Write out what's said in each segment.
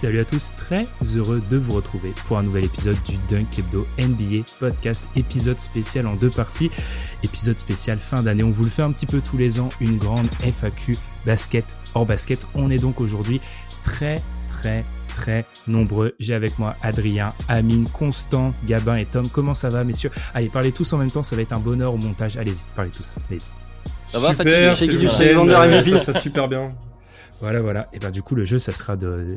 Salut à tous, très heureux de vous retrouver pour un nouvel épisode du Dunk Hebdo NBA podcast, épisode spécial en deux parties, épisode spécial fin d'année. On vous le fait un petit peu tous les ans, une grande FAQ basket hors basket. On est donc aujourd'hui très très très nombreux. J'ai avec moi Adrien, Amine, Constant, Gabin et Tom. Comment ça va messieurs? Allez, parlez tous en même temps, ça va être un bonheur au montage. Allez-y, parlez tous. Allez ça va, super, c'est le ça se passe super bien. Voilà, voilà. Et ben du coup, le jeu, ça sera de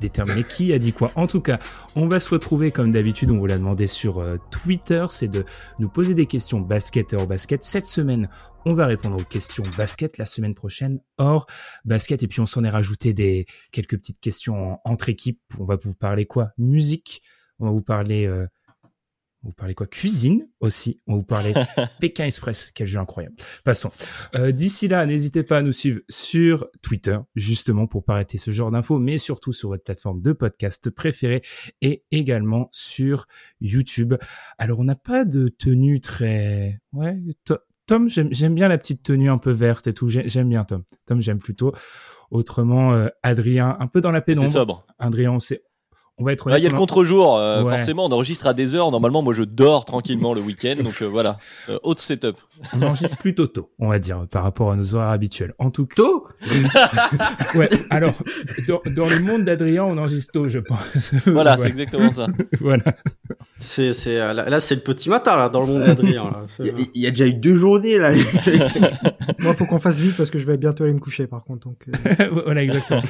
déterminer qui a dit quoi. En tout cas, on va se retrouver comme d'habitude, on vous l'a demandé sur euh, Twitter, c'est de nous poser des questions basket hors basket. Cette semaine, on va répondre aux questions basket, la semaine prochaine hors basket, et puis on s'en est rajouté des quelques petites questions entre équipes. On va vous parler quoi? Musique, on va vous parler euh, vous parlez quoi? Cuisine aussi? On vous parler Pékin Express? Quel jeu incroyable. Passons. Euh, D'ici là, n'hésitez pas à nous suivre sur Twitter, justement pour pas arrêter ce genre d'infos, mais surtout sur votre plateforme de podcast préférée et également sur YouTube. Alors, on n'a pas de tenue très... Ouais, Tom, j'aime bien la petite tenue un peu verte et tout. J'aime bien Tom. Tom, j'aime plutôt. Autrement, euh, Adrien, un peu dans la pénombre. C'est sobre. Adrien, c'est on va être Il y a le contre-jour, euh, forcément, on enregistre à des heures. Normalement, moi, je dors tranquillement le week-end, donc euh, voilà, euh, haute setup. On enregistre plutôt tôt, on va dire, par rapport à nos horaires habituels. En tout cas, tôt? ouais. Alors, dans, le monde d'Adrien, on enregistre tôt, je pense. Voilà, c'est exactement ça. voilà. C'est, c'est là, c'est le petit matin là, dans le monde d'Adrien. Il, y a déjà eu deux journées là. moi, faut qu'on fasse vite parce que je vais bientôt aller me coucher, par contre. Donc. voilà, exactement.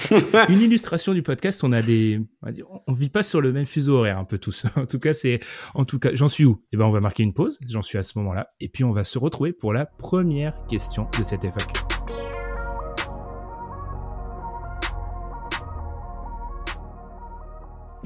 Une illustration du podcast. On a des, on va dire, on vit pas sur le même fuseau horaire un peu tous. En tout cas, c'est en tout cas, j'en suis où? Eh ben, on va marquer une pause. J'en suis à ce moment-là, et puis on va se retrouver pour la première question de cette FAQ.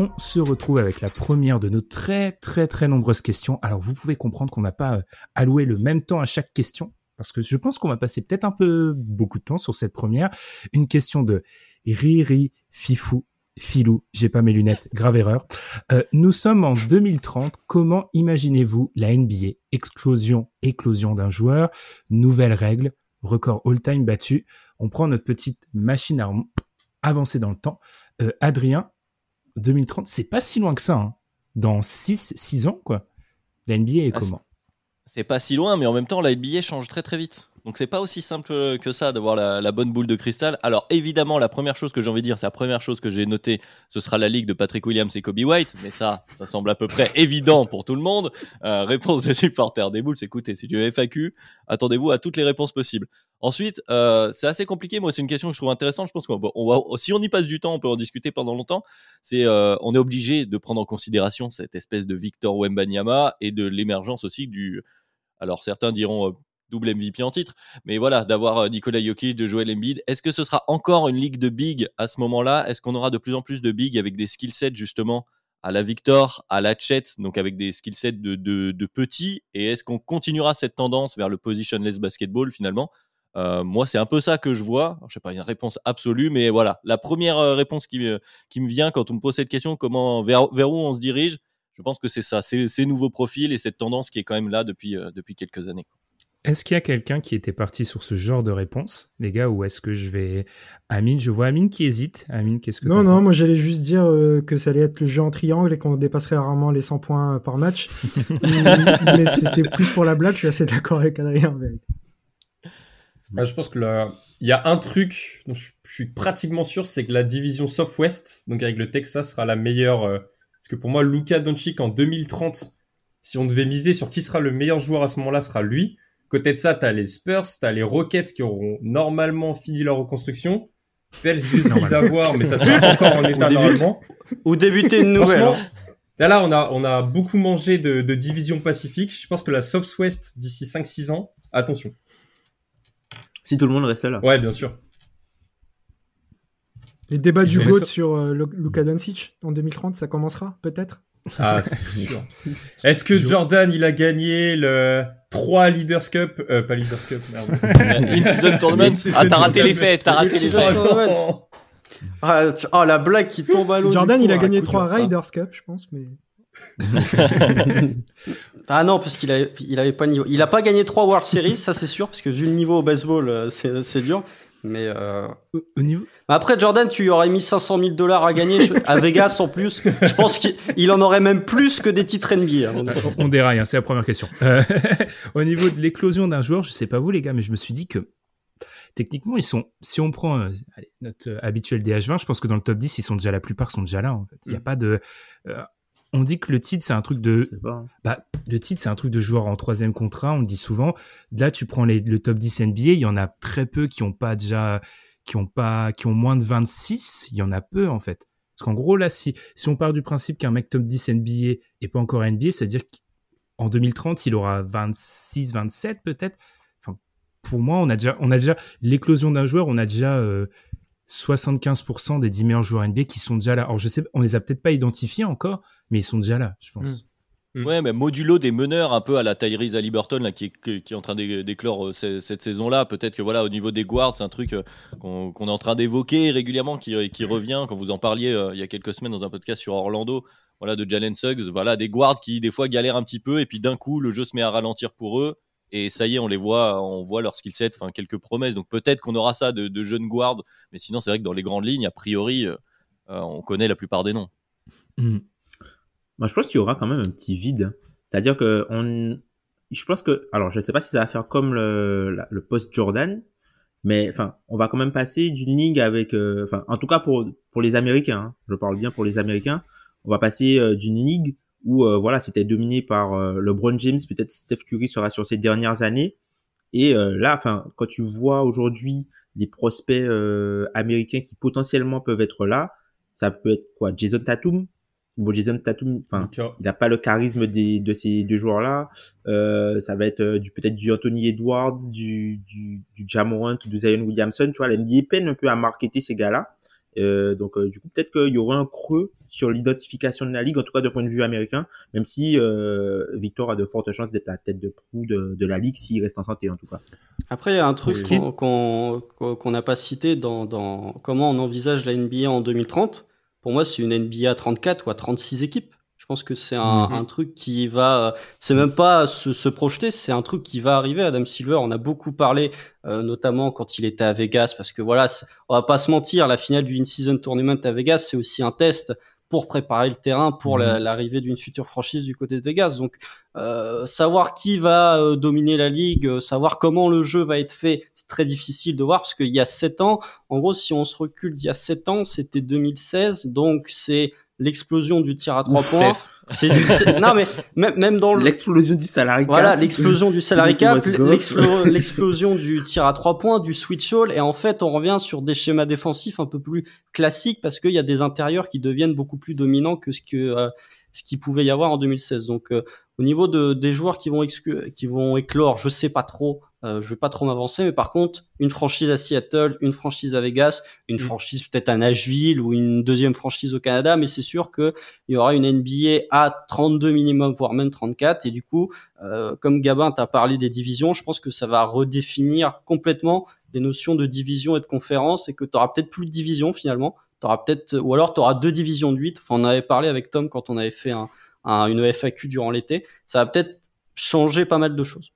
on se retrouve avec la première de nos très très très nombreuses questions. Alors vous pouvez comprendre qu'on n'a pas euh, alloué le même temps à chaque question, parce que je pense qu'on va passer peut-être un peu beaucoup de temps sur cette première. Une question de Riri Fifou Filou, j'ai pas mes lunettes, grave erreur. Euh, nous sommes en 2030. Comment imaginez-vous la NBA Explosion, éclosion d'un joueur, nouvelles règles, record all-time battu. On prend notre petite machine à avancer dans le temps. Euh, Adrien, 2030, c'est pas si loin que ça. Hein. Dans 6 6 ans, quoi. La NBA est ah, comment? C'est pas si loin, mais en même temps, la NBA change très très vite. Donc c'est pas aussi simple que ça d'avoir la, bonne boule de cristal. Alors évidemment, la première chose que j'ai envie de dire, c'est la première chose que j'ai notée, ce sera la ligue de Patrick Williams et Kobe White. Mais ça, ça semble à peu près évident pour tout le monde. Euh, réponse des supporters des Bulls, écoutez, c'est du FAQ. Attendez-vous à toutes les réponses possibles. Ensuite, euh, c'est assez compliqué. Moi, c'est une question que je trouve intéressante. Je pense qu'on si on y passe du temps, on peut en discuter pendant longtemps. C'est, euh, on est obligé de prendre en considération cette espèce de Victor Wembanyama et de l'émergence aussi du. Alors certains diront double MVP en titre. Mais voilà, d'avoir euh, Nikola Jokic, de Joel Embiid. Est-ce que ce sera encore une ligue de big à ce moment-là? Est-ce qu'on aura de plus en plus de big avec des skill sets justement à la Victor, à la Chet, donc avec des skill sets de, de, petits? Et est-ce qu'on continuera cette tendance vers le positionless basketball finalement? Euh, moi, c'est un peu ça que je vois. Je sais pas, une réponse absolue, mais voilà, la première euh, réponse qui me, qui me vient quand on me pose cette question, comment, vers, vers où on se dirige, je pense que c'est ça, c'est ces nouveaux profils et cette tendance qui est quand même là depuis, depuis quelques années. Est-ce qu'il y a quelqu'un qui était parti sur ce genre de réponse, les gars, ou est-ce que je vais Amine? Je vois Amine qui hésite. Amine, qu'est-ce que Non, non, moi j'allais juste dire euh, que ça allait être le jeu en triangle et qu'on dépasserait rarement les 100 points euh, par match. mais c'était plus pour la blague. Je suis assez d'accord avec Adrien. Ah, je pense que là, il y a un truc dont je suis pratiquement sûr, c'est que la division Southwest, donc avec le Texas, sera la meilleure. Euh, parce que pour moi, Luka Doncic en 2030, si on devait miser sur qui sera le meilleur joueur à ce moment-là, sera lui Côté de ça, t'as les Spurs, t'as les Rockets qui auront normalement fini leur reconstruction. Pels Grizzlies à voir, mais ça sera encore en état normalement. Ou débuter une nouvelle. Franchement, hein. là, on a, on a beaucoup mangé de, de division Pacifique. Je pense que la Southwest, d'ici 5-6 ans, attention. Si tout le monde reste là. Ouais, bien sûr. Les débats du GOAT sur euh, Lu- Luka Doncic en 2030, ça commencera peut-être? Ah, c'est sûr. Est-ce que Jordan, il a gagné le 3 Leaders Cup, euh, pas Leaders Cup, merde. In-season tournament. Ah, t'as raté les faits, t'as raté les faits. Ah, tu- oh, la blague qui tombe à l'eau. Jordan, coup, il a gagné coup trois dur, ça. Riders Cup, je pense, mais Ah non, parce qu'il avait, il avait pas le niveau. Il a pas gagné trois World Series, ça c'est sûr, parce que vu le niveau au baseball, euh, c'est dur. Mais euh... Au, niveau, après Jordan, tu aurais mis 500 000 dollars à gagner à Vegas en plus. Je pense qu'il il en aurait même plus que des titres NBA. on, on déraille, hein, c'est la première question. Euh, au niveau de l'éclosion d'un joueur, je sais pas vous les gars, mais je me suis dit que techniquement ils sont. Si on prend euh, allez, notre habituel DH20, je pense que dans le top 10 ils sont déjà la plupart sont déjà là. En fait, il y a pas de. On dit que le titre c'est un truc de pas. bah, le titre, c'est un truc de joueur en troisième contrat, on le dit souvent. Là, tu prends les, le top 10 NBA, il y en a très peu qui ont pas déjà, qui ont pas, qui ont moins de 26. Il y en a peu, en fait. Parce qu'en gros, là, si, si on part du principe qu'un mec top 10 NBA est pas encore NBA, c'est-à-dire qu'en 2030, il aura 26, 27 peut-être. Enfin, pour moi, on a déjà, on a déjà l'éclosion d'un joueur, on a déjà, euh, 75% des 10 meilleurs joueurs NBA qui sont déjà là. Alors, je sais, on les a peut-être pas identifiés encore, mais ils sont déjà là, je pense. Ouais, mais modulo des meneurs un peu à la Tyrese Halliburton là, qui, est, qui est en train d'é- d'éclore euh, ce- cette saison-là. Peut-être que voilà, au niveau des guards, c'est un truc euh, qu'on est en train d'évoquer régulièrement, qui, qui revient. Quand vous en parliez euh, il y a quelques semaines dans un podcast sur Orlando, voilà, de Jalen Suggs, voilà, des guards qui des fois galèrent un petit peu et puis d'un coup le jeu se met à ralentir pour eux. Et ça y est, on les voit, on voit leur skill set, enfin quelques promesses. Donc peut-être qu'on aura ça de, de jeunes guards, mais sinon c'est vrai que dans les grandes lignes, a priori, euh, euh, on connaît la plupart des noms. Mm. Moi, je pense qu'il y aura quand même un petit vide. C'est-à-dire que on, je pense que, alors, je sais pas si ça va faire comme le, le post Jordan, mais enfin, on va quand même passer d'une ligue avec, euh, enfin, en tout cas pour pour les Américains, hein, je parle bien pour les Américains, on va passer d'une ligue où euh, voilà, c'était dominé par euh, LeBron James, peut-être Steph Curry sera sur ces dernières années, et euh, là, enfin, quand tu vois aujourd'hui les prospects euh, américains qui potentiellement peuvent être là, ça peut être quoi, Jason Tatum? Bon, Jason Tatum, enfin, il n'a pas le charisme des, de ces deux joueurs-là. Euh, ça va être euh, du peut-être du Anthony Edwards, du du, du Jamorant du Zion Williamson. Tu vois, la NBA peine un peu à marketer ces gars-là. Euh, donc euh, du coup peut-être qu'il y aura un creux sur l'identification de la ligue, en tout cas d'un point de vue américain, même si euh, Victor a de fortes chances d'être la tête de proue de, de la ligue s'il reste en santé en tout cas. Après, il y a un truc Oui. qu'on n'a pas cité dans, dans comment on envisage la NBA en 2030. Pour moi, c'est une NBA à 34 ou à 36 équipes. Je pense que c'est un, Mhm. un truc qui va, c'est même pas se, se projeter, c'est un truc qui va arriver. Adam Silver, on a beaucoup parlé, euh, notamment quand il était à Vegas, parce que voilà, on va pas se mentir, la finale du in-season tournament à Vegas, c'est aussi un test pour préparer le terrain pour la- l'arrivée d'une future franchise du côté de Vegas. Donc, euh, savoir qui va euh, dominer la ligue, euh, savoir comment le jeu va être fait, c'est très difficile de voir parce qu'il y a 7 ans, en gros, si on se recule d'il y a 7 ans, c'était 2016, donc c'est l'explosion du tir à trois points. C'est du- non mais même, même dans le L'explosion du salarié. voilà, l'explosion du cap, l'explo- l'explosion du tir à trois points, du switch all, et en fait, on revient sur des schémas défensifs un peu plus classiques parce qu'il y a des intérieurs qui deviennent beaucoup plus dominants que ce que euh, ce qu'il pouvait y avoir en 2016. Donc, euh, au niveau de, des joueurs qui vont qui vont éclore, je sais pas trop. Euh, je vais pas trop m'avancer, mais par contre, une franchise à Seattle, une franchise à Vegas, une franchise peut-être à Nashville ou une deuxième franchise au Canada, mais c'est sûr que il y aura une NBA à 32 minimum, voire même 34, et du coup, euh, comme Gabin t'a parlé des divisions, je pense que ça va redéfinir complètement les notions de division et de conférence et que tu auras peut-être plus de divisions finalement. T'auras peut-être, ou alors tu auras deux divisions de 8. Enfin, on avait parlé avec Tom quand on avait fait un, un- une FAQ durant l'été. Ça va peut-être changer pas mal de choses.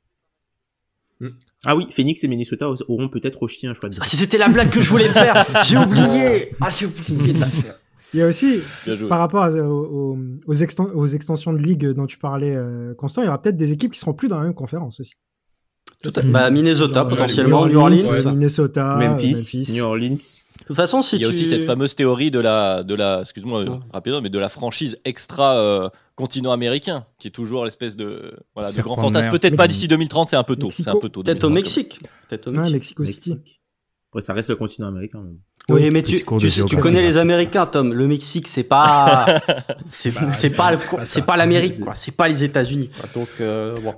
Ah oui, Phoenix et Minnesota auront peut-être aussi un choix de Ah, si c'était la blague que je voulais faire, j'ai oublié. Ah, j'ai oublié de la faire. Il y a aussi, par rapport à- aux, aux, aux exten- aux extensions de ligue dont tu parlais, euh, Constant, il y aura peut-être des équipes qui seront plus dans la même conférence aussi. Tout à- bah, Minnesota Genre, potentiellement, New New Orleans. Orleans, Minnesota, Memphis, Memphis. New Orleans. Toute façon, si Il y a tu... aussi cette fameuse théorie de la, de la, excuse-moi, Ouais. rapidement, mais de la franchise extra euh, continent américain, qui est toujours l'espèce de, voilà, de Serpent grand fantasme. Peut-être pas d'ici 2030, c'est un peu tôt. C'est un Mexico. peu tôt. Peut-être au 2030. Mexique. Peut-être au Ouais, Mexique. Mexico City. Mexique. Après, ça reste le continent américain. même. Oui, mais tu, tu, sais- connais les Américains, Tom. Le Mexique, c'est pas, c'est pas- c'est pas, l'Amérique, quoi. C'est pas les États-Unis. Donc, euh, bon.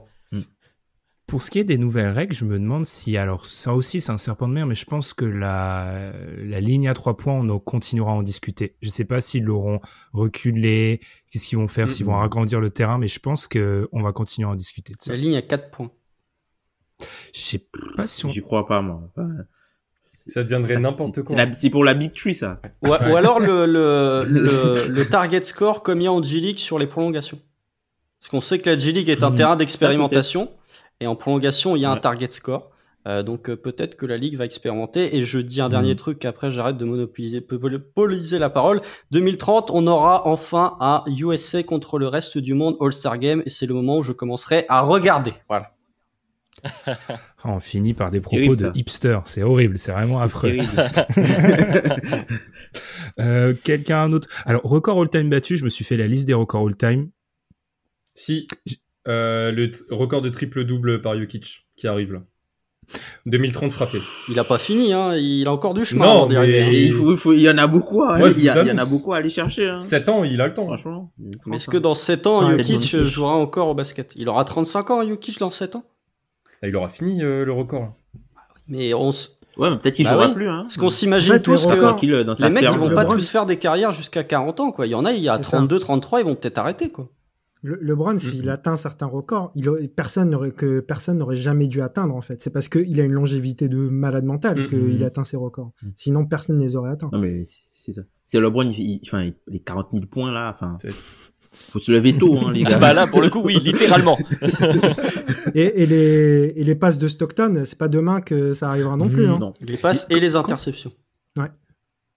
Pour ce qui est des nouvelles règles, je me demande si, alors ça aussi c'est un serpent de mer, mais je pense que la, la ligne à trois points, on en continuera à en discuter. Je sais pas s'ils l'auront reculé, qu'est-ce qu'ils vont faire, s'ils vont agrandir le terrain, mais je pense que on va continuer à en discuter de ça. La ligne à 4 points. Je sais pas si on... J'y crois pas, moi. Ça deviendrait n'importe quoi. c'est pour la Big Tree, ça. Ou, ou alors le, le, le, le target score comme il y a en G-League sur les prolongations. Parce qu'on sait que la G-League est un Mmh, terrain d'expérimentation et en prolongation il y a un target score. Euh, donc euh, peut-être que la ligue va expérimenter. Et je dis un dernier truc, après j'arrête de monopoliser monopoliser la parole. 2030, on aura enfin un USA contre le reste du monde All-Star Game et c'est le moment où je commencerai à regarder. Voilà. On finit par des propos terrible, de ça. hipster, c'est horrible, c'est vraiment affreux. Euh, Quelqu'un d'autre? Alors, record all-time battu, je me suis fait la liste des records all-time. Si, euh, le record de triple-double par Jokic qui arrive là. 2030 sera fait. Il a pas fini, hein. il a encore du chemin. Non, mais- hein. Il, faut, il, faut, il y en a beaucoup à, je il y, a- vous il y en a beaucoup à aller chercher. Hein. 7 ans, il a le temps. Franchement. Est-ce que dans 7 ans, Ouais, Jokic jouera encore au basket? Il aura 35 ans, Jokic, dans 7 ans? Ah, Il aura fini euh, le record. Mais on s- Ouais, mais peut-être qu'il Bah jouera oui. plus. Hein. Parce qu'on s'imagine En fait, les tous que Tranquille dans sa les mecs, ils vont pas tous faire des carrières jusqu'à 40 ans, quoi. Il y en a, il y a C'est ça. 32, 33, ils vont peut-être arrêter, quoi. Le, LeBron, s'il atteint certains records, il aurait- personne n'aurait que personne n'aurait jamais dû atteindre en fait. C'est parce qu'il a une longévité de malade mental Mhm. qu'il atteint ses records. Mhm. Sinon, personne ne les aurait atteints. Non, mais c'est ça. C'est LeBron, enfin, les 40 000 points là, enfin. Faut se lever tôt, hein, les Ah gars. bah là, pour le coup, oui, littéralement. Et, et les et les passes de Stockton, c'est pas demain que ça arrivera non plus. Mhm. hein. Non. Les passes et les interceptions.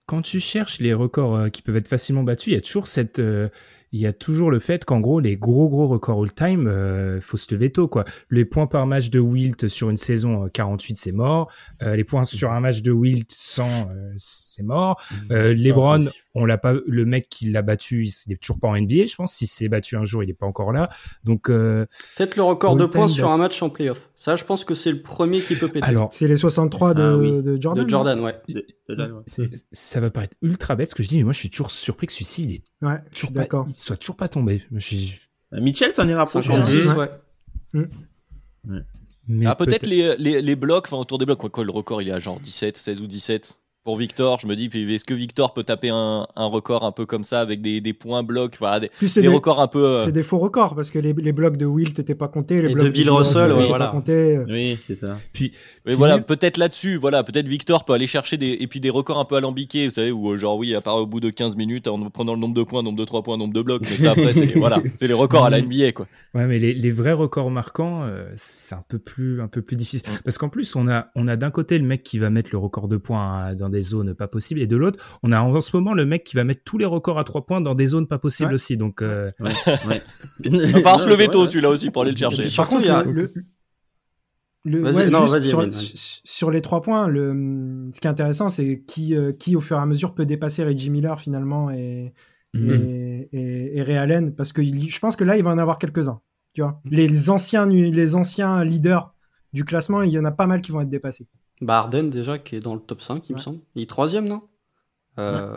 Quand tu cherches les records euh, qui peuvent être facilement battus, il y a toujours cette, euh, il y a toujours le fait qu'en gros les gros gros records all-time, euh, faut se lever tôt quoi. Les points par match de Wilt sur une saison euh, 48 c'est mort. Euh, les points sur un match de Wilt 100 euh, c'est mort. Euh, C'est LeBron, on l'a pas, le mec qui l'a battu, il est toujours pas en NBA, je pense. Si c'est battu un jour, il est pas encore là. Donc euh, Peut-être le record de points sur un match en playoff. Ça, je pense que c'est le premier qui peut péter. alors C'est les 63 de, Ah oui. de Jordan. de Jordan, ouais. De- de là, ouais. ça va paraître ultra bête ce que je dis, mais moi je suis toujours surpris que celui-ci il est Ouais, toujours pas, d'accord. Il soit toujours pas tombé. Je Euh, Mitchell s'en est rapproché. 56, Ouais. ouais. mais Ah, peut-être les, les, les blocs, enfin autour des blocs, quoi, quoi, le record il est à genre 17, 16 ou 17. Pour Victor, je me dis, est-ce que Victor peut taper un, un record un peu comme ça avec des, des points blocs, voilà, des, Plus c'est des des, records un peu. euh, c'est des faux records parce que les, les blocs de Wilt n'étaient pas comptés, les Et blocs de Bill Russell, n'étaient ouais, pas voilà. comptés. Oui, c'est ça. puis Mais Puis voilà, peut-être là-dessus, voilà, peut-être Victor peut aller chercher des et puis des records un peu alambiqués, vous savez, où euh, genre oui, à part au bout de 15 minutes, en prenant le nombre de points, nombre de 3 points, nombre de blocs, mais ça après c'est voilà, c'est les records à la NBA quoi. Ouais, mais les, les vrais records marquants, euh, c'est un peu plus un peu plus difficile Mm. parce qu'en plus on a on a d'un côté le mec qui va mettre le record de points hein, dans des zones pas possibles et de l'autre on a en ce moment le mec qui va mettre tous les records à trois points dans des zones pas possibles Ouais. aussi. Donc euh, Ouais, ouais. Il va falloir se lever tôt celui-là aussi pour aller le chercher. puis, Par contre, il y a- le, le- le- Vas-y, ouais, non, juste vas-y, sur, les trois points, le, ce qui est intéressant, c'est qui, euh, qui au fur et à mesure peut dépasser Reggie Miller finalement et, Mhm. et, et, et Ray Allen, parce que il- je pense que là, il va en avoir quelques-uns. Tu vois, les anciens, les anciens leaders du classement, il y en a pas mal qui vont être dépassés. Bah, Harden, déjà, qui est dans le top 5, il me semble. Il est troisième, non? Euh,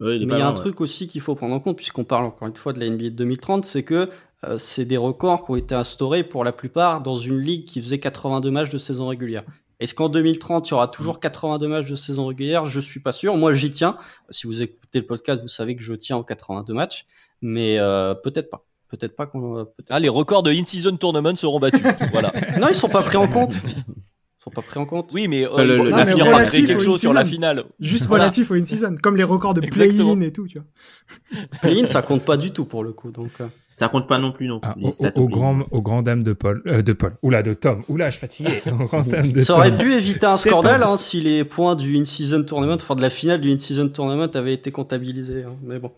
Ouais, Mais il y a loin, un ouais. truc aussi qu'il faut prendre en compte, puisqu'on parle encore une fois de la NBA de 2030, c'est que euh, c'est des records qui ont été instaurés pour la plupart dans une ligue qui faisait 82 matchs de saison régulière. Est-ce qu'en 2030, il y aura toujours 82 matchs de saison régulière? Je suis pas sûr. Moi, j'y tiens. Si vous écoutez le podcast, vous savez que je tiens aux 82 matchs, mais euh, peut-être pas. Peut-être pas qu'on. Ah, les records de in-season tournament seront battus. voilà. Non, ils sont pas pris en compte. Sont pas pris en compte. Oui, mais euh, Le- le- il Non, va mais finir par relatif créer quelque chose sur la in-season. finale. Juste Voilà. relatif au in-season, comme les records de play-in et tout, tu vois. Play-in, ça compte pas du tout pour le coup. Donc, euh, Ça compte pas non plus, non. ah, les au, stats au, grand grand dames de Paul, euh, de Paul, oula de Tom, oula je suis fatigué, au grand dames de Ça aurait Tom. pu éviter un scandale hein, si les points du in-season tournament, enfin de la finale du in-season tournament avaient été comptabilisés. hein. Mais bon.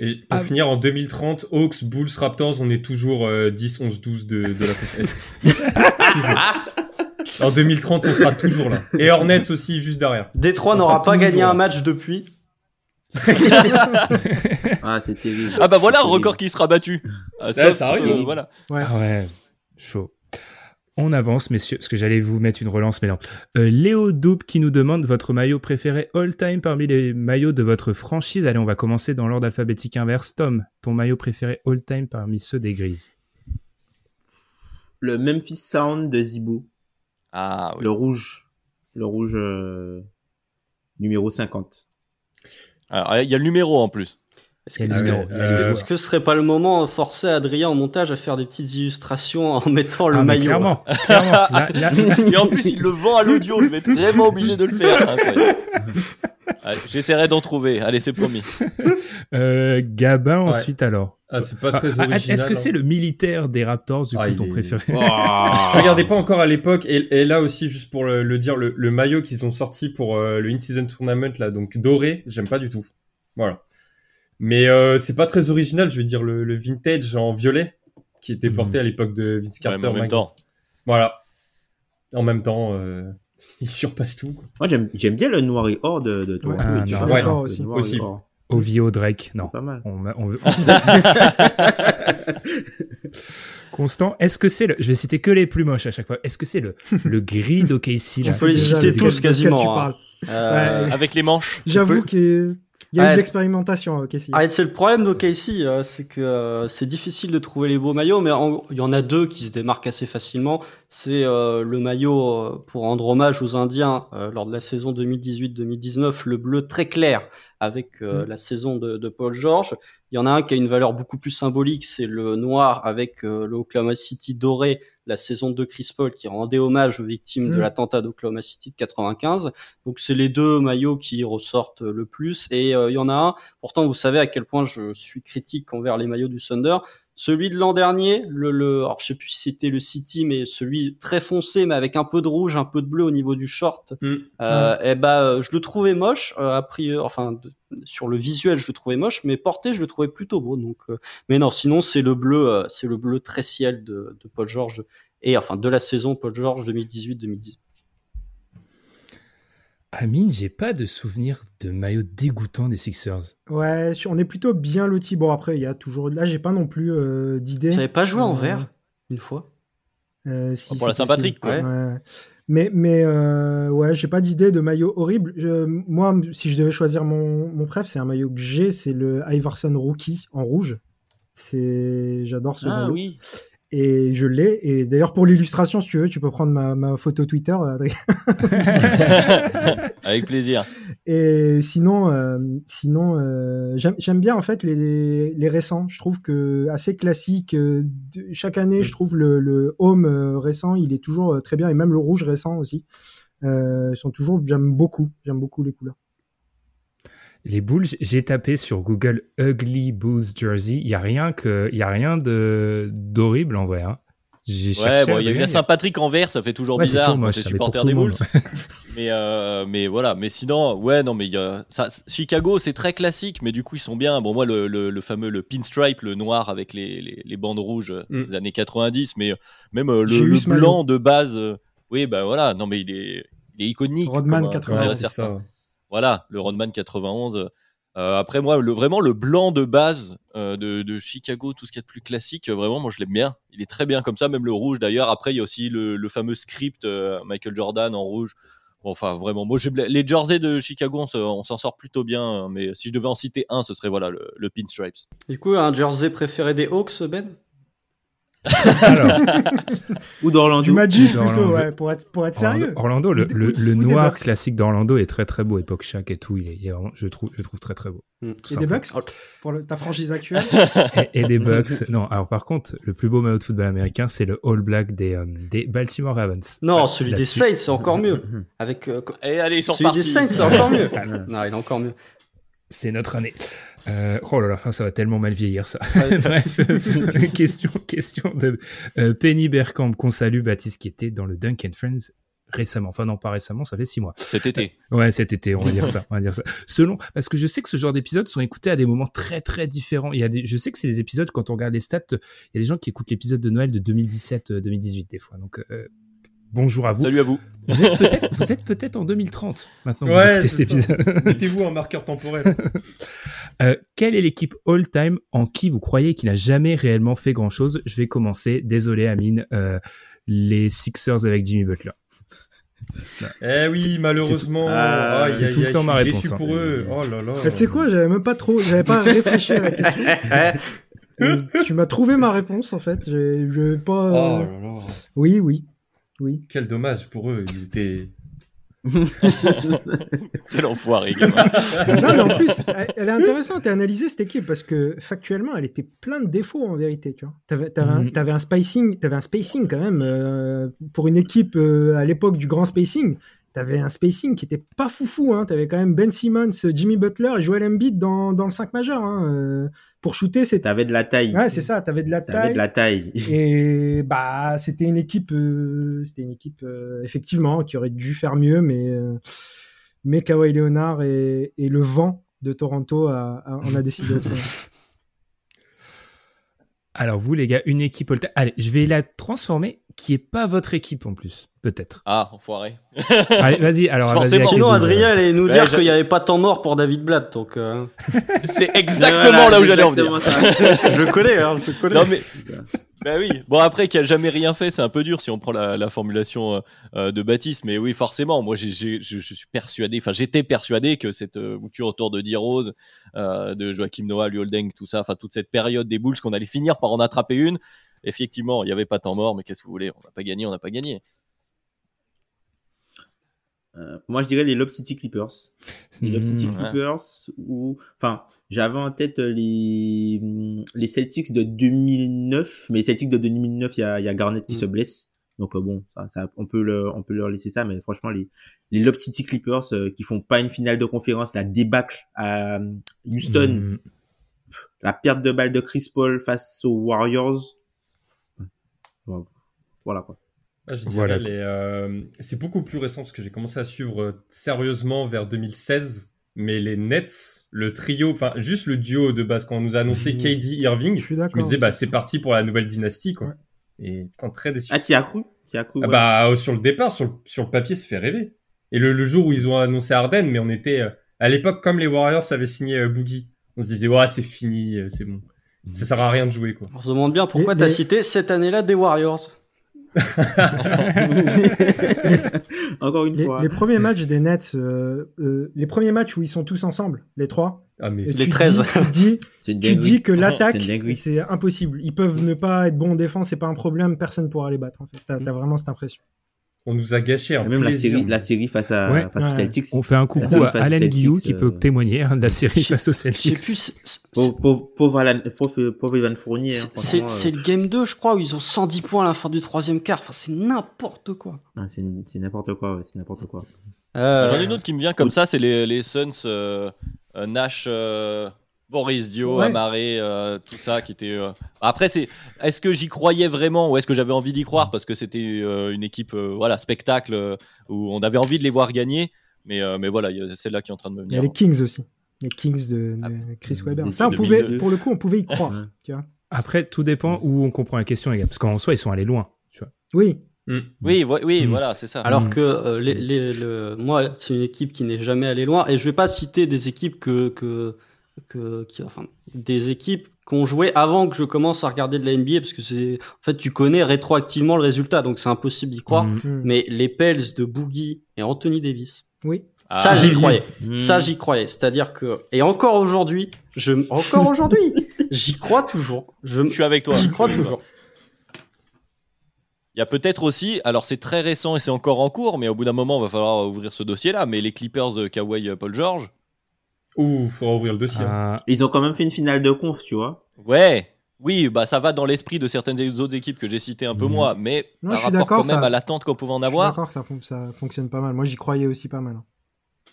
Et pour Ah. finir, en 2030, Hawks, Bulls, Raptors, on est toujours euh, 10, 11, 12 de, de la coupe Est. toujours. En 2030, on sera toujours là. Et Hornets aussi, juste derrière. Détroit n'aura pas gagné là. un match depuis. Ah, c'est terrible. Ah bah voilà un record qui sera battu. Ah, Ouais, sauf, ça arrive, euh, voilà. Ouais. Ah ouais, chaud. On avance, messieurs, parce que j'allais vous mettre une relance, mais non. Euh, Léo Double qui nous demande votre maillot préféré all-time parmi les maillots de votre franchise. Allez, on va commencer dans l'ordre alphabétique inverse. Tom, ton maillot préféré all-time parmi ceux des Grises Le Memphis Sound de Zibou. Ah oui. Le rouge. Le rouge euh, numéro 50. Alors, il y a le numéro en plus. Est-ce que, Ah ouais, euh, ce serait pas le moment de forcer Adrien en montage à faire des petites illustrations en mettant le Ah, maillot Clairement, clairement. Là- là- Et en plus, il le vend à l'audio. Je vais être vraiment obligé de le faire. Allez, J'essaierai d'en trouver. Allez, c'est promis. euh, Gabin, Ouais. ensuite alors. Ah, c'est pas très Ah, original. Est-ce que hein. c'est le militaire des Raptors, du coup, Ah, ton est- préféré Je regardais pas encore à l'époque et, et là aussi juste pour le, le dire le, le maillot qu'ils ont sorti pour euh, le in-season tournament là donc doré j'aime pas du tout voilà mais euh, c'est pas très original je vais dire le, le vintage en violet qui était porté Mhm. à l'époque de Vince Ouais, Carter en même Mike. temps. voilà en même temps euh, il surpasse tout. Moi, j'aime, j'aime bien le noir et or de, de Toronto. Ah, Ouais. aussi. Aussi. Ovio Drake, non. Pas mal. On, veut- Constant, est-ce que c'est le. Je vais citer que les plus moches à chaque fois. Est-ce que c'est le, le gris d'OKC On peut les citer tous quasiment, tu hein. parles. Euh, Ouais. Avec les manches. J'avoue peut- qu'il y a eu Ouais. de l'expérimentation à OKC. Ah, c'est le problème d'OKC, euh, c'est que euh, c'est difficile de trouver les beaux maillots, mais en- il y en a deux qui se démarquent assez facilement. C'est euh, le maillot euh, pour rendre hommage aux Indiens euh, lors de la saison 2018-2019, le bleu très clair avec euh, la saison de, de Paul George. Il y en a un qui a une valeur beaucoup plus symbolique, c'est le noir avec euh, le Oklahoma City doré, la saison de Chris Paul qui rendait hommage aux victimes de Mm. l'attentat d'Oklahoma City de 95. Donc c'est les deux maillots qui ressortent le plus. Et euh, il y en a un, pourtant vous savez à quel point je suis critique envers les maillots du Thunder. Celui de l'an dernier, le, le, alors je sais plus si c'était le City, mais celui très foncé, mais avec un peu de rouge, un peu de bleu au niveau du short. Mm. Euh, Eh ben, euh, je le trouvais moche. Euh, a priori, enfin, de- sur le visuel, je le trouvais moche, mais porté, je le trouvais plutôt beau. Donc, euh, mais non, sinon c'est le bleu, euh, c'est le bleu très ciel de, de Paul George et enfin de la saison Paul George 2018-2019. Amine, j'ai pas de souvenir de maillot dégoûtant des Sixers. Ouais, on est plutôt bien lotis. Bon, après, il y a toujours. Là, j'ai pas non plus euh, d'idée. J'avais pas joué en Euh, vert une fois. Euh, si, Pour la Saint-Patrick, quoi. Ouais. Mais, mais euh, ouais, j'ai pas d'idée de maillot horrible. Je, moi, si je devais choisir mon, mon préf, c'est un maillot que j'ai, c'est le Iverson Rookie en rouge. C'est, j'adore ce Ah maillot. oui. Et je l'ai. Et d'ailleurs, pour l'illustration, si tu veux, tu peux prendre ma, ma photo Twitter, Adrien. Avec plaisir. Et sinon, euh, sinon, euh, j'aime bien en fait les, les récents. Je trouve que assez classique. euh, chaque année, je trouve le, le home euh, récent, il est toujours euh, très bien, et même le rouge récent aussi. Euh, ils sont toujours, j'aime beaucoup, j'aime beaucoup les couleurs. Les boules, j'ai tapé sur Google Ugly Booze Jersey. Il y a rien que, il y a rien de d'horrible en vrai. Hein. J'ai Ouais, cherché. bon, il y a eu la Saint-Patrick en vert, ça fait toujours Ouais, bizarre toujours quand moche, t'es supporter des. Bulls. mais, euh, mais voilà, mais sinon, ouais, non, mais il y a, ça, Chicago, c'est très classique, mais du coup, ils sont bien. Bon, moi, le, le, le fameux, le pinstripe, le noir avec les, les, les bandes rouges euh, Mm. des années 90, mais euh, même le, blanc maillot. de base, euh, oui, bah voilà, non, mais il est, il est iconique. Rodman comme un- 91. comme Ouais, un c'est certain. ça. Voilà, le Rodman 91. Euh, après moi, le, vraiment le blanc de base euh, de, Chicago, tout ce qu'il y a de plus classique, euh, vraiment, moi je l'aime bien. Il est très bien comme ça, même le rouge d'ailleurs. Après, il y a aussi le, fameux script Michael Jordan en rouge. Enfin, vraiment, moi les jerseys de Chicago, on s'en sort plutôt bien. hein, Mais si je devais en citer un, ce serait voilà le, le pinstripes. Du coup, un jersey préféré des Hawks, Ben? Alors, Ou d'Orlando. Du Magic Orlando. plutôt, ouais, pour être, pour être sérieux. Orlando, le, noir Bucks. classique d'Orlando est très très beau, époque Shaq et tout. Il est, il est vraiment, je trouve, je trouve très très beau. Tout Et des. Bucks pour le- ta franchise actuelle. Et, et des Bucks. Non, alors par contre, le plus beau maillot de football américain, c'est le All Black des, euh, des Baltimore Ravens. Non, celui des. Saints, c'est encore mieux. Avec euh, Et allez, ils sont celui des. Saints, c'est encore mieux. non, il est encore mieux. C'est notre année. Euh, oh là là, ça va tellement mal vieillir ça. Bref, euh, question, question de euh, Penny Bergkamp qu'on salue, Baptiste, qui était dans le Dunk and Friends récemment. Enfin non, pas récemment, ça fait six mois. Cet été. Ouais, cet été, on va dire ça, on va dire ça. Selon, parce que je sais que ce genre d'épisodes sont écoutés à des moments très très différents. Il y a des, je sais que c'est des épisodes quand on regarde les stats, il y a des gens qui écoutent l'épisode de Noël de 2017, euh, 2018 des fois. Donc euh, bonjour à vous. Salut à vous. Vous êtes peut-être, vous êtes peut-être en 2030 maintenant. que vous Ouais, écoutez c'est cet ça. épisode. Mettez-vous un marqueur temporel. Euh, quelle est l'équipe all-time en qui vous croyez qu'il n'a jamais réellement fait grand-chose? Je vais commencer. Désolé, Amine. Euh, les Sixers avec Jimmy Butler. eh oui, malheureusement. Ah, c'est tout le aïe, temps je ma suis réponse, déçu hein. pour eux. Oh là là. Tu sais quoi, j'avais même pas trop, j'avais pas réfléchi à la question. Euh, tu m'as trouvé ma réponse en fait. J'ai pas. euh, Oh là là. Oui, oui, oui. Quel dommage pour eux. Ils étaient. Quel enfoiré. Non, mais en plus, elle est intéressante à analyser cette équipe parce que factuellement, elle était plein de défauts en vérité. Tu vois, t'avais, t'avais, un, Mhm. t'avais un spacing, t'avais un spacing quand même euh, pour une équipe euh, à l'époque du grand spacing. T'avais un spacing qui était pas foufou. Hein. T'avais quand même Ben Simmons, Jimmy Butler et Joel Embiid dans, dans le 5 majeur. Hein. Euh, pour shooter, c'était. T'avais de la taille. Ouais, c'est ça. T'avais de la T'avais taille. de la taille. Et bah, c'était une équipe, euh, c'était une équipe euh, effectivement qui aurait dû faire mieux, mais euh, mais Kawhi Leonard et, et le vent de Toronto a, a- on a décidé. Alors vous, les gars, une équipe all-time. Allez, je vais la transformer, qui est pas votre équipe en plus, peut-être. Ah, enfoiré. Allez, vas-y. Alors. Akel, Sinon, vous, Adrien allait nous Ouais, dire je- qu'il n'y avait pas de temps mort pour David Blatt. Donc, euh, C'est exactement Voilà, là où j'allais en venir. je connais, hein, je connais. Non mais bah oui. Bon après qui a jamais rien fait, c'est un peu dur si on prend la, la formulation euh, euh, de Baptiste. Mais oui, forcément, moi j'ai, je, suis persuadé, enfin j'étais persuadé que cette euh, mouture autour de D-Rose, euh, de Joachim Noah, Luoldeng, tout ça, enfin toute cette période des Bulls qu'on allait finir par en attraper une. Effectivement, il n'y avait pas temps mort, mais qu'est-ce que vous voulez On n'a pas gagné, on n'a pas gagné. Euh, moi, je dirais les Lob City Clippers. Les Lob City ouais. Clippers ou enfin, j'avais en tête les les Celtics de 2009, mais les Celtics de 2009, il y a il y a Garnett qui Mm. se blesse. Donc euh, bon, ça, ça on peut le on peut leur laisser ça mais franchement les les Lob City Clippers euh, qui font pas une finale de conférence, la débâcle à euh, Houston, Mm. la perte de balle de Chris Paul face aux Warriors. Voilà quoi. Ah, je dirais Voilà. euh, c'est beaucoup plus récent parce que j'ai commencé à suivre sérieusement vers 2016. Mais les Nets, le trio, enfin juste le duo de base quand on nous a annoncé Mhm. KD Irving, Je suis je me disais bah c'est parti pour la nouvelle dynastie quoi. Ouais. Et putain très déçu. Ah, t'y as cru T'y as cru Ah ouais. bah euh, sur le départ, sur le, sur le papier, ça fait rêver. Et le, le jour où ils ont annoncé Arden, mais on était euh, à l'époque comme les Warriors avaient signé euh, Boogie, on se disait ouais c'est fini, euh, c'est bon, ça sert à rien de jouer quoi. On se demande bien pourquoi t'as mais- cité cette année-là des Warriors. Encore une Les, fois. les premiers matchs des Nets, euh, euh, les premiers matchs où ils sont tous ensemble, les trois. Ah mais Les tu 13. Dis, tu dis, tu dis que l'attaque, C'est impossible. Ils peuvent ne pas être bons en défense, c'est pas un problème, personne pourra les battre. En fait, t'as t'as vraiment cette impression. On nous a gâché un Même la série, la série face à Ouais. face aux. Celtics. On fait un coucou à Alan Guillou qui euh, peut témoigner hein, de la série face aux Celtics. plus, Pauvre, Alan- pauvre, pauvre Evan Fournier. hein, c'est euh, le game 2, je crois, où ils ont 110 points à la fin du troisième quart. Enfin, c'est n'importe quoi. ah, c'est n'importe quoi, ouais, c'est n'importe quoi. Euh, J'en ai une autre qui me vient comme ça, c'est les, les Suns, euh, Nash, euh, Boris Dio, Ouais. Amaré, euh, tout ça qui était. euh, Après, c'est est-ce que j'y croyais vraiment ou est-ce que j'avais envie d'y croire parce que c'était euh, une équipe, euh, voilà, spectacle euh, où on avait envie de les voir gagner. Mais, euh, mais voilà, il y a celle-là qui est en train de me Il y a venir. les Kings aussi. Les Kings de, de Ah, Chris Webber. Ça, on pouvait, 2002. pour le coup, on pouvait y croire. Ouais. tu vois. Après, tout dépend où on comprend la question, les gars. Parce qu'en soi, ils sont allés loin. Tu vois. Oui, Oui, vo- oui, Mm. voilà, c'est ça. Alors Mhm. que euh, les, les- le, moi, c'est une équipe qui n'est jamais allée loin. Et je vais pas citer des équipes que, que, que qui, enfin, des équipes qu'on jouait avant que je commence à regarder de la NBA parce que c'est, en fait, tu connais rétroactivement le résultat, donc c'est impossible d'y croire. Mm. Mm. Mais les Pels de Boogie et Anthony Davis, oui. ça Ah. j'y croyais. Mm. Ça j'y croyais. C'est-à-dire que et encore aujourd'hui, je encore aujourd'hui, j'y crois toujours. Je, Je suis avec toi. j'y crois toujours. Il y a peut-être aussi, alors c'est très récent et c'est encore en cours, mais au bout d'un moment, il va falloir ouvrir ce dossier-là. Mais les Clippers de Kawhi euh, Paul George, Ouh, faudra ouvrir le dossier. Ah, Ils ont quand même fait une finale de conf, tu vois. ouais, oui, bah ça va dans l'esprit de certaines autres équipes que j'ai citées un peu Mhm. moi, mais Non, par je suis rapport quand même ça- à l'attente qu'on pouvait en Je suis avoir. d'accord que ça, fon- ça fonctionne pas mal. Moi, j'y croyais aussi pas mal.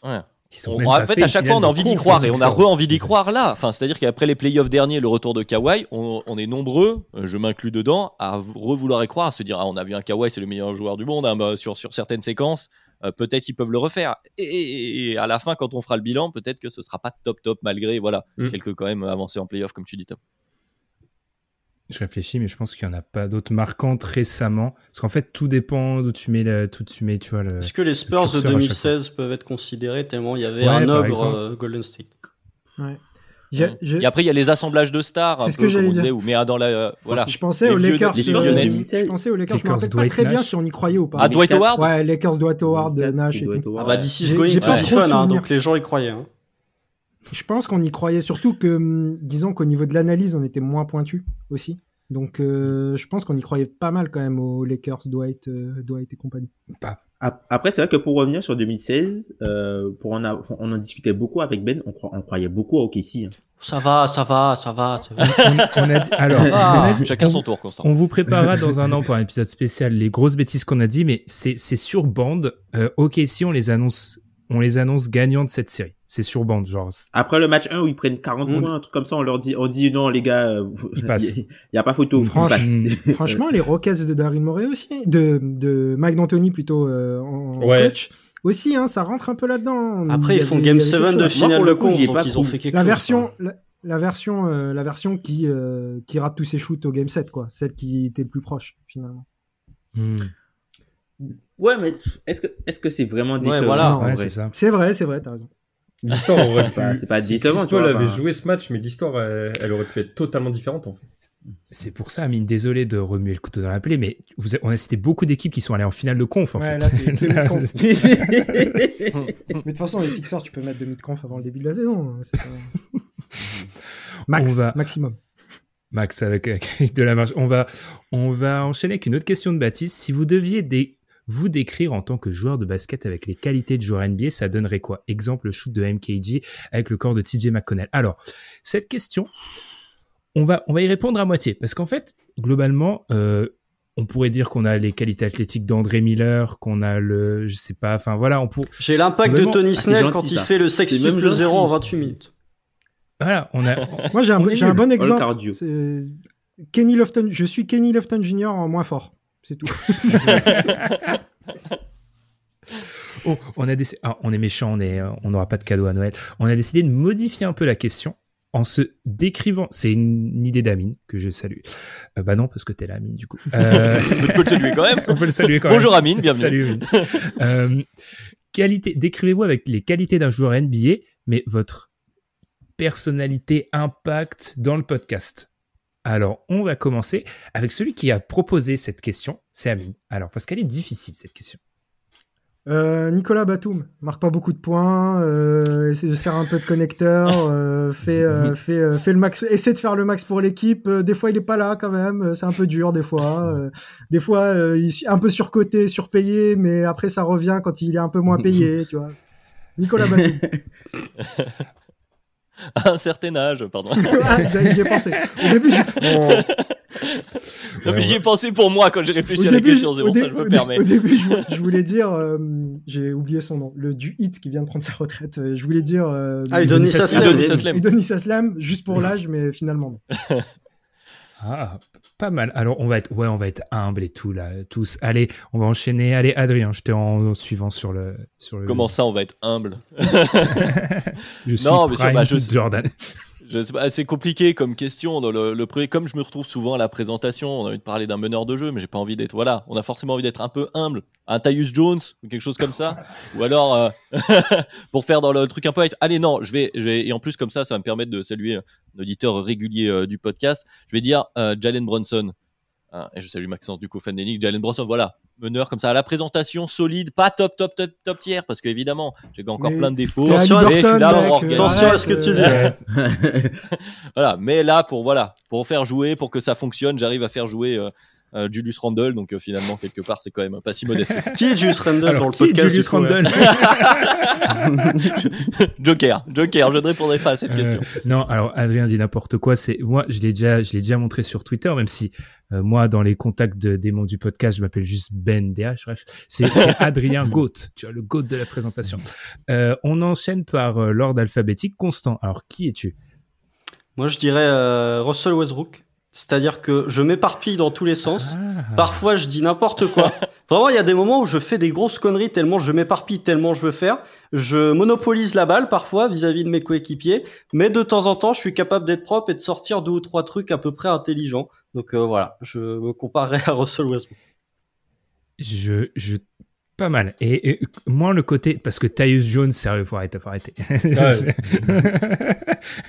Ouais. ils ont On- même en pas fait, fait à chaque fois, on a envie d'y croire et on a re-envie d'y croire là. Enfin, c'est-à-dire qu'après les playoffs derniers, le retour de Kawhi, on, on est nombreux, je m'inclus dedans, à re-vouloir y croire, à se dire ah, on a vu un Kawhi, c'est le meilleur joueur du monde hein, bah, sur, sur certaines séquences. Euh, peut-être qu'ils peuvent le refaire. Et, et- et à la fin, quand on fera le bilan, peut-être que ce sera pas top top malgré voilà Mm. quelques quand même avancées en playoff comme tu dis Tom. Je réfléchis, mais je pense qu'il n'y en a pas d'autres marquantes récemment. Parce qu'en fait, tout dépend d'où tu mets, le, tout tu mets, tu vois, le. Est-ce que les Spurs de curseur à chaque 2016 peuvent être considérés tellement il y avait Ouais, un ogre exemple. euh, Golden State? Ouais. J'ai- Et après, il y a les assemblages de stars, C'est ce que j'allais dire. mais dans la, euh, voilà. Je pensais aux Lakers. les euh, je pensais aux Lakers. Je me rappelle pas Dwight très bien si on y croyait ou pas. Ah, Dwight Howard Ouais, Lakers Dwight Howard, Nash et Dwight tout. Howard. Ah bah This is J'ai- going j'ai to pas fun, hein, donc les gens y croyaient. hein. Je pense qu'on y croyait surtout que, hum, disons qu'au niveau de l'analyse, on était moins pointu aussi. Donc, euh, je pense qu'on y croyait pas mal quand même aux Lakers, Dwight, euh, Dwight et compagnie. Ap- Après, c'est vrai que pour revenir sur 2016, euh, pour en a- on en discutait beaucoup avec Ben, on, cro- on croyait beaucoup à OKC. hein. Ça va, ça va, ça va. ça va. on, on a dit, alors, Ah, on a dit- Chacun on- son tour, Constant. On vous préparera dans un an pour un épisode spécial les grosses bêtises qu'on a dit, mais c'est c'est sur bande. Euh, ok, si on les annonce, on les annonce gagnants de cette série. C'est sur bande, genre. Après le match 1 où ils prennent 40 Mm. points, un truc comme ça, on leur dit, on dit non les gars, euh, vous- Ils passent. il y a pas photo, Franch-. Franchement, les Rockets de Daryl Morey aussi, de, de Mike D'Antoni plutôt euh, en Ouais. coach, aussi, hein, ça rentre un peu là-dedans. Après, Il y ils font Game il y avait 7 quelque de finale de donc pas ils ont fait quelque La chose. version, la, la version, euh, la version qui, euh, qui rate tous ses shoots au Game 7, quoi. Celle qui était le plus proche, finalement. Hmm. Ouais, mais est-ce que est-ce que c'est vraiment décevant voilà. Ouais, vrai? c'est ça. C'est vrai, c'est vrai, t'as raison. L'histoire aurait pu. C'est pas- c'est pas si décevant, Paul avait joué ce match, mais l'histoire, elle, elle aurait pu être totalement différente en fait. C'est pour ça, Amine, désolé de remuer le couteau dans la plaie, mais vous on a cité beaucoup d'équipes qui sont allées en finale de conf, en Ouais, fait. là, c'est demi-conf. vrai. Mais de toute façon, les Sixers, tu peux mettre demi-conf avant le début de la saison. hein, pas- Max, On va- maximum. Max avec, avec de la marge. On va, on va enchaîner avec une autre question de Baptiste. Si vous deviez dé- vous décrire en tant que joueur de basket avec les qualités de joueur NBA, ça donnerait quoi? Exemple, le shoot de MKG avec le corps de TJ McConnell. Alors, cette question, on va, on va y répondre à moitié. Parce qu'en fait, globalement, euh, on pourrait dire qu'on a les qualités athlétiques d'André Miller, qu'on a le, je sais pas, enfin voilà, on pour, J'ai l'impact de Tony Ah, Snell gentil, quand il ça. fait le sextuple même gentil. 0 en 28 minutes. voilà, on a, Moi, j'ai un, bon exemple. C'est Kenny Lofton. Je suis Kenny Lofton Jr. en moins fort. C'est tout. Oh, on a déc- ah, on est méchant, on est, on n'aura pas de cadeau à Noël. On a décidé de modifier un peu la question en se décrivant. C'est une idée d'Amine que je salue. Euh, bah non, parce que t'es là, Amine, du coup. Euh, Tu peux le saluer quand même. on peut le saluer quand Bonjour, même. Amine, bienvenue. Salut Amine. Euh, qualité, décrivez-vous avec les qualités d'un joueur NBA, mais votre personnalité impact dans le podcast. Alors, on va commencer avec celui qui a proposé cette question, c'est Amine. Alors, parce qu'elle est difficile, cette question. Euh, Nicolas Batum marque pas beaucoup de points, euh, essaie de serre un peu de connecteur, euh, fait, euh, fait, fait le max, essaie de faire le max pour l'équipe. Des fois, il est pas là quand même, c'est un peu dur des fois. Des fois, il est un peu surcoté, surpayé, mais après ça revient quand il est un peu moins payé, tu vois. Nicolas Batum. À un certain âge, pardon. Ah, J'y ai pensé. Au début, j'ai Non, mais j'y ai pensé pour moi quand j'ai réfléchi au à la début, question, c'est au pour ça que je me permets. Au début, je, je voulais dire, euh, j'ai oublié son nom, le du hit qui vient de prendre sa retraite. Euh, Je voulais dire. Euh, Ah, Udonis Haslem. Udonis Haslem, juste pour l'âge, mais finalement non. Ah, pas mal. Alors, on va être, ouais, on va être humble et tout, là, tous. Allez, on va enchaîner. Allez, Adrien, je t'ai en suivant sur le, sur le. Comment ça, on va être humble? Je suis Non, mais Prime bah, je sais- Jordan. Je sais pas, c'est compliqué comme question. Dans le, le comme je me retrouve souvent à la présentation, on a envie de parler d'un meneur de jeu, mais j'ai pas envie d'être. Voilà, on a forcément envie d'être un peu humble. Un Tyus Jones ou quelque chose comme ça. ou alors euh, pour faire dans le truc un peu. avec- Allez, non, je vais, je vais. Et en plus comme ça, ça va me permettre de saluer un auditeur régulier euh, du podcast. Je vais dire euh, Jalen Brunson. Hein, et je salue Maxence du coup fan. Jalen Brunson, voilà, meneur comme ça à la présentation solide, pas top top top top tiers parce qu'évidemment j'ai encore Mais plein de défauts. Attention mais je suis là pour. Attention à ce que tu dis. Voilà, mais là pour voilà, pour faire jouer, pour que ça fonctionne, j'arrive à faire jouer euh, euh, Julius Randle, donc euh, finalement quelque part c'est quand même pas si modeste que ça. Qui est Julius Randle Alors, dans le qui est podcast Julius. Randle Joker, Joker, je ne répondrai pas à cette Euh, question. non, alors Adrien dit n'importe quoi. C'est moi, je l'ai déjà, je l'ai déjà montré sur Twitter, même si euh, moi, dans les contacts de, des membres du podcast, je m'appelle juste Ben DH. Bref, c'est Adrien Goat, tu vois le Goat de la présentation. Euh, on enchaîne par euh, l'ordre alphabétique constant. Alors, qui es-tu? Moi, je dirais euh, Russell Westbrook. C'est-à-dire que je m'éparpille dans tous les sens. Ah. Parfois, je dis n'importe quoi. Vraiment, il y a des moments où je fais des grosses conneries tellement je m'éparpille, tellement je veux faire. Je monopolise la balle parfois vis-à-vis de mes coéquipiers, mais de temps en temps, je suis capable d'être propre et de sortir deux ou trois trucs à peu près intelligents. Donc euh, voilà, je me comparerai à Russell Westbrook. Je, je, pas mal. Et, et moi, le côté, parce que Tyus Jones, sérieux, faut arrêter, faut arrêter.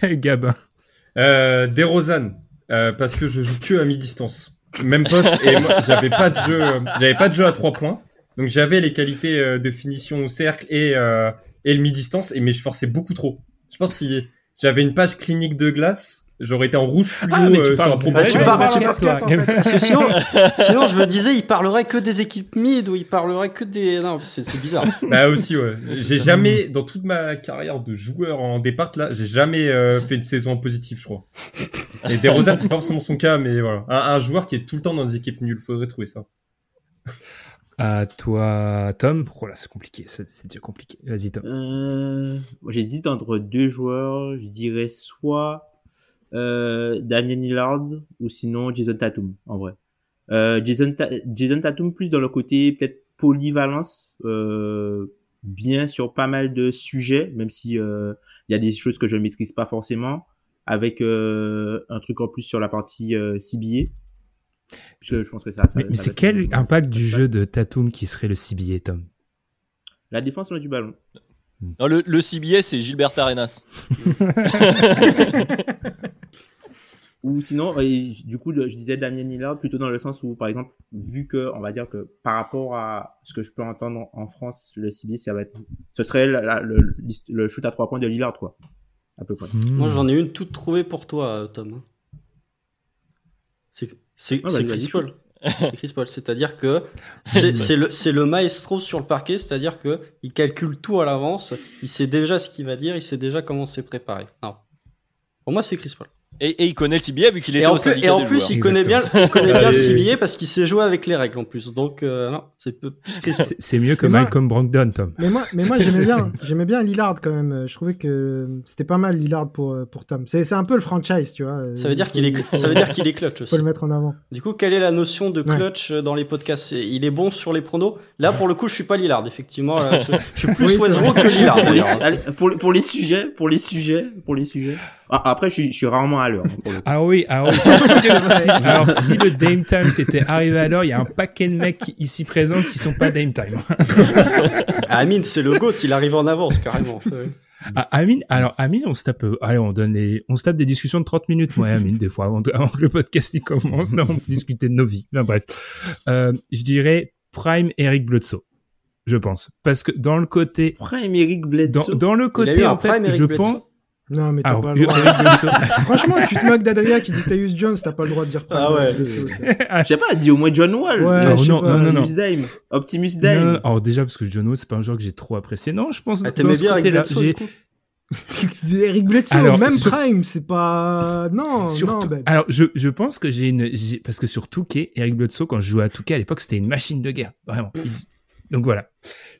Gabin. Euh, DeRozan, euh, parce que je joue que à mi-distance. Même poste, et moi, j'avais pas de jeu, euh, j'avais pas de jeu à trois points. Donc j'avais les qualités euh, de finition au cercle et, euh, et le mi-distance, et mais je forçais beaucoup trop. Je pense que si j'avais une page clinique de glace, j'aurais été en rouge fluo Ah, mais tu euh, sur parles du proportion. tu parles- basket, en fait. Parce que sinon, sinon, je me disais, il parlerait que des équipes mid ou il parlerait que des. Non, c'est c'est bizarre. Bah aussi ouais. J'ai jamais dans toute ma carrière de joueur en départ là, j'ai jamais euh, fait une saison positive, je crois. Et DeRozan c'est pas forcément son cas, mais voilà, un, un joueur qui est tout le temps dans des équipes nulles, faudrait trouver ça. À toi, Tom. Oh là, c'est compliqué, c'est c'est déjà compliqué. Vas-y, Tom. Euh, j'hésite entre deux joueurs. Je dirais soit euh, Damien Lillard ou sinon Jason Tatum, en vrai. Euh, Jason, Ta- Jason Tatum plus dans le côté peut-être polyvalence, euh, bien sur pas mal de sujets, même si euh, il y a des choses que je ne maîtrise pas forcément, avec euh, un truc en plus sur la partie euh, CBA. Parce que je pense que ça, ça Mais, c'est quel impact du jeu de Tatum qui serait le CBA, Tom? La défense du ballon. Non, le, le CBS, c'est Gilbert Arenas. Ou sinon, et du coup, je disais Damien Lillard plutôt dans le sens où, par exemple, vu que, on va dire que par rapport à ce que je peux entendre en France, le CBA, ça va être, ce serait la- la- le, le shoot à trois points de Lillard, quoi. À peu près. Moi, j'en ai une toute trouvée pour toi, Tom. C'est c'est- Ah, Chris Paul. C'est Chris Paul. C'est-à-dire que c'est le, maestro sur le parquet, c'est-à-dire que il calcule tout à l'avance, il sait déjà ce qu'il va dire, il sait déjà comment s'est préparé. Non. Pour moi, c'est Chris Paul. Et, et il connaît le CBA vu qu'il était Et en au plus, et en plus il connaît bien, il connaît bien le CBA parce qu'il sait jouer avec les règles en plus. Donc, euh, non, c'est peu- plus. C'est mieux que Mais moi- Malcolm Brogdon, Tom. Mais moi, mais moi j'aimais bien, j'aimais bien Lillard quand même. Je trouvais que c'était pas mal Lillard pour euh, pour Tom. C'est c'est un peu le franchise, tu vois. Ça veut dire qu'il est, ça veut dire qu'il est clutch aussi. Faut le mettre en avant. Du coup, quelle est la notion de clutch euh, dans les podcasts? Il est bon sur les pronos? Là, pour le coup, je suis pas Lillard, effectivement. là, je, je suis plus Oui, Westbrook que Lillard. Pour, les- pour les sujets, pour les sujets, pour les sujets. Ah, après, je suis, je suis rarement à l'heure. hein. Ah oui, ah oui. Si, le- alors si le Dame Time c'était arrivé à l'heure, il y a un paquet de mecs ici présents qui sont pas Dame Time. Amine, c'est le GOAT, il arrive en avance, carrément. Ah, Amine, alors Amine, on se tape, euh, allez, on donne les, on se tape des discussions de 30 minutes, moi et Amine, des fois, avant, de- avant que le podcast il commence, là, on peut discuter de nos vies. Enfin, bref. Euh, je dirais Prime Eric Bledsoe. Je pense. Parce que dans le côté, Prime Eric Bledsoe. dans le côté, en fait, je Bledsoe. pense, Non, mais t'as alors, pas le droit. Eric Bledsoe, Franchement, tu te moques d'Adrien qui dit Tyus Jones, t'as pas le droit de dire Ah ouais. Je sais pas, dis au moins John Wall. Ouais, Non, non, pas. non, non, non. Optimus Dame. Optimus Non, Dame. non, alors déjà parce que John Wall c'est pas un joueur que j'ai trop apprécié. Non, je pense Ah, dans T'aimais ce bien Eric côté-là, Bledsoe, j'ai Eric Bledsoe, Alors, même sur- Prime, c'est pas. Non, non, surtout. ben. Alors je, je pense que j'ai une parce que sur Touquet, Eric Bledsoe quand je jouais à Touquet à l'époque c'était une machine de guerre vraiment. Il- Donc voilà,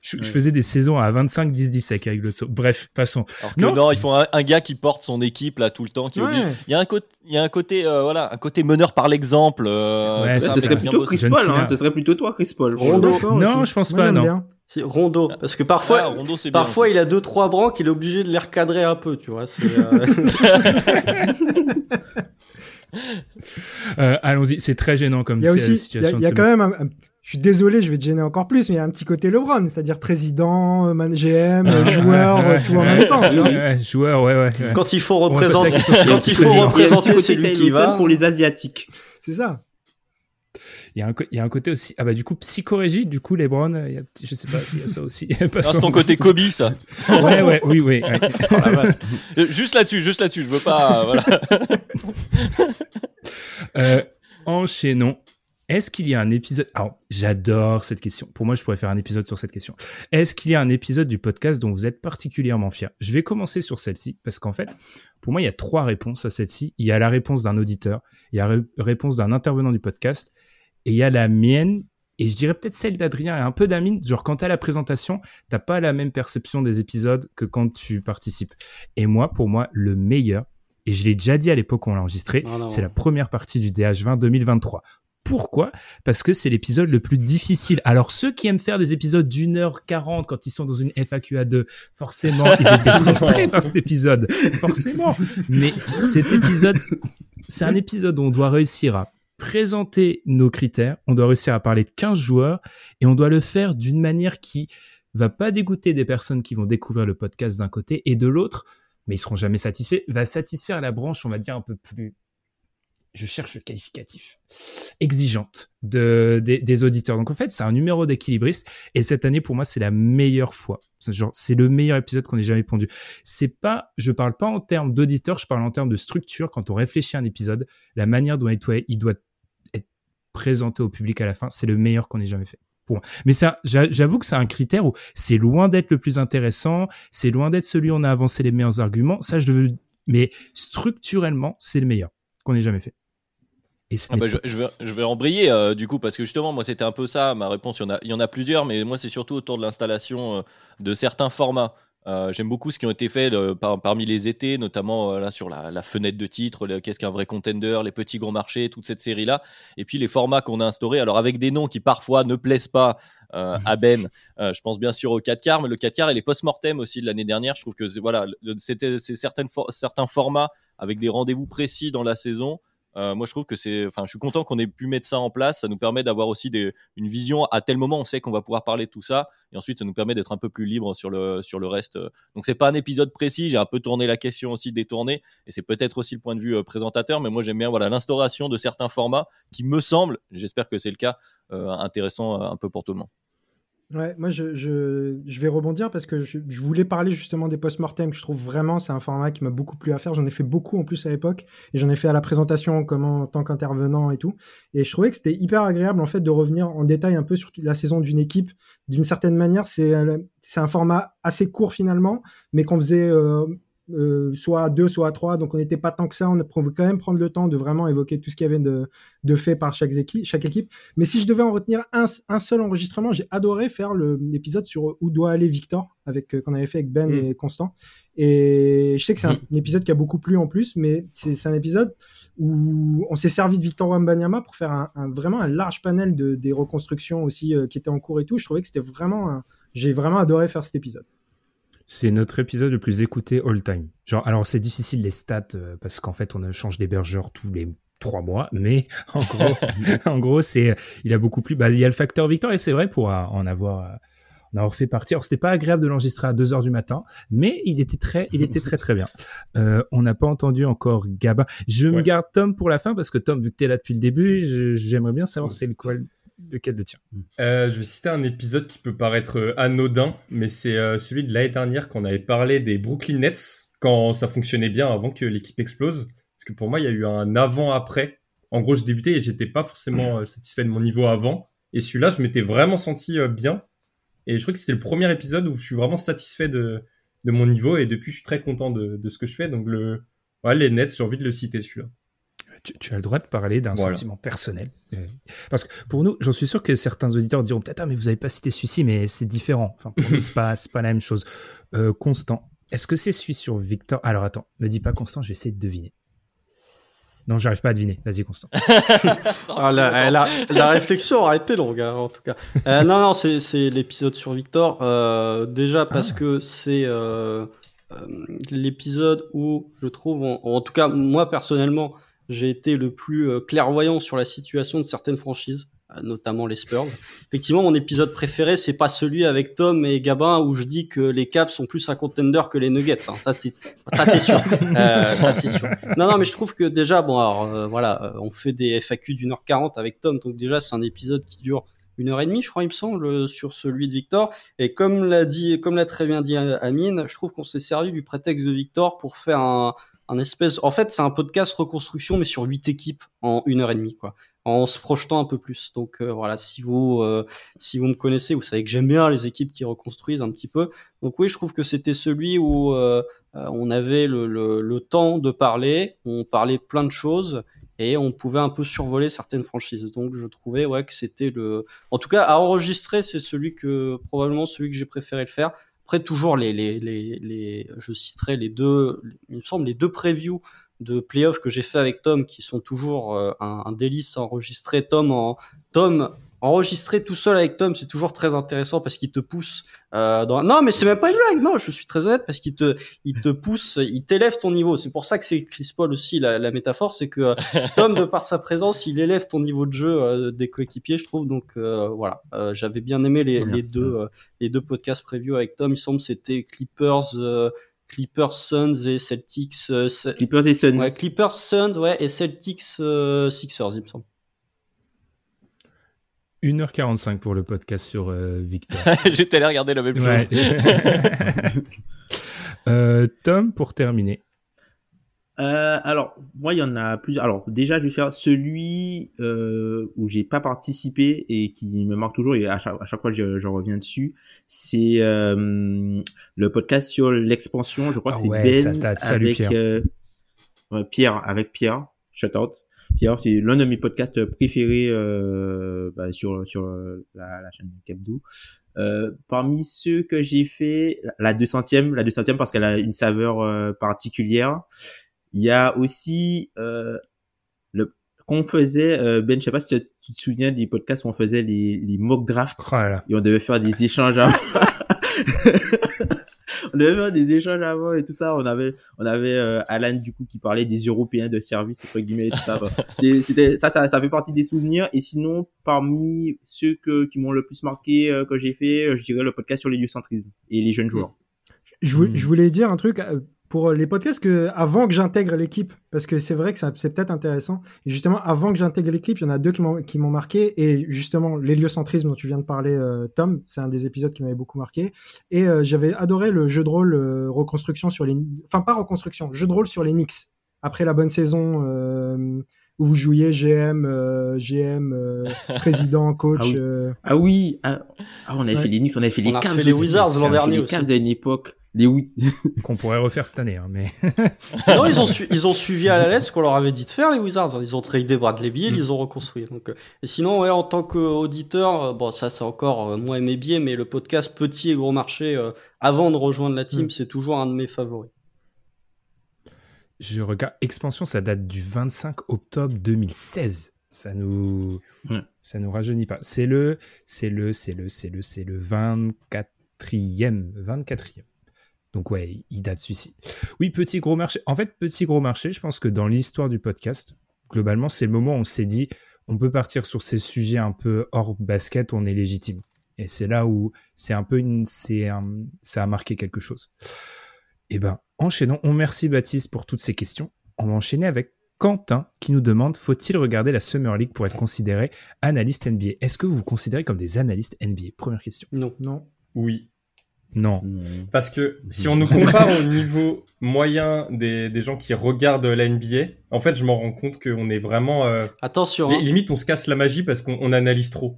je, je faisais des saisons à 25 10 10 avec Eric Bledsoe. Bref, passons. Alors que Non. non, il faut un, un gars qui porte son équipe là tout le temps, qui Ouais. oblige. Il y a un côté, il y a un côté, euh, voilà, un côté meneur par l'exemple. euh, Ouais, ça, serait plutôt. Chris Paul, hein. Ce serait plutôt toi, Chris Paul. Rondo. Non, aussi. je pense pas, non. bien. Rondo. Parce que parfois, Ah, Rondo, c'est bien parfois il a deux, trois branques, il est obligé de les recadrer un peu, tu vois. c'est, euh, Euh, Allons-y, c'est très gênant comme Il y a aussi, il y a, situation. il y a quand même un, un- je suis désolé, je vais te gêner encore plus, mais il y a un petit côté LeBron, c'est-à-dire président, man- GM, joueur, ouais, euh, tout en même temps, tu vois. ouais, ouais, joueur, ouais, ouais. ouais. quand il faut représenter, quand il faut petit représenter, c'est lui qui va. Pour les Asiatiques. C'est ça. Il y, a un, il y a un côté aussi. Ah bah du coup psychorégie, du coup LeBron, euh, il y a, je sais pas s'il y a ça aussi. Ah, c'est ton côté Kobe, ça. Ouais, ouais, oui, oui. ouais. Oh. Euh, juste là-dessus, juste là-dessus. Je veux pas. euh, voilà. Euh, enchaînons. Est-ce qu'il y a un épisode Alors, j'adore cette question. Pour moi, je pourrais faire un épisode sur cette question. Est-ce qu'il y a un épisode du podcast dont vous êtes particulièrement fier? Je vais commencer sur celle-ci parce qu'en fait, pour moi, il y a trois réponses à celle-ci. Il y a la réponse d'un auditeur, il y a la ré- réponse d'un intervenant du podcast, et il y a la mienne. Et je dirais peut-être celle d'Adrien et un peu d'Amine. Genre, quand t'as la présentation, t'as pas la même perception des épisodes que quand tu participes. Et moi, pour moi, le meilleur, Et je l'ai déjà dit à l'époque où on l'a enregistré, c'est la première partie du DH20 2023. Pourquoi? Parce que c'est l'épisode le plus difficile. Alors ceux qui aiment faire des épisodes d'une heure quarante quand ils sont dans une FAQ à 2, forcément, ils étaient frustrés par cet épisode. Forcément. Mais cet épisode, c'est un épisode où on doit réussir à présenter nos critères, on doit réussir à parler de 15 joueurs et on doit le faire d'une manière qui va pas dégoûter des personnes qui vont découvrir le podcast d'un côté et de l'autre, mais ils seront jamais satisfaits, va satisfaire la branche, on va dire un peu plus je cherche le qualificatif, exigeante de, des, des auditeurs. Donc en fait, c'est un numéro d'équilibriste et cette année pour moi c'est la meilleure fois. Genre c'est le meilleur épisode qu'on ait jamais pondu. C'est pas, je parle pas en termes d'auditeurs, je parle en termes de structure. Quand on réfléchit à un épisode, la manière dont il doit, être présenté au public à la fin, c'est le meilleur qu'on ait jamais fait. Pour. Mais ça, j'a- j'avoue que c'est un critère où c'est loin d'être le plus intéressant, c'est loin d'être celui où on a avancé les meilleurs arguments. Ça, je devais, mais structurellement, c'est le meilleur qu'on ait jamais fait. Et Ah bah, je, je vais, je vais embrayer euh, du coup parce que justement moi c'était un peu ça ma réponse il y en a, il y en a plusieurs mais moi c'est surtout autour de l'installation euh, de certains formats Euh, j'aime beaucoup ce qui ont été faits euh, par- parmi les étés notamment euh, là sur la, la fenêtre de titre le- qu'est-ce qu'un vrai contender les petits grands marchés toute cette série là et puis les formats qu'on a instaurés alors avec des noms qui parfois ne plaisent pas euh, à Ben je pense bien sûr au 4 quarts mais le 4 quarts et les post-mortem aussi de l'année dernière. Je trouve que c'est- voilà le- c'était c'est certaines for- certains formats avec des rendez-vous précis dans la saison euh, moi, je trouve que c'est. Enfin, je suis content qu'on ait pu mettre ça en place. Ça nous permet d'avoir aussi des, une vision. À tel moment, on sait qu'on va pouvoir parler de tout ça, et ensuite, ça nous permet d'être un peu plus libre sur le sur le reste. Donc, c'est pas un épisode précis. J'ai un peu tourné la question aussi, détourné, et c'est peut-être aussi le point de vue euh, présentateur. Mais moi, j'aime bien voilà l'instauration de certains formats qui me semblent, j'espère que c'est le cas, euh, intéressant euh, un peu pour tout le monde. Ouais, moi je, je, je vais rebondir parce que je, je voulais parler justement des post-mortem. Je trouve vraiment c'est un format qui m'a beaucoup plu à faire. J'en ai fait beaucoup en plus à l'époque et j'en ai fait à la présentation comme en tant qu'intervenant et tout. Et je trouvais que c'était hyper agréable en fait de revenir en détail un peu sur la saison d'une équipe. D'une certaine manière, c'est euh, c'est un format assez court finalement, mais qu'on faisait euh, euh, soit à deux, soit à trois, donc on n'était pas tant que ça. On pouvait quand même prendre le temps de vraiment évoquer tout ce qu'il y avait de, de fait par chaque équipe, chaque équipe. Mais si je devais en retenir un, un seul enregistrement, j'ai adoré faire l'épisode sur où doit aller Victor, avec euh, qu'on avait fait avec Ben Mm. et Constant. Et je sais que c'est un, épisode qui a beaucoup plu en plus, mais c'est un épisode où on s'est servi de Victor Wembanyama pour faire un, un- vraiment un large panel de des reconstructions aussi euh, qui étaient en cours et tout. Je trouvais que c'était vraiment, j'ai vraiment adoré faire cet épisode. C'est notre épisode le plus écouté all time. Genre, alors c'est difficile les stats euh, parce qu'en fait on change d'hébergeur tous les trois mois, mais en gros, en gros c'est, il a beaucoup plus. Bah, il y a le facteur Victor et c'est vrai pour euh, en avoir, euh, en avoir fait partie. Alors c'était pas agréable de l'enregistrer à 2 heures du matin, mais il était très, il était très très bien. Euh, on n'a pas entendu encore Gabin. Je me Ouais. garde Tom pour la fin parce que Tom, vu que t'es là depuis le début, j'aimerais bien savoir c'est lequel, lequel le tien? Euh, je vais citer un épisode qui peut paraître euh, anodin, mais c'est euh, celui de l'année dernière quand on avait parlé des Brooklyn Nets, quand ça fonctionnait bien avant que l'équipe explose. Parce que pour moi, il y a eu un avant-après. En gros, je débutais et j'étais pas forcément euh, satisfait de mon niveau avant. Et celui-là, je m'étais vraiment senti bien. Et je crois que c'était le premier épisode où je suis vraiment satisfait de, de mon niveau. Et depuis, je suis très content de, de ce que je fais. Donc, le, ouais, les Nets, j'ai envie de le citer celui-là. Tu, tu as le droit de parler d'un Voilà. sentiment personnel. Euh, Parce que pour nous, j'en suis sûr que certains auditeurs diront peut-être ah mais vous avez pas cité celui-ci, mais c'est différent. Enfin pour nous c'est pas la même chose. Euh, Constant, est-ce que c'est celui sur Victor? Alors attends, me dis pas Constant, je vais essayer de deviner. Non, j'arrive pas à deviner. Vas-y Constant. Ah, la, la, la réflexion a été longue, hein, en tout cas. Euh, non, non, c'est, l'épisode sur Victor. Euh, déjà parce Ah. que c'est euh, euh, l'épisode où je trouve, en, en tout cas, moi personnellement, j'ai été le plus euh, clairvoyant sur la situation de certaines franchises, euh, notamment les Spurs. Effectivement, mon épisode préféré, c'est pas celui avec Tom et Gabin où je dis que les Cavs sont plus un contender que les Nuggets. hein. Ça, c'est, ça, c'est sûr. Euh, ça, c'est sûr. Non, non, mais je trouve que déjà, bon, alors euh, voilà, euh, on fait des FAQ d'une heure quarante avec Tom, donc déjà, c'est un épisode qui dure une heure et demie, je crois, il me semble, sur celui de Victor. Et comme l'a dit, comme l'a très bien dit Amine, je trouve qu'on s'est servi du prétexte de Victor pour faire un, un espèce. En fait, c'est un podcast reconstruction, mais sur huit équipes en une heure et demie, quoi, en se projetant un peu plus. Donc euh, voilà, si vous euh, si vous me connaissez, vous savez que j'aime bien les équipes qui reconstruisent un petit peu. Donc oui, je trouve que c'était celui où euh, euh, on avait le, le, le temps de parler, on parlait plein de choses et on pouvait un peu survoler certaines franchises. Donc je trouvais ouais que c'était le, en tout cas à enregistrer, c'est celui que probablement celui que j'ai préféré le faire. Après toujours les les les, je citerai les deux, il les deux previews de playoffs que j'ai fait avec Tom, qui sont toujours euh, un, un délice à enregistrer. Tom, en, Tom enregistrer tout seul avec Tom, c'est toujours très intéressant parce qu'il te pousse euh, dans... Non, mais c'est même pas une blague. Non, je suis très honnête parce qu'il te, il te pousse, il t'élève ton niveau. C'est pour ça que c'est Chris Paul aussi la, la métaphore, c'est que euh, Tom, de par sa présence, il élève ton niveau de jeu euh, des coéquipiers, je trouve. Donc euh, voilà, Euh, j'avais bien aimé les, les deux, euh, les deux podcasts preview avec Tom. Il semble que c'était Clippers, euh, Clippers Suns et Celtics. euh, Ce- Clippers et Suns. Ouais, Clippers Suns, ouais, et Celtics Sixers, il me semble. 1h45 pour le podcast sur euh, Victor. J'étais allé regarder la même chose. Ouais. Euh, Tom, pour terminer. Euh, alors, moi, il y en a plusieurs. Alors, déjà, je vais faire celui euh, où j'ai pas participé et qui me marque toujours et à chaque, à chaque fois, je, je reviens dessus. C'est euh, le podcast sur l'expansion. Je crois que Ah c'est ouais, Ben ça date. Salut, avec Pierre. euh, ouais, Pierre avec Pierre. Shout out. Pierre, c'est l'un de mes podcasts préférés euh, bah, sur sur la, la chaîne Kebdo. Euh, parmi ceux que j'ai fait, la 200e, la 200e parce qu'elle a une saveur euh, particulière. Il y a aussi euh, le qu'on faisait euh, Ben, je sais pas si tu, tu te souviens des podcasts où on faisait les, les mock drafts Oh là là. et on devait faire des échanges. on faire des échanges avant et tout ça. On avait, on avait euh, Alan du coup qui parlait des Européens de service entre guillemets et tout ça. C'était ça, ça, ça fait partie des souvenirs. Et sinon, parmi ceux que qui m'ont le plus marqué euh, que j'ai fait, euh, je dirais le podcast sur l'héliocentrisme et les jeunes joueurs. Je, vou- Mm. je voulais dire un truc euh, pour les podcasts que avant que j'intègre l'équipe, parce que c'est vrai que c'est peut-être intéressant. Et justement, avant que j'intègre l'équipe, il y en a deux qui m'ont qui m'ont marqué. Et justement, l'héliocentrisme dont tu viens de parler, euh, Tom, c'est un des épisodes qui m'avait beaucoup marqué. Et euh, j'avais adoré le jeu de rôle euh, reconstruction sur les, enfin pas reconstruction, jeu de rôle sur les Knicks après la bonne saison. euh, où vous jouiez GM, euh, GM, euh, président, coach. Ah oui. euh, Ah oui, ah, ah, on avait Ouais. fait les Knicks, on avait fait On les a Cavs fait les. Wizards l'an On avait fait dernier Les. Cavs à une époque. Les Wiz. Qu'on pourrait refaire cette année, hein, mais non, ils ont, su- ils ont suivi à la lettre ce qu'on leur avait dit de faire, les Wizards. Ils ont tradé Bradley Beal, Mm. ils ont reconstruit. Donc, euh, et sinon, ouais, en tant qu'auditeur, euh, bon, ça c'est encore euh, moi et mes biais, mais le podcast Petit et Gros Marché, euh, avant de rejoindre la team, Mm. c'est toujours un de mes favoris. je regarde. Expansion, ça date du 25 octobre 2016. Ça nous, Ouais. ça nous rajeunit pas. C'est le, c'est le, c'est le, c'est le, c'est le 24e, 24e. Donc ouais, il date celui-ci. Oui, petit gros marché. En fait, petit gros marché, je pense que dans l'histoire du podcast, globalement, c'est le moment où on s'est dit, on peut partir sur ces sujets un peu hors basket, on est légitime. Et c'est là où c'est un peu une, c'est un, ça a marqué quelque chose. Eh ben, enchaînons. On remercie Baptiste pour toutes ces questions. On va enchaîner avec Quentin qui nous demande faut-il regarder la Summer League pour être considéré analyste NBA Est-ce que vous vous considérez comme des analystes NBA Première question. Non. non. Oui. Non. Parce que si on nous compare au niveau moyen des, des gens qui regardent la NBA, en fait, je m'en rends compte qu'on est vraiment... euh, Attention, hein. limite, on se casse la magie parce qu'on on analyse trop.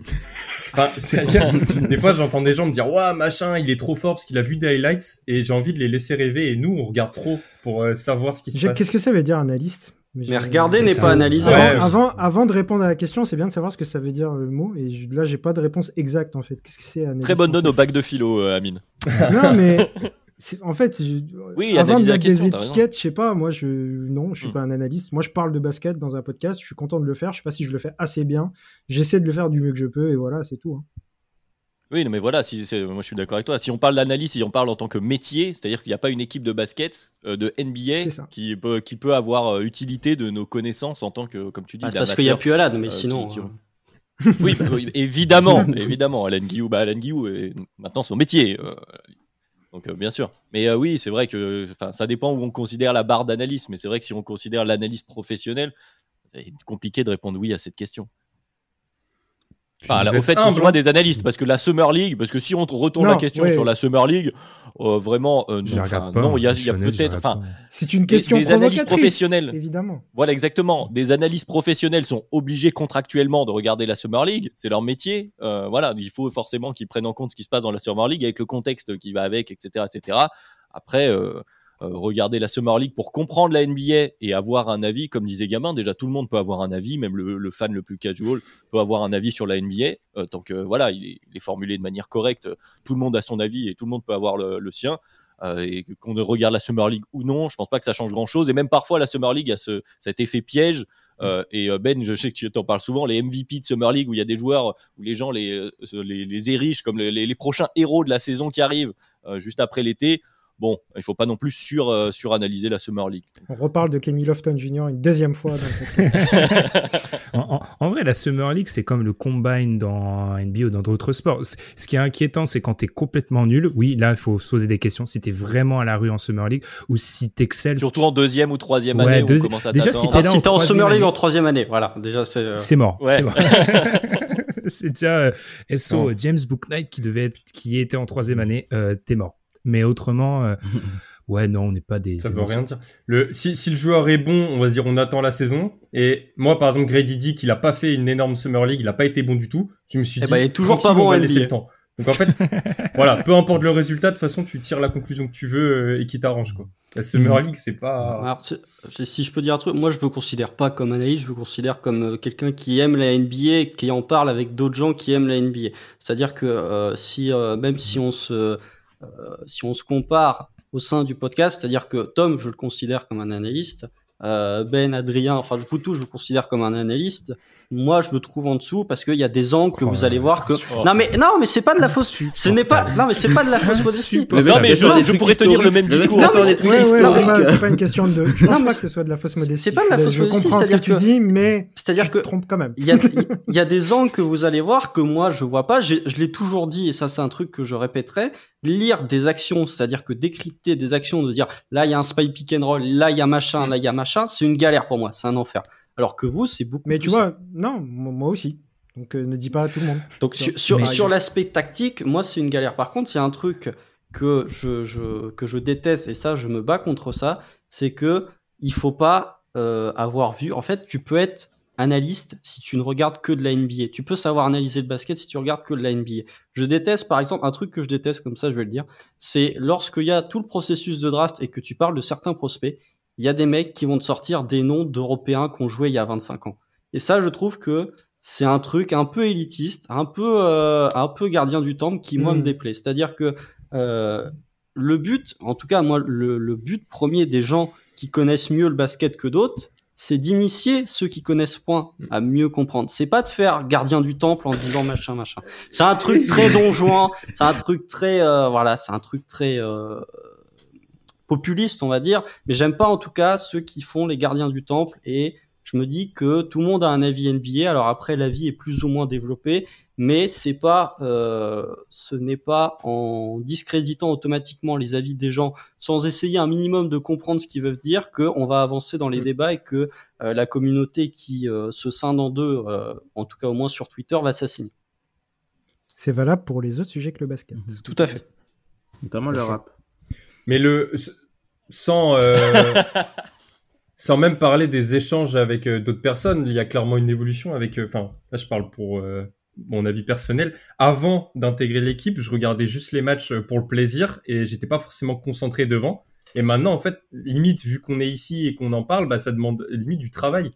Enfin, c'est-à-dire, des fois, j'entends des gens me dire, ouais, machin, il est trop fort parce qu'il a vu des highlights et j'ai envie de les laisser rêver et nous, on regarde trop pour euh, savoir ce qui se passe. Qu'est-ce que ça veut dire analyste? Mais regarder c'est n'est pas analyser. Avant, avant, avant de répondre à la question, c'est bien de savoir ce que ça veut dire le mot. Et je- là, j'ai pas de réponse exacte en fait. Qu'est-ce que c'est Très bonne note au bac de philo, euh, Amine. Non, mais en fait, je- Oui, avant de mettre question, des étiquettes, je sais pas. Moi, je non, je suis Hmm. pas un analyste. Moi, je parle de basket dans un podcast. Je suis content de le faire. Je sais pas si je le fais assez bien. J'essaie de le faire du mieux que je peux et voilà, c'est tout. hein. Oui, non, mais voilà, si, moi je suis d'accord avec toi. Si on parle d'analyse, si on parle en tant que métier, c'est-à-dire qu'il n'y a pas une équipe de basket, euh, de NBA, qui peut, qui peut avoir euh, utilité de nos connaissances en tant que, comme tu dis, Ah, c'est parce qu'il n'y a plus Alan, mais euh, sinon. qui- qui euh, ont- Oui, bah, oui, évidemment, évidemment. Alan Guillou, bah, Alan Guillou est maintenant son métier. euh, donc, euh, bien sûr. Mais euh, oui, c'est vrai que ça dépend où on considère la barre d'analyse. Mais c'est vrai que si on considère l'analyse professionnelle, c'est compliqué de répondre oui à cette question. Enfin, Vous là, au fait, ou moins hein. des analystes, parce que la Summer League, parce que si on retourne Non, la question ouais. sur la Summer League, euh, vraiment, euh, non, enfin, pas. non, il y a, peut-être, enfin. C'est une Des- question des analyses provocatrice, professionnelles. évidemment. voilà, exactement. Des analystes professionnels sont obligés contractuellement de regarder la Summer League. C'est leur métier. Euh, voilà, il faut forcément qu'ils prennent en compte ce qui se passe dans la Summer League avec le contexte qui va avec, etc., etc. Après, euh, regarder la Summer League pour comprendre la NBA et avoir un avis, comme disait Gamin, déjà tout le monde peut avoir un avis, même le, fan le plus casual peut avoir un avis sur la NBA, euh, tant que voilà, il est, formulé de manière correcte. Tout le monde a son avis et tout le monde peut avoir le, sien. euh, et qu'on regarde la Summer League ou non, je pense pas que ça change grand chose. Et même parfois, la Summer League a ce, cet effet piège. Euh, et euh, Ben, je sais que tu en parles souvent, les MVP de Summer League où il y a des joueurs où les gens les, euh, les, comme les, prochains héros de la saison qui arrivent euh, juste après l'été. Bon, il faut pas non plus sur, euh, suranalyser la Summer League. On reparle de Kenny Lofton Jr. une deuxième fois. En, en- en vrai, la Summer League, c'est comme le combine dans NBA ou dans d'autres sports. Ce qui est inquiétant, c'est quand t'es complètement nul. Oui, là, il faut se poser des questions. Si t'es vraiment à la rue en Summer League ou si t'excelles. Surtout en deuxième ou troisième Ouais, année où deuxi- on à déjà, si t'attendre. t'es là si en t'es en Summer League année. en troisième année, voilà. Déjà, c'est. euh, C'est mort. Ouais. C'est mort. c'est déjà euh, SO. James Booknight qui devait être, qui était en troisième année. Euh, T'es mort. Mais autrement, euh, ouais, non, on n'est pas des. Ça veut rien dire. Le, si, si le joueur est bon, on va se dire on attend la saison. Et moi, par exemple, Grady dit qu'il a pas fait une énorme Summer League, il a pas été bon du tout. Je me suis Eh dit, ben, il est toujours pas bon laisser le temps. Donc en fait, voilà, peu importe le résultat, de toute façon, tu tires la conclusion que tu veux euh, et qui t'arrange, quoi. La Summer Mhm. League, c'est pas... Alors, si je peux dire un truc, moi je me considère pas comme analyste, je me considère comme euh, quelqu'un qui aime la NBA, et qui en parle avec d'autres gens qui aiment la NBA. C'est-à-dire que euh, si euh, même si on se euh, si on se compare au sein du podcast, c'est-à-dire que Tom, je le considère comme un analyste, euh, Ben, Adrien, enfin le Poutou, je le considère comme un analyste. Moi, je me trouve en dessous parce qu'il y a des angles que Oh, vous allez voir que. Non mais non mais c'est pas de la fausse. Ce n'est pas. Non mais c'est pas de la fausse modestie. Non, mais a je- je pourrais tenir le même discours. Ouais, ouais, c'est pas, pas une question de. Je pense pas que ce soit de la fausse modestie. c'est pas de la Je- fausse Je modestie, comprends ce que c'est-à-dire tu que- dis, mais C'est-à-dire tu que te trompes quand même. Il y, a, il y a des angles que vous allez voir que moi je vois pas. Je l'ai toujours dit et ça c'est un truc que je répéterai. Lire des actions, c'est-à-dire que décrypter des actions, de dire là il y a un spy pick and roll, là il y a machin, là il y a machin, c'est une galère pour moi, c'est un enfer. Alors que vous c'est beaucoup. Mais plus tu vois, non, moi moi aussi. Donc euh, ne dis pas à tout le monde. donc sur, sur, Mais- sur l'aspect tactique, moi c'est une galère. Par contre, il y a un truc que je, je que je déteste et ça je me bats contre ça, c'est que il faut pas euh, avoir vu. En fait, tu peux être analyste si tu ne regardes que de la NBA. Tu peux savoir analyser le basket si tu regardes que de la NBA. Je déteste, par exemple, un truc que je déteste comme ça, je vais le dire, c'est lorsqu'il y a tout le processus de draft et que tu parles de certains prospects, il y a des mecs qui vont te sortir des noms d'Européens qui ont joué il y a 25 ans. Et ça, je trouve que c'est un truc un peu élitiste, un peu, euh, un peu gardien du temple qui, moi, me déplaît. C'est-à-dire que euh, le but, en tout cas, moi, le, le but premier des gens qui connaissent mieux le basket que d'autres, c'est d'initier ceux qui connaissent point à mieux comprendre. C'est pas de faire gardien du temple en disant machin, machin. C'est un truc très donjon, c'est un truc très, euh, voilà, c'est un truc très euh, populiste, on va dire. Mais j'aime pas en tout cas ceux qui font les gardiens du temple et je me dis que tout le monde a un avis NBA. Alors après, l'avis est plus ou moins développé, mais c'est pas, euh, ce n'est pas en discréditant automatiquement les avis des gens, sans essayer un minimum de comprendre ce qu'ils veulent dire, qu'on va avancer dans les Mm. débats et que euh, la communauté qui euh, se scinde en deux, euh, en tout cas au moins sur Twitter, va s'assigner. C'est valable pour les autres sujets que le basket. Tout à fait. Notamment le rap. Mais le... Sans... euh, Sans même parler des échanges avec euh, d'autres personnes, il y a clairement une évolution avec... euh, Enfin, là je parle pour euh, mon avis personnel. Avant d'intégrer l'équipe, je regardais juste les matchs pour le plaisir et j'étais pas forcément concentré devant. Et maintenant, en fait, limite, vu qu'on est ici et qu'on en parle, bah, ça demande limite du travail.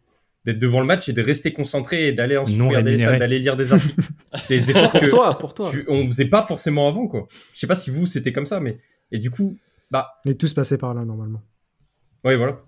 D'être devant le match et de rester concentré et d'aller ensuite Non regarder les rémunéré. d'aller lire des articles. C'est des efforts Pour que toi, pour toi. tu- on faisait pas forcément avant, quoi. Je sais pas si vous, c'était comme ça, mais... Et du coup, bah, On est tous passés par là normalement. ouais, voilà.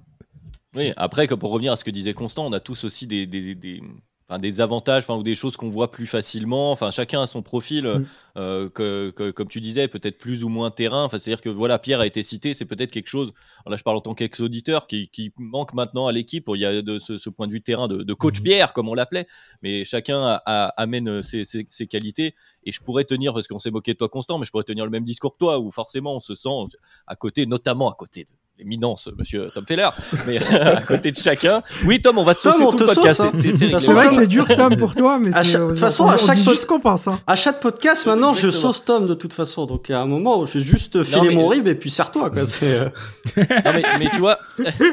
Oui, après, que pour revenir à ce que disait Constant, on a tous aussi des, des, des, enfin, des avantages enfin, ou des choses qu'on voit plus facilement. Enfin, chacun a son profil, euh, Mm. euh, que, que- comme tu disais, peut-être plus ou moins terrain. Enfin, C'est-à-dire que voilà, Pierre a été cité, c'est peut-être quelque chose, alors là je parle en tant qu'ex-auditeur, qui, qui manque maintenant à l'équipe. Il y a de ce, ce point de vue terrain de, de coach Mhm. Pierre, comme on l'appelait, mais chacun a- a- amène ses, ses- ses qualités. Et je pourrais tenir, parce qu'on s'est moqué de toi Constant, mais je pourrais tenir le même discours que toi, où forcément on se sent à côté, notamment à côté de l'éminence, monsieur Tom Feller, mais à côté de chacun. Oui, Tom, on va te Tom, saucer tout te le podcast. hein. c'est- vrai que c'est dur, Tom, pour toi, mais À c'est- de toute façon, on, à chaque ce qu'on pense. Hein. À chaque podcast, maintenant, je sauce Tom de toute façon. Donc, il y a un moment où je vais juste filer mon rib et puis serre-toi, quoi. C'est, euh, Non, mais, mais tu vois,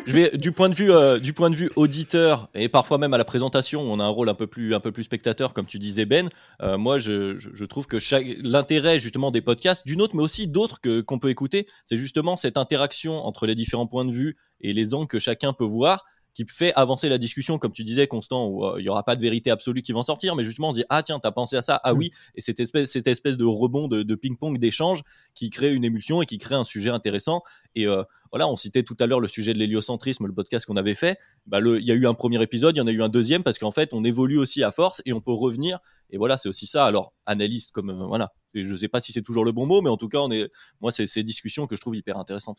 je vais du point de vue euh, du point de vue auditeur et parfois même à la présentation, on a un rôle un peu plus un peu plus spectateur, comme tu disais Ben. Euh, moi, je, je, je trouve que chaque l'intérêt justement des podcasts, d'une autre, mais aussi d'autres que qu'on peut écouter, c'est justement cette interaction entre les différents points de vue et les angles que chacun peut voir. qui fait avancer la discussion, comme tu disais, Constant, où euh, il y aura pas de vérité absolue qui va en sortir, mais justement on dit ah tiens t'as pensé à ça, ah oui, et cette espèce, cette espèce de rebond de, de ping-pong d'échange qui crée une émulsion et qui crée un sujet intéressant. Et euh, voilà, on citait tout à l'heure le sujet de l'héliocentrisme, le podcast qu'on avait fait. Bah, il y a eu un premier épisode, il y en a eu un deuxième parce qu'en fait on évolue aussi à force et on peut revenir. Et voilà, c'est aussi ça. Alors analyste comme euh, voilà, et je sais pas si c'est toujours le bon mot, mais en tout cas on est, moi c'est ces discussions que je trouve hyper intéressantes.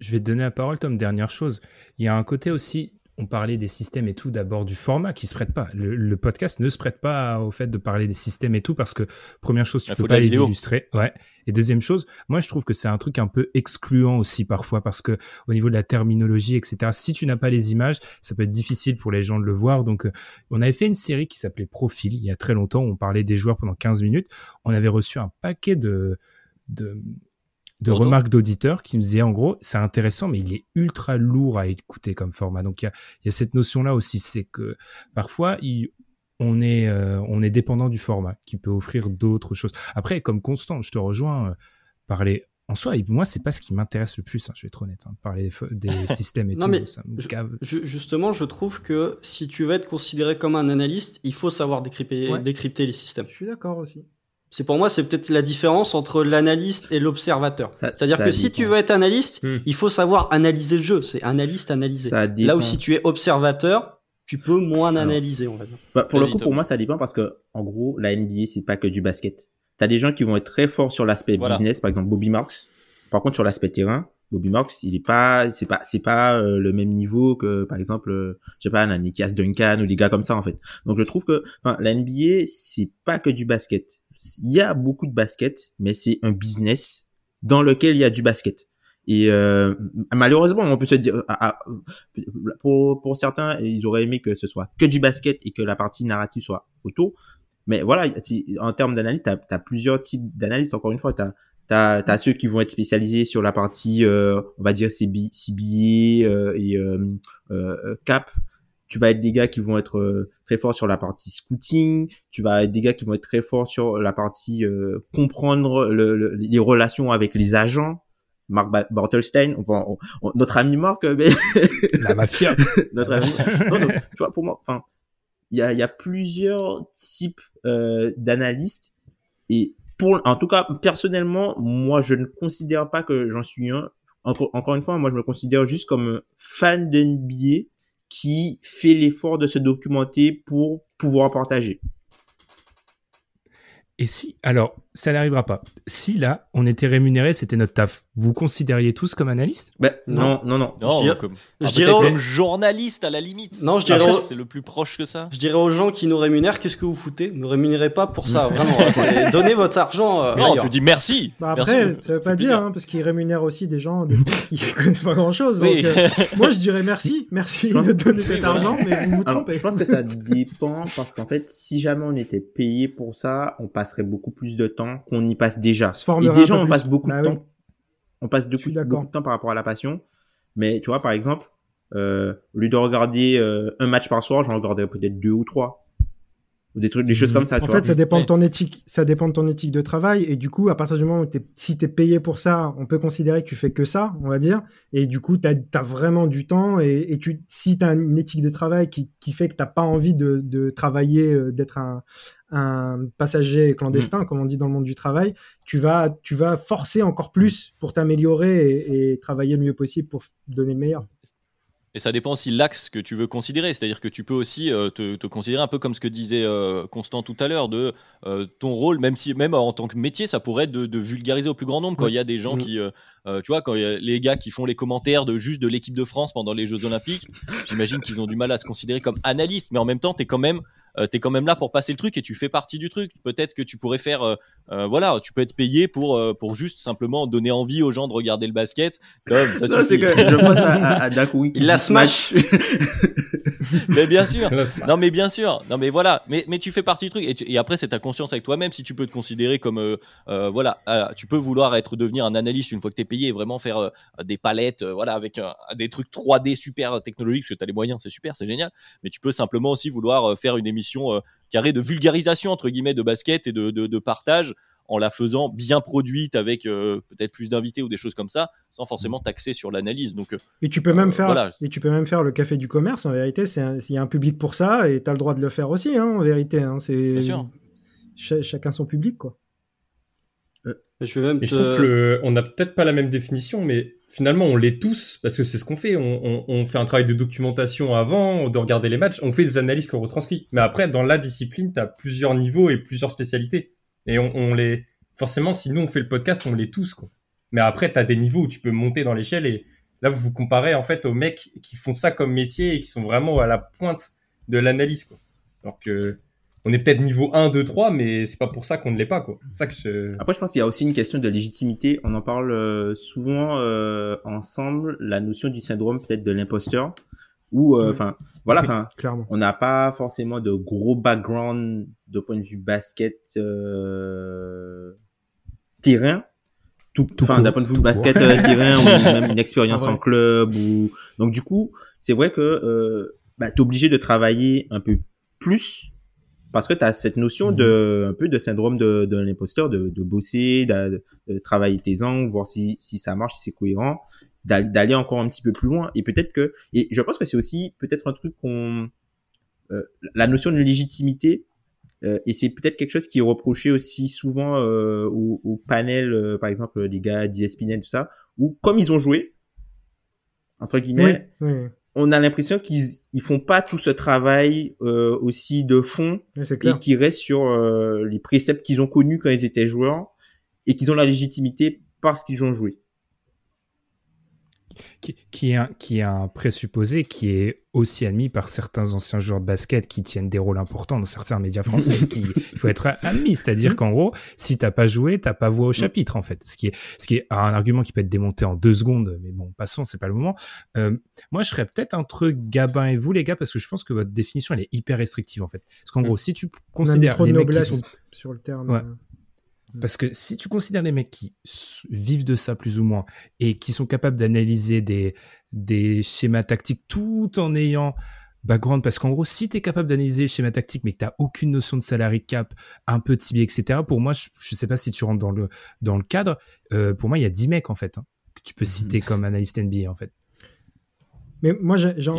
Je vais te donner la parole, Tom. Dernière chose. Il y a un côté aussi, on parlait des systèmes et tout, d'abord du format qui se prête pas. Le, le podcast ne se prête pas au fait de parler des systèmes et tout parce que, première chose, tu Il peux pas la les vidéo. illustrer. Ouais. Et deuxième chose, moi, je trouve que c'est un truc un peu excluant aussi parfois parce que au niveau de la terminologie, etc., si tu n'as pas les images, ça peut être difficile pour les gens de le voir. Donc, euh, on avait fait une série qui s'appelait Profil il y a très longtemps. où On parlait des joueurs pendant 15 minutes. On avait reçu un paquet de, de, de Pardon remarques d'auditeurs qui nous disaient en gros c'est intéressant mais il est ultra lourd à écouter comme format donc il y a, il y a cette notion là aussi c'est que parfois il- on est euh, on est dépendant du format qui peut offrir d'autres choses après comme constant je te rejoins euh, parler en soi et moi c'est pas ce qui m'intéresse le plus hein, je vais être honnête hein, parler des, systèmes et Non, tout mais ça me cave Justement, je trouve que si tu veux être considéré comme un analyste, il faut savoir décrypter, Ouais. décrypter les systèmes. Je suis d'accord aussi. C'est pour moi, c'est peut-être la différence entre l'analyste et l'observateur. C'est-à-dire que si dépend. tu veux être analyste, Hmm. il faut savoir analyser le jeu. C'est analyste, analyser. Ça dépend. Là où si tu es observateur, tu peux moins Alors. analyser, on va dire. Bah, pour le coup, pour moi, ça dépend parce que, en gros, la NBA, c'est pas que du basket. T'as des gens qui vont être très forts sur l'aspect Voilà. business, par exemple Bobby Marks. Par contre, sur l'aspect terrain, Bobby Marks, il est pas, c'est pas, c'est pas euh, le même niveau que, par exemple, euh, je sais pas, un Nikias Duncan ou des gars comme ça, en fait. Donc, je trouve que, enfin, la NBA, c'est pas que du basket. Il y a beaucoup de basket, mais c'est un business dans lequel il y a du basket. Et euh, malheureusement, on peut se dire, ah, ah, pour, certains, ils auraient aimé que ce soit que du basket et que la partie narrative soit autour. Mais voilà, en termes d'analyse, tu as, plusieurs types d'analyse. Encore une fois, tu as, ceux qui vont être spécialisés sur la partie, euh, on va dire, CB, CBA euh, et euh, euh, CAP. Tu vas être des gars qui vont être euh, très forts sur la partie scouting. Tu vas être des gars qui vont être très forts sur la partie euh, comprendre le- le- les relations avec les agents. Mark Ba- Bartelstein, on, va- on- on- notre ami Mark, euh, mais la mafia notre ami. Non, non, tu vois, pour moi, enfin, il y a, y a plusieurs types euh, d'analystes et pour, en tout cas, personnellement, moi, je ne considère pas que j'en suis un. Encore, encore une fois, moi, je me considère juste comme un fan de NBA qui fait l'effort de se documenter pour pouvoir partager. et si alors ça n'arrivera pas si là on était rémunéré c'était notre taf vous considériez tous comme analyste? Ben, non, non, non. Non, Je dirais- comme, je ah, dirais peut-être au- comme journaliste à la limite. Non, je dirais c'est le plus proche que ça. Je dirais aux gens qui nous rémunèrent, qu'est-ce que vous foutez? Me rémunérez pas pour ça, vraiment. Donnez votre argent euh, Non, tu dis merci. Bah Merci, après, ça veut pas dire, hein, parce qu'ils rémunèrent aussi des gens des qui connaissent pas grand chose. Donc, Oui. euh, moi, je dirais merci, merci de donner cet argent, mais vous vous Alors, trompez. je pense que ça dépend parce qu'en fait, si jamais on était payé pour ça, on passerait beaucoup plus de temps qu'on y passe déjà. Et déjà, on passe beaucoup Bah de oui. temps. On passe beaucoup de temps par rapport à la passion. Mais tu vois, par exemple, euh, au lieu de regarder euh, un match par soir, j'en regarderais peut-être deux ou trois. Ou des trucs, des choses Mhm. comme ça, tu En vois. fait, ça dépend de ton éthique, ça dépend de ton éthique de travail. Et du coup, à partir du moment où t'es, si t'es payé pour ça, on peut considérer que tu fais que ça, on va dire. Et du coup, t'as, as vraiment du temps. Et, et tu, si t'as une éthique de travail qui, qui fait que t'as pas envie de, de travailler, euh, d'être un, un passager clandestin, Mm. comme on dit dans le monde du travail, tu vas, tu vas forcer encore plus pour t'améliorer et, et travailler le mieux possible pour donner le meilleur. Et ça dépend aussi l'axe que tu veux considérer. C'est-à-dire que tu peux aussi euh, te, te considérer un peu comme ce que disait euh, Constant tout à l'heure, de euh, ton rôle, même si même en tant que métier, ça pourrait être de, de vulgariser au plus grand nombre. Quand il y a des gens Mm. qui, tu vois, quand il y a les gars qui font les commentaires de juste de l'équipe de France pendant les Jeux Olympiques, j'imagine qu'ils ont du mal à se considérer comme analystes, mais en même temps, t'es quand même euh, t'es quand même là pour passer le truc et tu fais partie du truc. Peut-être que tu pourrais faire, euh, euh, voilà, tu peux être payé pour euh, pour juste simplement donner envie aux gens de regarder le basket. Tom, ça Non, c'est que je pense à, à, à Il la smash. Mais bien sûr. Non mais bien sûr, non mais voilà, mais, mais tu fais partie du truc et, tu- et après c'est ta conscience avec toi-même si tu peux te considérer comme euh, euh, voilà, euh, tu peux vouloir être devenir un analyste une fois que tu es payé et vraiment faire euh, des palettes euh, voilà avec euh, des trucs 3D super technologiques parce que tu as les moyens, c'est super, c'est génial, mais tu peux simplement aussi vouloir euh, faire une émission euh, carrée de vulgarisation entre guillemets de basket et de, de, de partage en la faisant bien produite avec euh, peut-être plus d'invités ou des choses comme ça, sans forcément taxer sur l'analyse. Donc, euh, Et tu peux même faire, voilà. et tu peux même faire le café du commerce. En vérité, c'est un- il y a un public pour ça et t'as le droit de le faire aussi. Hein, en vérité, hein, c'est chacun son public, quoi. Je vais même je trouve que le- on n'a peut-être pas la même définition, mais finalement on l'est tous parce que c'est ce qu'on fait. On, on, on fait un travail de documentation avant de regarder les matchs. On fait des analyses qu'on retranscrit. Mais après, dans la discipline, t'as plusieurs niveaux et plusieurs spécialités. Et on, on les forcément, si nous on fait le podcast, on l'est tous quoi. Mais après, t'as des niveaux où tu peux monter dans l'échelle et là vous vous comparez en fait aux mecs qui font ça comme métier et qui sont vraiment à la pointe de l'analyse quoi. Alors que on est peut-être niveau 1, 2, 3, mais c'est pas pour ça qu'on ne l'est pas quoi. Ça que je... Après, je pense qu'il y a aussi une question de légitimité. On en parle euh, souvent euh, ensemble, la notion du syndrome peut-être de l'imposteur, ou Ouais. enfin voilà, enfin Clairement. on n'a pas forcément de gros background de point de vue basket euh, terrain tout, Tout enfin d'un point de vue basket euh, terrain ou même une expérience Ah ouais. en club ou donc du coup c'est vrai que euh, bah, t'es obligé de travailler un peu plus parce que tu as cette notion Mhm. de un peu de syndrome de, de l'imposteur de, de bosser de, de travailler tes angles voir si si ça marche si c'est cohérent d'aller encore un petit peu plus loin et peut-être que et je pense que c'est aussi peut-être un truc qu'on euh, la notion de légitimité euh, et c'est peut-être quelque chose qui est reproché aussi souvent euh, au, au panel par exemple les gars d'ESPN tout ça où comme ils ont joué entre guillemets Oui, oui, on a l'impression qu'ils ils font pas tout ce travail euh, aussi de fond et clair. qui restent sur euh, les préceptes qu'ils ont connus quand ils étaient joueurs et qu'ils ont la légitimité parce qu'ils ont joué. Qui, qui est un, qui est un présupposé qui est aussi admis par certains anciens joueurs de basket qui tiennent des rôles importants dans certains médias français. qui, il faut être admis, c'est-à-dire qu'en gros, si t'as pas joué, t'as pas voix au chapitre en fait. Ce qui est, ce qui est un argument qui peut être démonté en deux secondes, mais bon, passons, c'est pas le moment. Euh, moi, je serais peut-être entre Gabin et vous les gars parce que je pense que votre définition elle est hyper restrictive en fait. Parce qu'en gros, si tu considères les mecs qui sont sur le terme. Ouais. Parce que si tu considères les mecs qui vivent de ça plus ou moins et qui sont capables d'analyser des, des schémas tactiques tout en ayant background, parce qu'en gros, si tu es capable d'analyser le schéma tactique mais que tu aucune notion de salary cap, un peu de CBA, etc., pour moi, je, je sais pas si tu rentres dans le, dans le cadre, euh, pour moi, il y a 10 mecs en fait, hein, que tu peux citer comme analyste NBA en fait. Mais moi, j'ai, j'ai-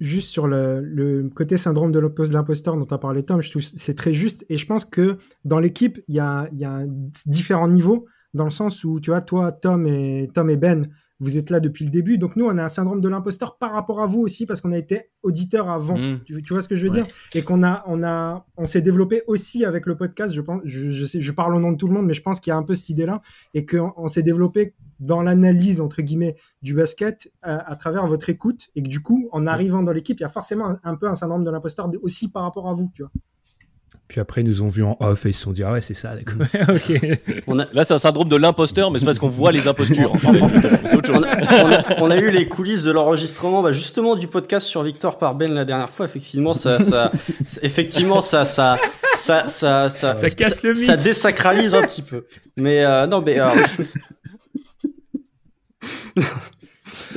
juste sur le, le côté syndrome de l'impo- de l'imposteur dont as parlé, Tom, c'est très juste. Et je pense que dans l'équipe, il y a, y a différents niveaux, dans le sens où, tu vois, toi, Tom et, Tom et Ben, vous êtes là depuis le début. Donc nous, on a un syndrome de l'imposteur par rapport à vous aussi, parce qu'on a été auditeur avant. Mmh. Tu, tu vois ce que je veux Ouais. dire? Et qu'on a, on a, on s'est développé aussi avec le podcast. Je pense, je, je sais, je parle au nom de tout le monde, mais je pense qu'il y a un peu cette idée-là et qu'on on s'est développé dans l'analyse entre guillemets du basket à, à travers votre écoute et que du coup, en arrivant dans l'équipe, il y a forcément un, un peu un syndrome de l'imposteur aussi par rapport à vous, tu vois. Puis après, ils nous ont vu en off et ils se sont dit, ah ouais, c'est ça, d'accord. ok. On a, Là, c'est un syndrome de l'imposteur, mais c'est parce qu'on voit les impostures. autre on, a, on a- on a eu les coulisses de l'enregistrement, bah, justement du podcast sur Victor par Ben la dernière fois. Effectivement, ça, ça, effectivement, ça, ça, ça, ça, ça, Ça casse le mythe. Ça désacralise un petit peu. Mais euh, non, mais alors- Et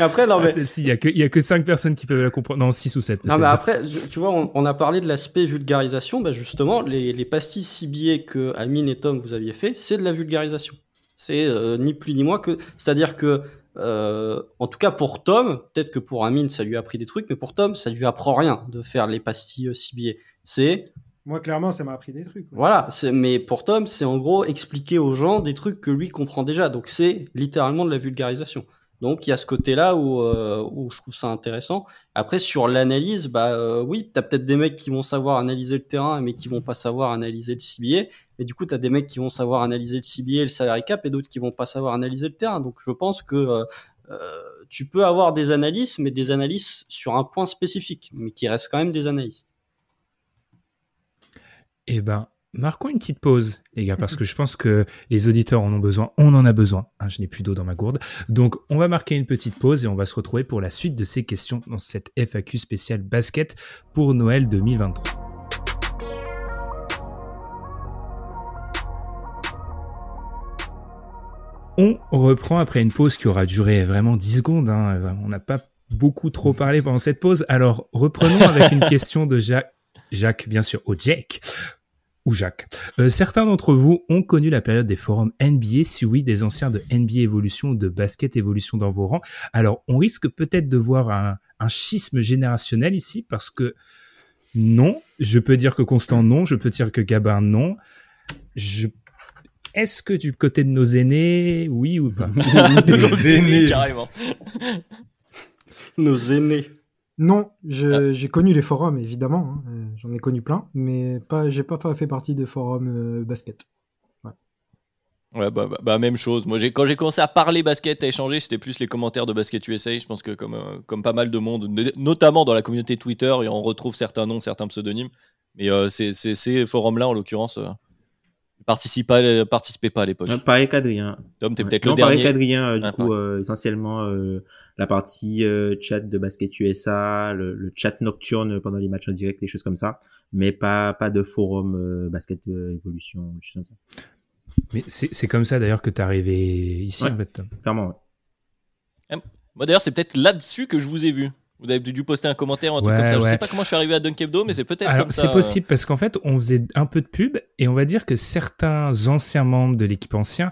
après, non, Ah, mais celle-ci, il y a que, il y a que 5 personnes qui peuvent la comprendre. Non, 6 ou 7. Non, mais après, tu vois, on, on a parlé de l'aspect vulgarisation. Bah justement, les, les pastilles CBA que Amine et Tom vous aviez fait, c'est de la vulgarisation. C'est euh, ni plus ni moins que. C'est-à-dire que, euh, en tout cas pour Tom, peut-être que pour Amine, ça lui a appris des trucs, mais pour Tom, ça lui apprend rien de faire les pastilles euh, CBA. C'est Moi, clairement, ça m'a appris des trucs. voilà, mais pour Tom, c'est en gros expliquer aux gens des trucs que lui comprend déjà. Donc c'est littéralement de la vulgarisation. Donc il y a ce côté-là où, euh, où je trouve ça intéressant. Après sur l'analyse, bah euh, oui, t'as peut-être des mecs qui vont savoir analyser le terrain, mais qui vont pas savoir analyser le CBA. Et du coup, t'as des mecs qui vont savoir analyser le CBA et le salary cap, et d'autres qui vont pas savoir analyser le terrain. Donc je pense que euh, tu peux avoir des analyses, mais des analyses sur un point spécifique, mais qui restent quand même des analystes. Eh ben, marquons une petite pause, les gars, parce que je pense que les auditeurs en ont besoin. On en a besoin. hein, je n'ai plus d'eau dans ma gourde. Donc, on va marquer une petite pause et on va se retrouver pour la suite de ces questions dans cette FAQ spéciale basket pour Noël 2023. On reprend après une pause qui aura duré vraiment 10 secondes. hein. On n'a pas beaucoup trop parlé pendant cette pause. Alors, reprenons avec une question de Jacques. Jacques, bien sûr, au Jack. Ou Jacques. Euh, certains d'entre vous ont connu la période des forums NBA, si oui, des anciens de NBA Evolution ou de Basket Evolution dans vos rangs. Alors, on risque peut-être de voir un, un schisme générationnel ici, parce que non, je peux dire que Constant non, je peux dire que Gabin non. Je... Est-ce que du côté de nos aînés, oui ou pas? Nos aînés. carrément. Nos aînés. Non, Ah. j'ai connu les forums évidemment, hein, euh, j'en ai connu plein, mais pas, j'ai pas fait partie de forums euh, basket. Ouais, bah, bah, bah, même chose. Moi, j'ai, quand j'ai commencé à parler basket, à échanger, c'était plus les commentaires de Basket USA. Je pense que comme, euh, comme pas mal de monde, no- notamment dans la communauté Twitter, et on retrouve certains noms, certains pseudonymes. Mais euh, ces, ces, ces forums-là, en l'occurrence, euh, participaient, participaient pas à l'époque. Euh, Pareil qu'Adrien. Tom, t'es Ouais. peut-être non, le pareil dernier. qu'Adrien, euh, du Ah, coup, euh, essentiellement euh, la partie euh, chat de Basket USA, le, le chat nocturne pendant les matchs en direct, des choses comme ça, mais pas pas de forum euh, Basket euh, Evolution, des choses comme ça. Mais c'est c'est comme ça d'ailleurs que t'es arrivé ici, Ouais. en fait. Clairement. ouais. Moi, d'ailleurs, c'est peut-être là-dessus que je vous ai vu. Vous avez dû poster un commentaire ou un truc Ouais, comme ça. Je ouais. sais pas comment je suis arrivé à Dunkebdo, mais c'est peut-être Alors, comme ça. c'est possible parce qu'en fait, on faisait un peu de pub et on va dire que certains anciens membres de l'équipe ancien,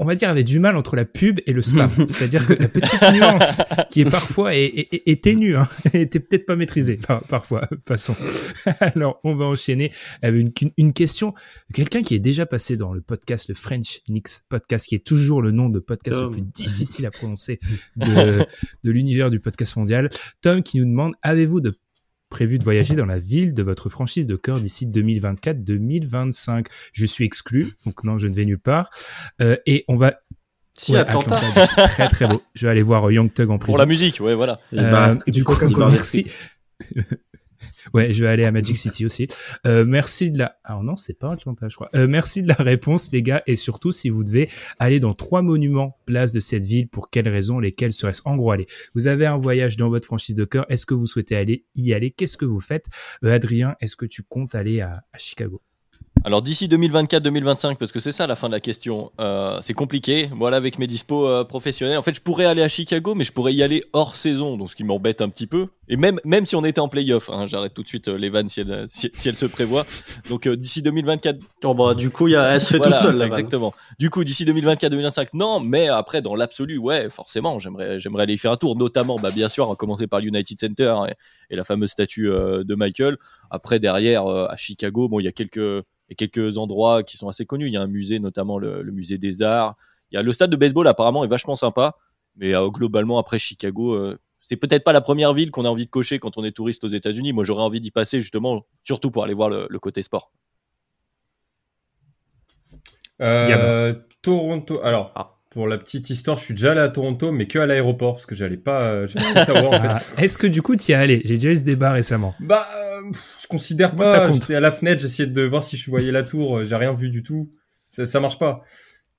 on va dire, avaient du mal entre la pub et le spam. C'est-à-dire que la petite nuance qui est parfois est, est, ténue, hein, était peut-être pas maîtrisée par- parfois. Passons. Alors, on va enchaîner avec une, une question. Quelqu'un qui est déjà passé dans le podcast, le French Nix podcast, qui est toujours le nom de podcast le plus difficile à prononcer de, de l'univers du podcast mondial. Tom qui nous demande, avez-vous de prévu de voyager dans la ville de votre franchise de cœur d'ici 2024-2025 Je suis exclu, donc non, je ne vais nulle part. Euh, et on va... Si, Ouais, Atlanta. Atlanta, très très beau. Je vais aller voir Young Thug en prison. Pour la musique, ouais, voilà. Il Euh, du coup, merci. Ouais, je vais aller à Magic City aussi. Euh, merci de la. Alors non, c'est pas Atlanta, je crois. Euh, merci de la réponse, les gars, et surtout si vous devez aller dans trois monuments, places de cette ville, pour quelles raisons, lesquelles seraient-ce? En gros, allez, vous avez un voyage dans votre franchise de cœur. Est-ce que vous souhaitez aller y aller? Qu'est-ce que vous faites? Euh, Adrien, est-ce que tu comptes aller à, à Chicago? Alors d'ici 2024-2025, parce que c'est ça la fin de la question, euh, c'est compliqué. Voilà, avec mes dispos euh, professionnels, en fait, je pourrais aller à Chicago, mais je pourrais y aller hors saison, donc ce qui m'embête un petit peu. Et même, même si on était en playoff, hein, j'arrête tout de suite euh, les vannes si elle, si, si elle se prévoit. Donc euh, d'ici 2024, Oh, bah, du coup, y a... elle se fait voilà, toute seule, là. exactement. Du coup, d'ici 2024-2025, non, mais après, dans l'absolu, ouais, forcément, j'aimerais, j'aimerais aller y faire un tour, notamment, bah, bien sûr, à commencer par l'United Center et, et la fameuse statue euh, de Michael. Après, derrière, euh, à Chicago, bon, il y a quelques, il y a quelques endroits qui sont assez connus. Il y a un musée, notamment le, le musée des Arts. Il y a le stade de baseball, apparemment, est vachement sympa. Mais euh, globalement, après Chicago, euh, c'est peut-être pas la première ville qu'on a envie de cocher quand on est touriste aux États-Unis. Moi, j'aurais envie d'y passer, justement, surtout pour aller voir le, le côté sport. Euh, Toronto. Alors, Ah. Pour la petite histoire, je suis déjà allé à Toronto, mais que à l'aéroport, parce que j'allais pas, euh, j'allais à Ottawa, en Ah, fait. Est-ce que du coup tu y es allé? J'ai déjà eu ce débat récemment. Bah, euh, je considère Moi, ça pas. J'étais à la fenêtre, j'essayais de voir si je voyais la tour. euh, J'ai rien vu du tout. Ça, ça marche pas.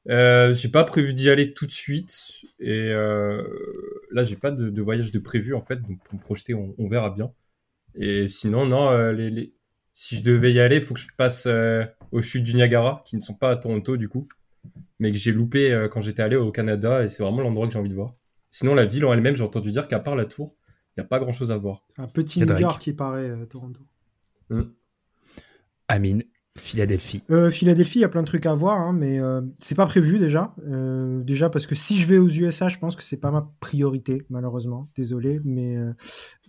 Euh, j'ai pas prévu d'y aller tout de suite. Et euh, là, j'ai pas de, de voyage de prévu en fait. Donc pour me projeter, on, on verra bien. Et sinon, non. euh, les, les... Si je devais y aller, il faut que je passe aux chutes du Niagara, qui ne sont pas à Toronto du coup, mais que j'ai loupé euh, quand j'étais allé au Canada. Et c'est vraiment l'endroit que j'ai envie de voir. Sinon, la ville en elle-même, j'ai entendu dire qu'à part la tour, il y a pas grand-chose à voir. Un petit Et New. York qui paraît euh, Toronto. Amine, Philadelphie. Euh, Philadelphie, il y a plein de trucs à voir, hein, mais euh, c'est pas prévu déjà. Euh, déjà parce que si je vais aux USA, je pense que c'est pas ma priorité, malheureusement. Désolé, mais euh,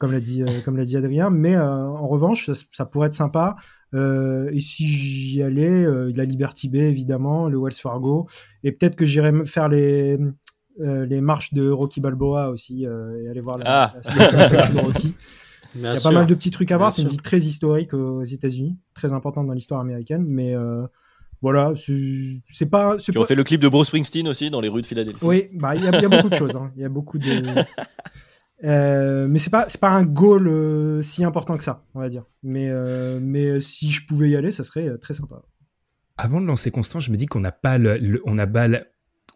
comme l'a dit, euh, comme l'a dit Adrien. Mais euh, en revanche, ça, ça pourrait être sympa. Euh, et si j'y allais, euh, la Liberty Bay évidemment, le Wells Fargo, et peut-être que j'irais faire les euh, les marches de Rocky Balboa aussi euh, et aller voir la, Ah. la- la statue de Rocky. Il y a sûr. pas mal de petits trucs à voir. C'est une ville très historique aux États-Unis, très importante dans l'histoire américaine. Mais euh, voilà, c'est pas. Tu as pas- fait le clip de Bruce Springsteen aussi dans les rues de Philadelphie. Oui, bah il y, a- y a beaucoup de choses. hein. Il y a beaucoup de. Euh, mais c'est pas c'est pas un goal euh, si important que ça, on va dire. Mais euh, mais si je pouvais y aller, ça serait euh, très sympa. Avant de lancer Constant, je me dis qu'on n'a pas le, le- on n'a pas le-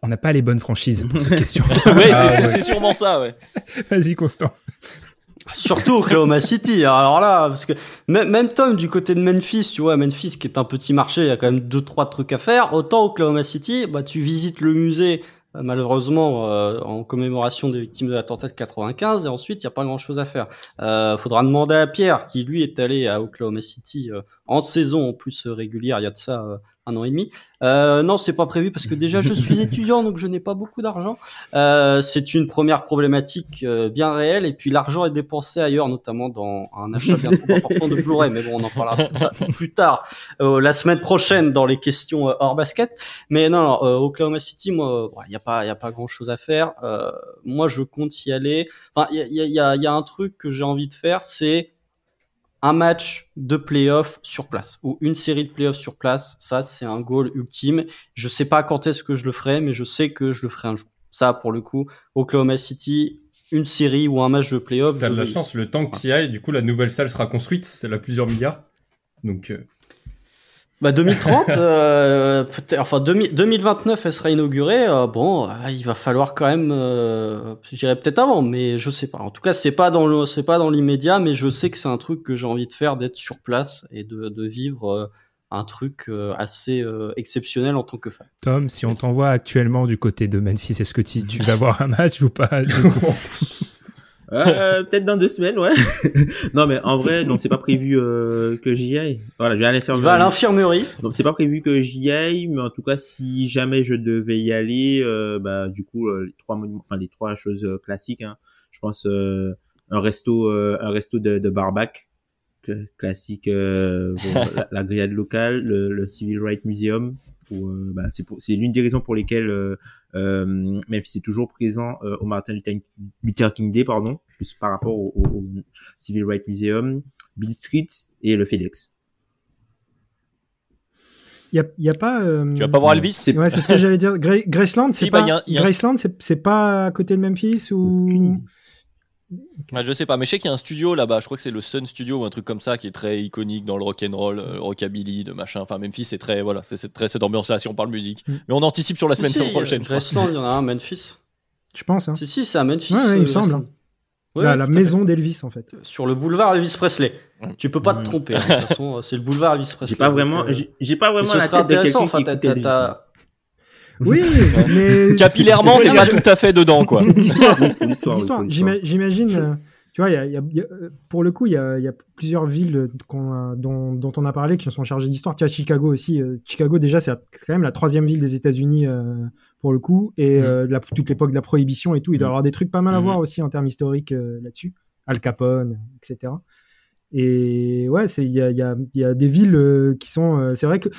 on n'a pas les bonnes franchises pour cette question. ouais, Ah, c'est ouais. c'est sûrement ça, ouais. Vas-y, Constant. Surtout Oklahoma City. Alors là, parce que même, Tom du côté de Memphis, tu vois, Memphis qui est un petit marché, il y a quand même deux trois trucs à faire. Autant Oklahoma City, bah tu visites le musée malheureusement euh, en commémoration des victimes de l'attentat de 95 et ensuite il n'y a pas grand chose à faire. Euh, faudra demander à Pierre qui lui est allé à Oklahoma City euh, en saison en plus régulière, il y a de ça un an et demi. Euh, non, c'est pas prévu parce que déjà je suis étudiant donc je n'ai pas beaucoup d'argent. Euh, c'est une première problématique euh, bien réelle et puis l'argent est dépensé ailleurs, notamment dans un achat bien trop important de Blu-ray. Mais bon, on en parlera plus tard, euh, la semaine prochaine dans les questions euh, hors basket. Mais non, non Oklahoma City, moi, il n'y a pas, il y a pas grand chose à faire. moi, je compte y aller. Enfin, il y a, y, a, y a un truc que j'ai envie de faire, c'est un match de playoff sur place ou une série de playoffs sur place. Ça, c'est un goal ultime. Je sais pas quand est-ce que je le ferai, mais je sais que je le ferai un jour. Ça, pour le coup, Oklahoma City, une série ou un match de playoff. T'as de la chance, le temps que tu y ailles, du coup, la nouvelle salle sera construite. C'est là plusieurs milliards. Donc, euh, bah 2030, euh, enfin 2029, elle sera inaugurée. Euh, bon, euh, il va falloir quand même, euh, je dirais peut-être avant, mais je sais pas. En tout cas, c'est pas dans le, c'est pas dans l'immédiat, mais je sais que c'est un truc que j'ai envie de faire, d'être sur place et de, de vivre euh, un truc assez exceptionnel en tant que fan. Tom, si on t'envoie actuellement du côté de Memphis, est-ce que tu, tu vas voir un match ou pas Euh, peut-être dans deux semaines, ouais. non, mais en vrai, donc c'est pas prévu euh, que j'y aille. Voilà, je vais aller faire. Va à l'infirmerie. Donc c'est pas prévu que j'y aille, mais en tout cas, si jamais je devais y aller, euh, bah du coup, euh, les trois, enfin les trois choses euh, classiques. Hein, je pense un resto, un resto de, de barbac classique, bon, la, la, grillade locale, le, le Civil Rights Museum. Bah, c'est l'une des raisons pour lesquelles euh, Memphis est toujours présent euh, au Martin Luther King Day, pardon, plus par rapport au, au, Civil Rights Museum, Bill Street et le FedEx. Il y a, y a, pas. Euh... Tu vas pas voir Elvis? C'est ouais, c'est ce que j'allais dire. Graceland, c'est si, pas. Bah, y a, y a... Graceland, c'est pas à côté de Memphis ou. Bah, je sais pas, mais je sais qu'il y a un studio là-bas. Je crois que c'est le Sun Studio ou un truc comme ça qui est très iconique dans le rock and roll, euh, rockabilly, de machin. Enfin, Memphis, c'est très voilà, c'est très cette ambiance-là si on parle musique. Mm. Mais on anticipe sur la semaine si, prochaine. Graceland, il y en a un Memphis. Je pense. Hein. Si si, c'est à Memphis. Ouais, ouais il me semble. Hein. Ouais, la, la maison d'Elvis en fait. Sur le boulevard Elvis Presley. Tu peux pas te tromper. Hein, de toute façon, c'est le boulevard Elvis Presley. J'ai pas vraiment, euh, j'ai pas vraiment la tête de quelqu'un enfin, qui écoute Elvis. Oui, mais capillairement, t'es pas tout à fait dedans, quoi. L'histoire. J'imagine. Euh, tu vois, y a, y a, pour le coup, il y a, y a, plusieurs villes a, dont, dont, on a parlé qui sont chargées d'histoire. Tu as Chicago aussi. Euh, Chicago, déjà, c'est quand même la troisième ville des États-Unis euh, pour le coup, et mmh. euh, la, toute l'époque de la prohibition et tout. Il doit y mmh. avoir des trucs pas mal à mmh. voir aussi en termes historiques euh, là-dessus. Al Capone, etc. Et ouais, c'est il y a, y, a, y a des villes qui sont. c'est vrai que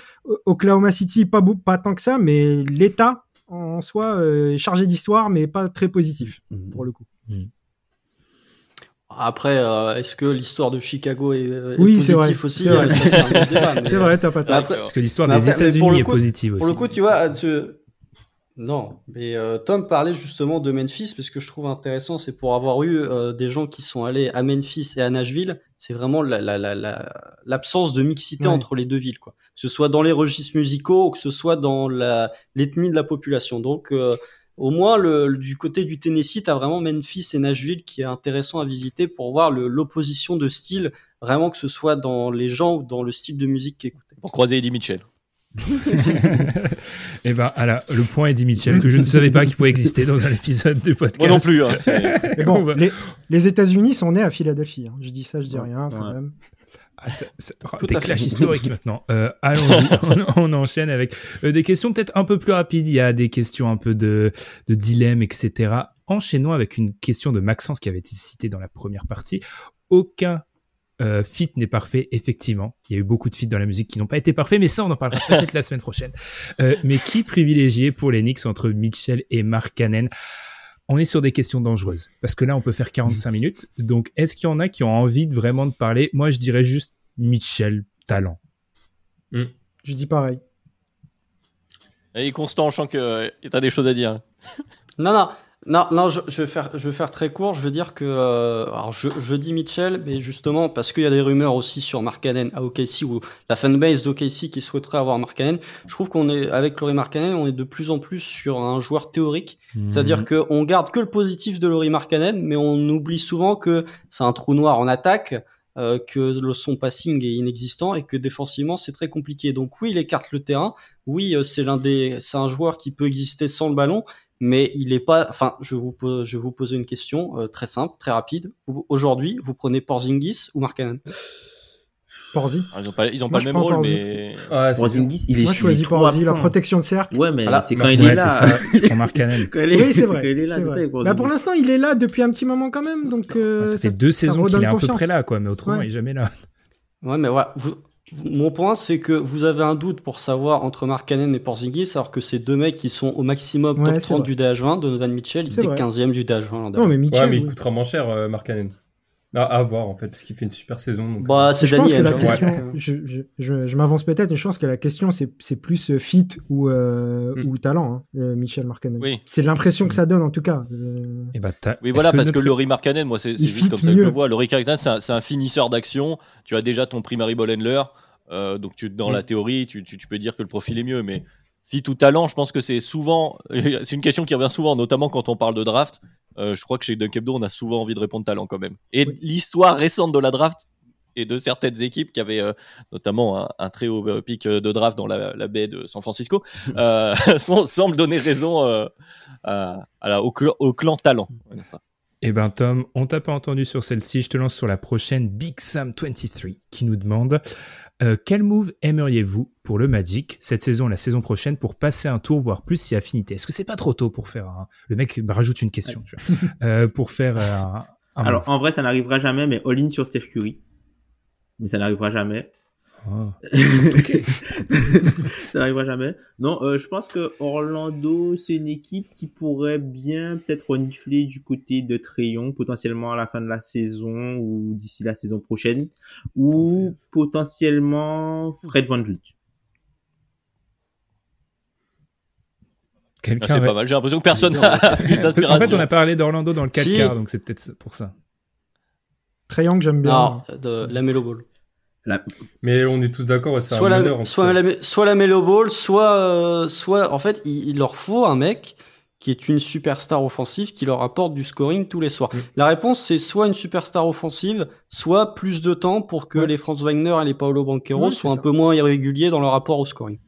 Oklahoma City, pas pas tant que ça, mais l'État en soi est chargé d'histoire, mais pas très positif pour le coup. Après, euh, est-ce que l'histoire de Chicago est, est oui, positive aussi C'est vrai, c'est euh, vrai, t'as pas tort. Parce que l'histoire des États-Unis est positive aussi. Pour le coup, tu vois, non, mais euh, Tom parlait justement de Memphis parce que je trouve intéressant, c'est pour avoir eu euh, des gens qui sont allés à Memphis et à Nashville, c'est vraiment l'absence la, la, la, de mixité ouais. entre les deux villes, quoi. Que ce soit dans les registres musicaux ou que ce soit dans l'ethnie de la population. Donc euh, au moins le, du côté du Tennessee, tu as vraiment Memphis et Nashville qui est intéressant à visiter pour voir l'opposition de style, vraiment que ce soit dans les gens ou dans le style de musique qui écoutent. Pour croiser Eddie Mitchell. Et eh ben, alors, le point Eddie Mitchell que je ne savais pas qu'il pouvait exister dans un épisode du podcast. Moi non plus. Hein, bon, les, les États-Unis sont nés à Philadelphie. Hein. Je dis ça, je dis rien quand ouais. même. Ah, ça, ça, des clashs historiques maintenant. Euh, Allons-y, on, on, enchaîne avec euh, des questions peut-être un peu plus rapides. Il y a des questions un peu de, de dilemme, etc. Enchaînons avec une question de Maxence qui avait été citée dans la première partie. Aucun euh, fit n'est parfait, effectivement. Il y a eu beaucoup de feats dans la musique qui n'ont pas été parfaits, mais ça, on en parlera peut-être la semaine prochaine. Euh, mais qui privilégié pour les Knicks entre Mitchell et Mark Cannon? On est sur des questions dangereuses parce que là on peut faire 45 mmh. minutes. Donc est-ce qu'il y en a qui ont envie de vraiment de parler? Moi je dirais juste Mitchell talent. Mmh. Je dis pareil. Et Constant, je sens que tu as des choses à dire. non non, non, non, je, je, vais faire, je vais faire très court. Je veux dire que, euh, alors je, je, dis Mitchell, mais justement parce qu'il y a des rumeurs aussi sur Mark Cannon à OKC ou la fanbase d'OKC qui souhaiterait avoir Mark Cannon. Je trouve qu'on est avec Laurie Markkanen, on est de plus en plus sur un joueur théorique, mmh. c'est-à-dire que on garde que le positif de Laurie Markkanen, mais on oublie souvent que c'est un trou noir en attaque. Euh, que le, son passing est inexistant et que défensivement c'est très compliqué. Donc oui, il écarte le terrain. Oui, euh, c'est l'un des, c'est un joueur qui peut exister sans le ballon, mais il est pas. Enfin, je vous pose, je vais vous poser une question euh, très simple, très rapide. Aujourd'hui, vous prenez Porzingis ou Markkanen Porzi. Ah, Ils ont pas, ils ont Moi, pas le même rôle, Porzi. mais. Ouais, c'est Porzingis, il est, Moi, je il est choisis Porzi, la protection de cercle. Ouais, mais Voilà. c'est quand il ouais, est là. c'est ça. Je prends Mark Cannon. Quand il est- Oui, c'est quand vrai. il est là, vrai. Bah, pour l'instant, il est là depuis un petit moment quand même, donc. euh, Ouais, ça fait deux saisons qu'il est à peu près là, quoi, mais autrement, Ouais. il est jamais là. Ouais, mais voilà. vous- mon point, c'est que vous avez un doute pour savoir entre Markkanen et Porzingis, alors que c'est deux mecs qui sont au maximum Ouais, top c'est 30 vrai. du DH20. Donovan Mitchell, il vrai. 15e du DH20 l'an Non, mais Mitchell. Ouais, mais il oui. coûtera moins cher, euh, Mark Cannon. Ah, à voir, en fait, parce qu'il fait une super saison. Donc... Bah, c'est je pense que Daniel. la hein, question, ouais. je, je, je, je m'avance peut-être, mais je pense que la question c'est c'est plus euh, fit ou euh, Mm. ou talent, hein, euh, Michel Markkanen. Oui. C'est l'impression que ça donne en tout cas. Euh, Et bah, t'as- Oui, voilà, parce que Laurie Markkanen, moi, c'est juste comme ça que je mieux. le vois. Laurie Markkanen, c'est un, c'est un finisseur d'action. Tu as déjà ton primary ball handler. euh, donc, tu, dans Mm. la théorie, tu, tu- tu peux dire que le profil est mieux. Mais fit ou talent, je pense que c'est souvent. C'est une question qui revient souvent, notamment quand on parle de draft. Euh, je crois que chez Dunk Hebdo, on a souvent envie de répondre talent quand même. Et Oui. l'histoire récente de la draft et de certaines équipes qui avaient euh, notamment un, un très haut euh, pic de draft dans la, la baie de San Francisco euh, sem- semble donner raison euh, à- à la- au, clan, au clan talent. Voilà, ça. Eh ben Tom, on t'a pas entendu sur celle-ci, je te lance sur la prochaine Big Sam 23 qui nous demande euh, quel move aimeriez-vous pour le Magic cette saison, la saison prochaine pour passer un tour, voire plus si affinité? Est-ce que c'est pas trop tôt pour faire un... Le mec rajoute une question, tu vois. Euh, pour faire euh, un, un Alors, move. en vrai, ça n'arrivera jamais, mais all-in sur Steph Curry. Mais ça n'arrivera jamais. Oh. ça n'arrivera jamais. Non, euh, je pense que Orlando, c'est une équipe qui pourrait bien peut-être renifler du côté de Trayon, potentiellement à la fin de la saison ou d'ici la saison prochaine, ou potentiellement Fred Van Vliet. Ah, Quelqu'un c'est va- pas mal. J'ai l'impression que personne n'a plus En d'inspiration. fait, on a parlé d'Orlando dans le 4 Si. quarts, donc c'est peut-être pour ça. Triangle, j'aime bien. Non, de la Melo Ball. La- Mais on est tous d'accord, c'est un Soit meneur. en la, soit, la, soit la Melo Ball, soit, euh, soit en fait, il, il leur faut un mec qui est une superstar offensive qui leur apporte du scoring tous les soirs. Mm. La réponse, c'est soit une superstar offensive, soit plus de temps pour que Ouais. les Franz Wagner et les Paolo Banquero soient un peu moins irréguliers dans leur rapport au scoring.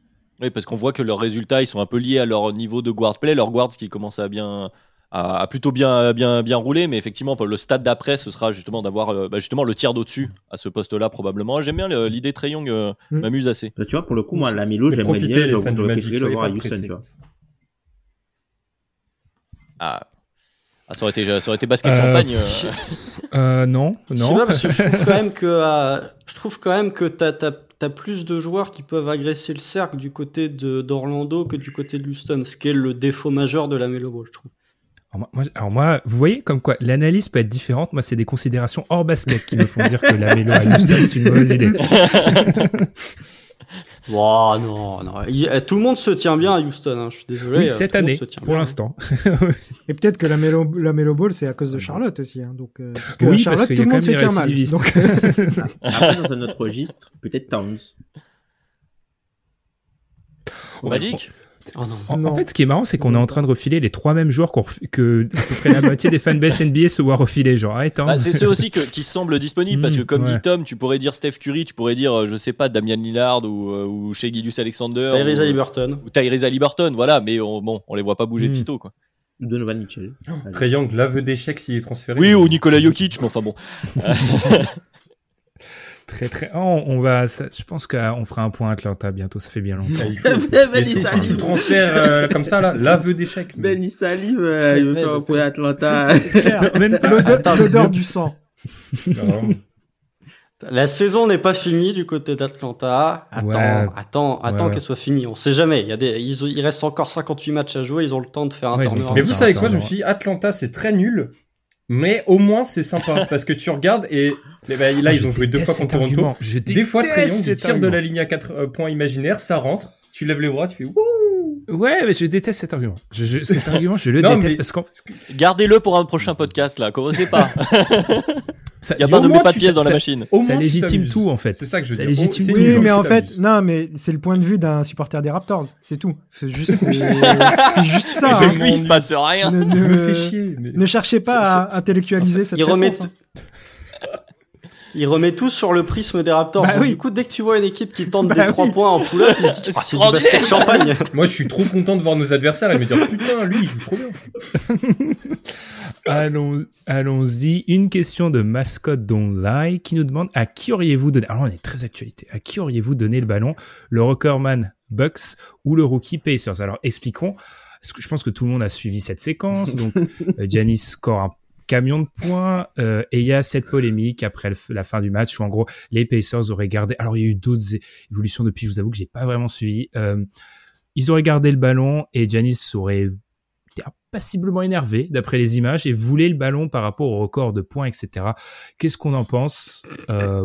Oui, parce qu'on voit que leurs résultats, ils sont un peu liés à leur niveau de guard play, leur guard qui commence à bien, à plutôt bien, bien, bien rouler, mais effectivement, le stade d'après, ce sera justement d'avoir, euh, bah, justement, le tiers d'au-dessus à ce poste-là probablement. J'aime bien le- l'idée Trey Young, euh, Mm. m'amuse assez. Tu vois, pour le coup, moi, Lamelo, Mais j'aimerais bien, le soyez voir à Houston, tu vois. Ah. Ah, ça aurait été, ça aurait été basket Euh, champagne. euh. Euh, non, Je sais non. pas, parce que je trouve quand même que, euh, je trouve quand même que t'as, t'as, t'as plus de joueurs qui peuvent agresser le cercle du côté de, d'Orlando que du côté de Houston, ce qui est le défaut majeur de la Melo Ball, je trouve. Alors moi, moi- alors moi, vous voyez comme quoi l'analyse peut être différente. Moi, c'est des considérations hors basket qui me font dire que la mélo à Houston, c'est une mauvaise idée. Oh, non, non. Il- eh, tout le monde se tient bien à Houston, hein, je suis désolé. Oui, euh, cette année, pour l'instant. Et peut-être que la Melo, la Melo Ball, c'est à cause de Charlotte aussi. Hein, donc, euh, parce que Oui, à Charlotte, parce y tout le monde se tient mal. Donc, Après, dans un autre registre, peut-être Towns. Magic Oh, non. En, fait, ce qui est marrant, c'est qu'on est en train de refiler les trois mêmes joueurs que à peu près la moitié des fanbase NBA se voient refiler. Genre, ah, attends. Bah, c'est ceux aussi que- qui semblent disponibles parce que Mm, comme ouais. dit Tom, tu pourrais dire Steph Curry, tu pourrais dire euh, je sais pas Damian Lillard ou, euh, ou chez Gillius Alexander Tyrese ou, Haliburton. ou Tyrese Haliburton, voilà, mais on, bon, on les voit pas bouger de Mm. sitôt quoi. Donovan Mitchell. Trae Young, l'aveu d'échec s'il est transféré. Oui, ou Nikola Jokic, mais enfin bon. Très, très. Oh, on va. ça- je pense qu'on fera un point à Atlanta bientôt. Ça fait bien longtemps. Mais si, si tu le transfères euh, comme ça, là, l'aveu d'échec. mais- Ben, il salive, euh, il veut faire un point à Atlanta. Même pas. l'odeur du sang. Non. La saison n'est pas finie du côté d'Atlanta. Attends, Ouais. attends, attends ouais. qu'elle soit finie. On sait jamais. Il, y a des, ils il reste encore 58 matchs à jouer. Ils ont le temps de faire un Ouais, turnaround. Mais vous savez quoi, je me suis dit, Atlanta, c'est très nul. Mais au moins, c'est sympa. parce que tu regardes et mais bah, là, Ah, ils ont joué deux fois contre Toronto. Je Des fois, Young, il tire de la ligne à 4 points imaginaires, ça rentre. Tu lèves les bras, tu fais wouh. Ouais, mais je déteste cet argument. Je, je- cet argument, je le Non, déteste mais- parce qu'en Gardez-le pour un prochain podcast là, commencez pas. ça, Il y a pas de moins, pas de pièces dans la machine. Au ça légitime tout en fait. C'est ça que je veux Ça dire. Oh, Oui, mais qui en fait, non, mais c'est le point de vue d'un supporter des Raptors, c'est tout. C'est juste, euh, c'est juste ça. Chez hein. lui, il se passe rien. Ne, Ça me fait ne, chier. mais- ne cherchez pas à intellectualiser cette Ils réponse. remettent, hein. Il remet tout sur le prisme des Raptors. Bah Donc, oui. Du coup, dès que tu vois une équipe qui tente Bah des 3 oui. points en pull-up, il se dit Ah, c'est du basket champagne. Moi, je suis trop content de voir nos adversaires et me dire putain, lui, il joue trop bien. Allons, allons-y. Une question de mascotte Don't Lie qui nous demande à qui auriez-vous donné, alors on est très actualité, à qui auriez-vous donné le ballon, le recordman Bucks ou le rookie Pacers? Alors, expliquons. Parce que je pense que tout le monde a suivi cette séquence. Donc, euh, Giannis score un camion de points euh, et il y a cette polémique après la fin du match où en gros les Pacers auraient gardé. Alors il y a eu d'autres évolutions depuis. Je vous avoue que j'ai pas vraiment suivi. Euh, ils auraient gardé le ballon et Giannis aurait passiblement énervé d'après les images et voulait le ballon par rapport au record de points, etc. Qu'est-ce qu'on en pense euh.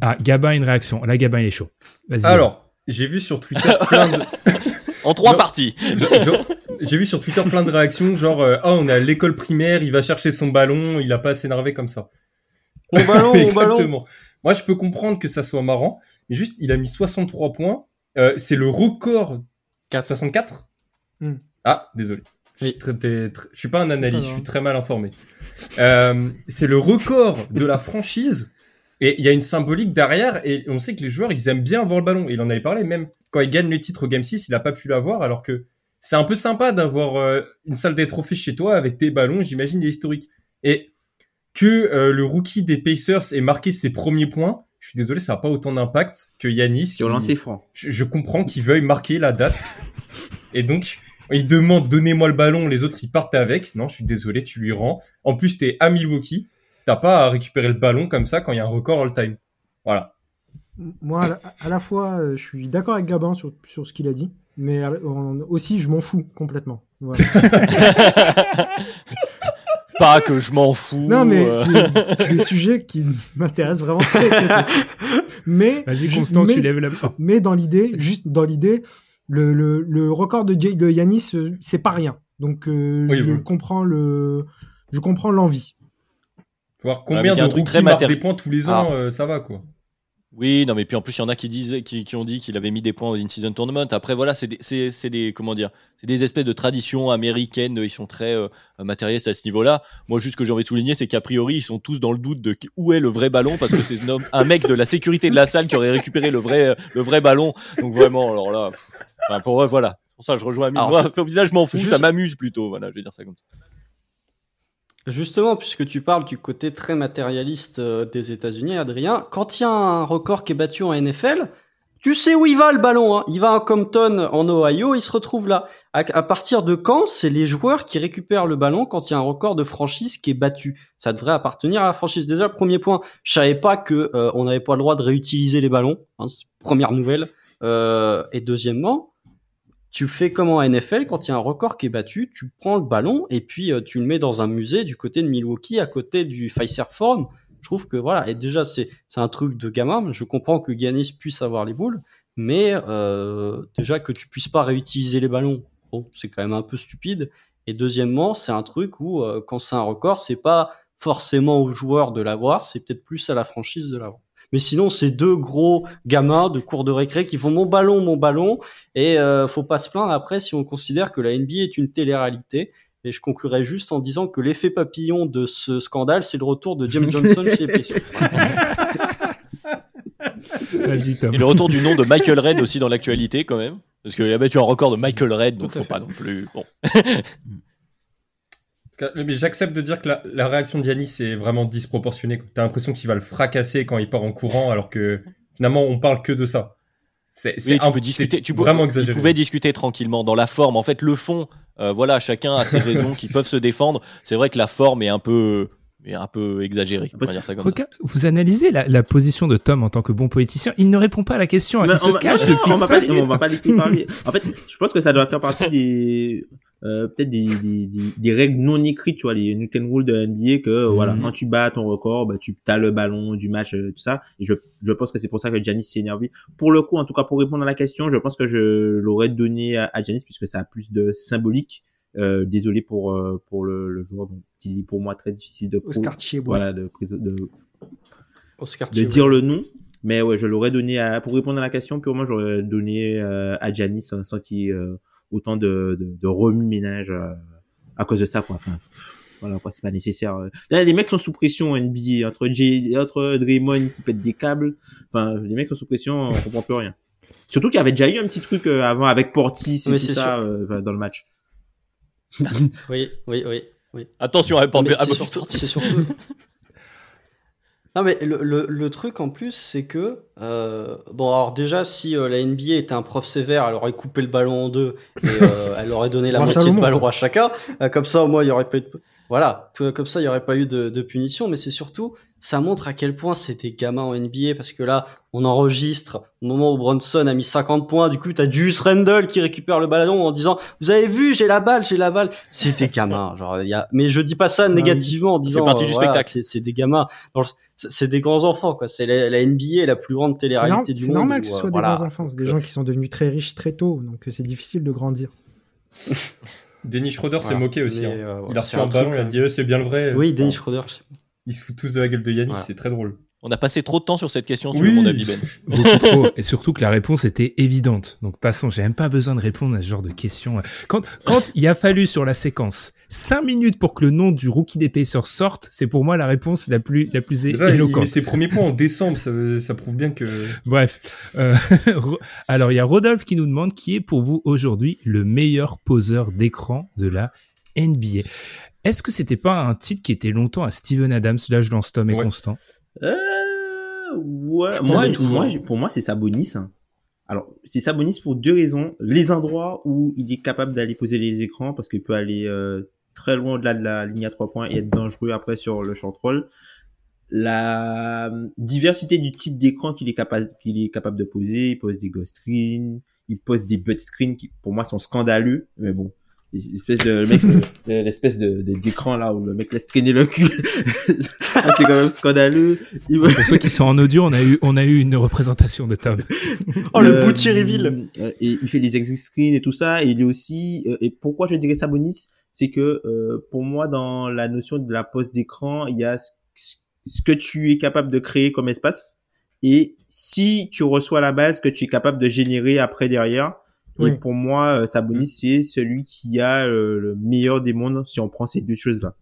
Ah, Gabin, une réaction. Là, Gabin, il est chaud. Vas-y. Alors, j'ai vu sur Twitter plein de, En trois Non. parties. J'ai vu sur Twitter plein de réactions, genre euh, ah on est à l'école primaire, il va chercher son ballon, il a pas à s'énerver comme ça. Mon ballon, mon ballon. Exactement. Moi je peux comprendre que ça soit marrant, mais juste il a mis 63 points, Euh, c'est le record. 64 Hmm. Ah désolé. Je suis, très- je suis pas un analyste, je suis très mal informé. Euh, c'est le record de la franchise. Et il y a une symbolique derrière, et on sait que les joueurs, ils aiment bien avoir le ballon. Et il en avait parlé, même quand il gagne le titre au Game 6, il a pas pu l'avoir, alors que c'est un peu sympa d'avoir euh, une salle des trophées chez toi avec tes ballons, j'imagine, des historiques. Et que euh, le rookie des Pacers ait marqué ses premiers points, je suis désolé, ça n'a pas autant d'impact que Yanis. Sur qui- lancer franc. je, je comprends qu'ils veuillent marquer la date. et donc, il demande donnez-moi le ballon, les autres ils partent avec. Non, je suis désolé, tu lui rends. En plus, t'es à Milwaukee, t'as pas à récupérer le ballon comme ça quand il y a un record all-time. Voilà. Moi, à la, à la fois, euh, je suis d'accord avec Gabin sur, sur ce qu'il a dit, mais en- aussi, je m'en fous complètement. Voilà. Pas que je m'en fous. non, mais euh. c'est des sujets qui m'intéressent vraiment très. Mais, Vas-y, ju- Constant, mais, tu lèves la oh. mais dans l'idée, juste dans l'idée, le, le, le record de, Yanis, euh, c'est pas rien. Donc, euh, Oui, je comprends le, je comprends l'envie. Faut voir Ouais, combien a de rookies marquent des points tous les ans, euh, ça va quoi. Oui, non, mais puis en plus, il y en a qui disaient, qui, qui ont dit qu'il avait mis des points au in-season tournament. Après, voilà, c'est des, des, comment dire, c'est des espèces de traditions américaines. Ils sont très euh, matérialistes à ce niveau-là. Moi, juste ce que j'ai envie de souligner, c'est qu'a priori, ils sont tous dans le doute de où est le vrai ballon parce que c'est un, mec de la sécurité de la salle qui aurait récupéré le vrai, le vrai ballon. Donc vraiment, alors là, pff, enfin, pour eux, voilà. C'est Pour ça, je rejoins Amine. Alors, Moi, au final, je m'en fous. juste- Ça m'amuse plutôt. Voilà, je vais dire ça comme ça. Justement, puisque tu parles du côté très matérialiste euh, des États-Unis, Adrien, quand il y a un record qui est battu en NFL, tu sais où il va le ballon. Hein. Il va à Compton, en Ohio, il se retrouve là. À, à partir de quand c'est les joueurs qui récupèrent le ballon quand il y a un record de franchise qui est battu? Ça devrait appartenir à la franchise. Déjà, premier point, je savais pas que euh, on n'avait pas le droit de réutiliser les ballons. Hein, première nouvelle. Euh, et deuxièmement, tu fais comme en NFL, quand il y a un record qui est battu, tu prends le ballon et puis euh, tu le mets dans un musée du côté de Milwaukee, à côté du Pfizer Forum. Je trouve que voilà, et déjà c'est un truc de gamin. Je comprends que Giannis puisse avoir les boules, mais euh, déjà que tu puisses pas réutiliser les ballons, bon, c'est quand même un peu stupide. Et deuxièmement, c'est un truc où euh, quand c'est un record, c'est pas forcément aux joueurs de l'avoir, c'est peut-être plus à la franchise de l'avoir. Mais sinon, c'est deux gros gamins de cours de récré qui font mon ballon, mon ballon, et euh, faut pas se plaindre après si on considère que la NBA est une télé-réalité. Et je conclurai juste en disant que l'effet papillon de ce scandale, c'est le retour de Jim Johnson chez. Vas-y, Tom. Et le retour du nom de Michael Red aussi dans l'actualité quand même. Parce qu'il a battu un record de Michael Red, donc faut pas non plus. Bon. Mais j'accepte de dire que la, la réaction de Yanis est vraiment disproportionnée. T'as l'impression qu'il va le fracasser quand il part en courant, alors que finalement on parle que de ça. C'est c'est Oui, tu peux discuter. Tu vraiment exagéré. pouvaient discuter tranquillement dans la forme. En fait, le fond, euh, voilà, chacun a ses raisons qui peuvent se défendre. C'est vrai que la forme est un peu, est un peu exagérée. On va dire ça comme ça. Regarde, vous analysez la, la position de Tom en tant que bon politicien. Il ne répond pas à la question. Mais Il se va- cache non, depuis on va, pas, on va pas laisser parler. En fait, je pense que ça doit faire partie des euh, peut-être des, des, des, des règles non écrites, tu vois, les Newton Rules de NBA que Mhm. voilà, quand tu bats ton record, bah, tu as le ballon du match, euh, tout ça. Et je, je pense que c'est pour ça que Giannis s'est énervé. Pour le coup, en tout cas, pour répondre à la question, je pense que je l'aurais donné à, à Giannis puisque ça a plus de symbolique. Euh, désolé pour euh, pour le, le joueur, donc il est pour moi très difficile de pro- Oscar Chiebois. voilà de, de Oscar de dire le nom. Mais ouais, je l'aurais donné à, pour répondre à la question, purement, j'aurais donné euh, à Giannis sans, sans qu'il euh, autant de, de, de remue-ménage euh, à cause de ça, quoi. Enfin, voilà quoi, c'est pas nécessaire. Là, les mecs sont sous pression NBA entre J, entre Draymond qui pète des câbles. Enfin, les mecs sont sous pression, on comprend plus rien. Surtout qu'il y avait déjà eu un petit truc euh, avant avec Portis et Mais tout c'est ça euh, dans le match. Oui, oui, oui. oui. Attention à c'est pas- surtout, c'est surtout- Non mais le, le, le truc en plus c'est que euh, bon alors déjà si euh, la NBA était un prof sévère elle aurait coupé le ballon en deux et euh, elle aurait donné la moitié de ballon à chacun. Comme ça au moins il y aurait pas eu de voilà tout- comme ça il y aurait pas eu de, de punition mais c'est surtout ça montre à quel point c'est des gamins en NBA parce que là on enregistre au moment où Bronson a mis 50 points du coup t'as Julius Randle qui récupère le ballon en disant vous avez vu j'ai la balle j'ai la balle c'est des gamins genre il y a mais je dis pas ça oui. négativement en disant partie euh, du voilà, spectacle. c'est c'est des gamins c'est c'est des grands enfants quoi c'est la, la NBA la plus grande C'est télé-réalité du c'est monde normal où, que ce euh, soit voilà. des grands enfants. C'est des gens qui sont devenus très riches très tôt, donc euh, c'est difficile de grandir. Dennis Schroeder s'est moqué aussi. Mais, hein. euh, Il a reçu un truc, ballon, il a euh, dit Eh, c'est bien le vrai. oui Enfin, Schroeder. Ils se foutent tous de la gueule de Yanis, Voilà. c'est très drôle. On a passé trop de temps sur cette question, sur Oui. mon avis, Ben. Beaucoup trop. Et surtout que la réponse était évidente. Donc passons, j'ai même pas besoin de répondre à ce genre de questions. Quand, quand il a fallu sur la séquence 5 minutes pour que le nom du rookie des Pacers sorte, c'est pour moi la réponse la plus, la plus é- Déjà, il- éloquente. ses premiers points en décembre, ça, ça prouve bien que. Bref. Euh, alors il y a Rodolphe qui nous demande qui est pour vous aujourd'hui le meilleur poseur d'écran de la NBA. Est-ce que c'était pas un titre qui était longtemps à Steven Adams? Là, je lance Tom et Ouais. Constant. Euh, ouais, moi, moi, pour moi, c'est Sabonis. hein. Alors, c'est Sabonis pour deux raisons. Les endroits où il est capable d'aller poser les écrans, parce qu'il peut aller euh, très loin au-delà de la ligne à trois points et être dangereux après sur le short roll. La euh, diversité du type d'écran qu'il est capable qu'il est capable de poser, il pose des ghost screens, il pose des butt screens qui pour moi sont scandaleux, mais bon, l'espèce de le mec euh, l'espèce de d'écran là où le mec laisse traîner le cul, Ah, c'est quand même scandaleux. Il Pour ceux qui sont en audio, on a eu, on a eu une représentation de Tom. oh le Euh, bout Thierry Ville euh, et il fait les exit screens et tout ça et il est aussi euh, et pourquoi je dirais Sabonis c'est que euh, pour moi dans la notion de la pose d'écran il y a ce, que tu es capable de créer comme espace. Et si tu reçois la balle ce que tu es capable de générer après derrière. Et pour moi euh, Sabonis c'est celui qui a euh, le meilleur des mondes si on prend ces deux choses là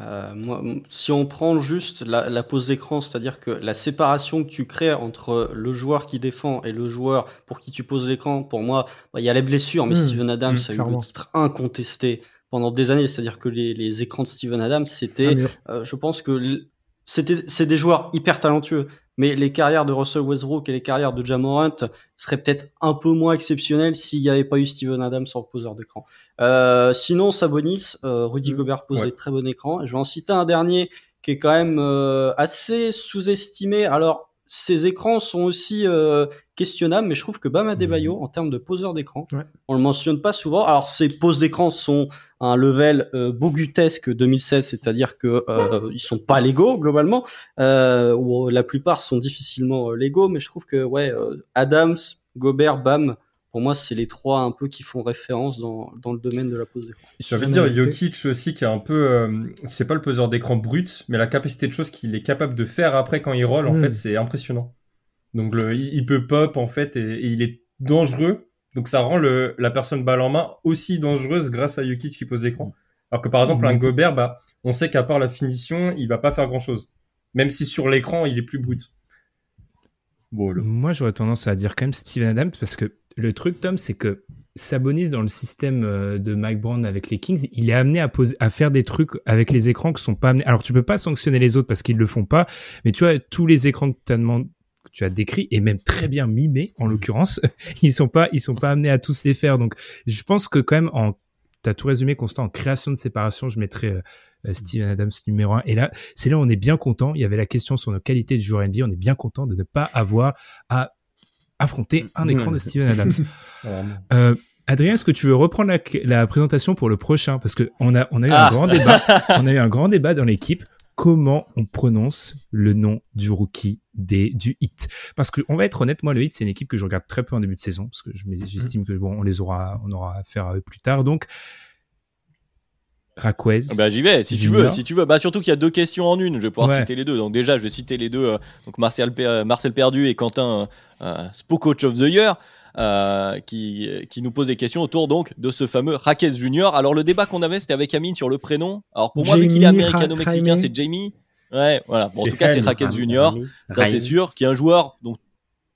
Euh, moi, si on prend juste la, la pose d'écran, c'est-à-dire que la séparation que tu crées entre le joueur qui défend et le joueur pour qui tu poses l'écran, pour moi, bah, il y a les blessures, mais Mmh, Steven Adams mmh, a eu le titre incontesté pendant des années, c'est-à-dire que les, les écrans de Steven Adams, c'était, euh, je pense que c'était, c'est des joueurs hyper talentueux, mais les carrières de Russell Westbrook et les carrières de Jamorant seraient peut-être un peu moins exceptionnelles s'il n'y avait pas eu Steven Adams en poseur d'écran. Euh, sinon, Sabonis, euh, Rudy Mm. Gobert pose Ouais. très bons écrans. Je vais en citer un dernier qui est quand même euh, assez sous-estimé. Alors, ces écrans sont aussi euh, questionnables, mais je trouve que Bam Adebayo, en termes de poseur d'écran, Ouais. on le mentionne pas souvent. Alors, ces poses d'écran sont à un level euh, bogutesque 2016, c'est-à-dire que euh, ils sont pas légaux globalement, euh, ou la plupart sont difficilement euh, légaux, mais je trouve que ouais, euh, Adams, Gobert, Bam, pour moi, c'est les trois un peu qui font référence dans, dans le domaine de la pose d'écran. J'ai envie de dire. Jokic aussi qui est un peu, euh, c'est pas le poseur d'écran brut, mais la capacité de choses qu'il est capable de faire après quand il roll, en Mm. fait, c'est impressionnant. Donc le, il peut pop en fait et, et il est dangereux. Donc ça rend le, la personne balle en main aussi dangereuse grâce à Jokic qui pose l'écran. Alors que par exemple un. Gobert, bah, on sait qu'à part la finition, il va pas faire grand chose. Même si sur l'écran il est plus brut. Voilà. Moi, j'aurais tendance à dire quand même Steven Adams parce que le truc, Tom, c'est que Sabonis dans le système euh, de Mike Brown avec les Kings, il est amené à poser, à faire des trucs avec les écrans qui sont pas amenés. Alors, tu peux pas sanctionner les autres parce qu'ils le font pas, mais tu vois, tous les écrans que tu as demandé, tu as décrits et même très bien mimés en l'occurrence, ils sont pas, ils sont pas amenés à tous les faire. Donc, je pense que quand même en T'as tout résumé, Constant. En création de séparation, je mettrais euh, euh, Steven Adams numéro un. Et là, c'est là où on est bien content. Il y avait la question sur nos qualités de joueur NBA. On est bien content de ne pas avoir à affronter un écran de Steven Adams. Euh, Adrien, est-ce que tu veux reprendre la, la présentation pour le prochain? Parce que on a, on a eu Ah. un grand débat. on a eu un grand débat dans l'équipe. Comment on prononce le nom du rookie des, du hit Parce que on va être honnête, moi le hit c'est une équipe que je regarde très peu en début de saison parce que je me- j'estime que bon on les aura, on aura à faire euh, plus tard. Donc Raquez. Bah j'y vais, si tu veux, si tu veux. Bah surtout qu'il y a deux questions en une, je vais pouvoir Ouais. citer les deux. Donc déjà, je vais citer les deux. euh, donc Marcel, Per- Marcel Perdu et Quentin euh, euh, of the Year. euh, qui, qui nous pose des questions autour donc de ce fameux Raquez Junior. Alors le débat qu'on avait, c'était avec Amine sur le prénom. Alors pour moi, vu qu'il est américano-mexicain, c'est Jamie. Ouais, voilà. Bon, en tout cas, c'est. Raquez Junior. Ça, c'est sûr. Qui est un joueur. Donc,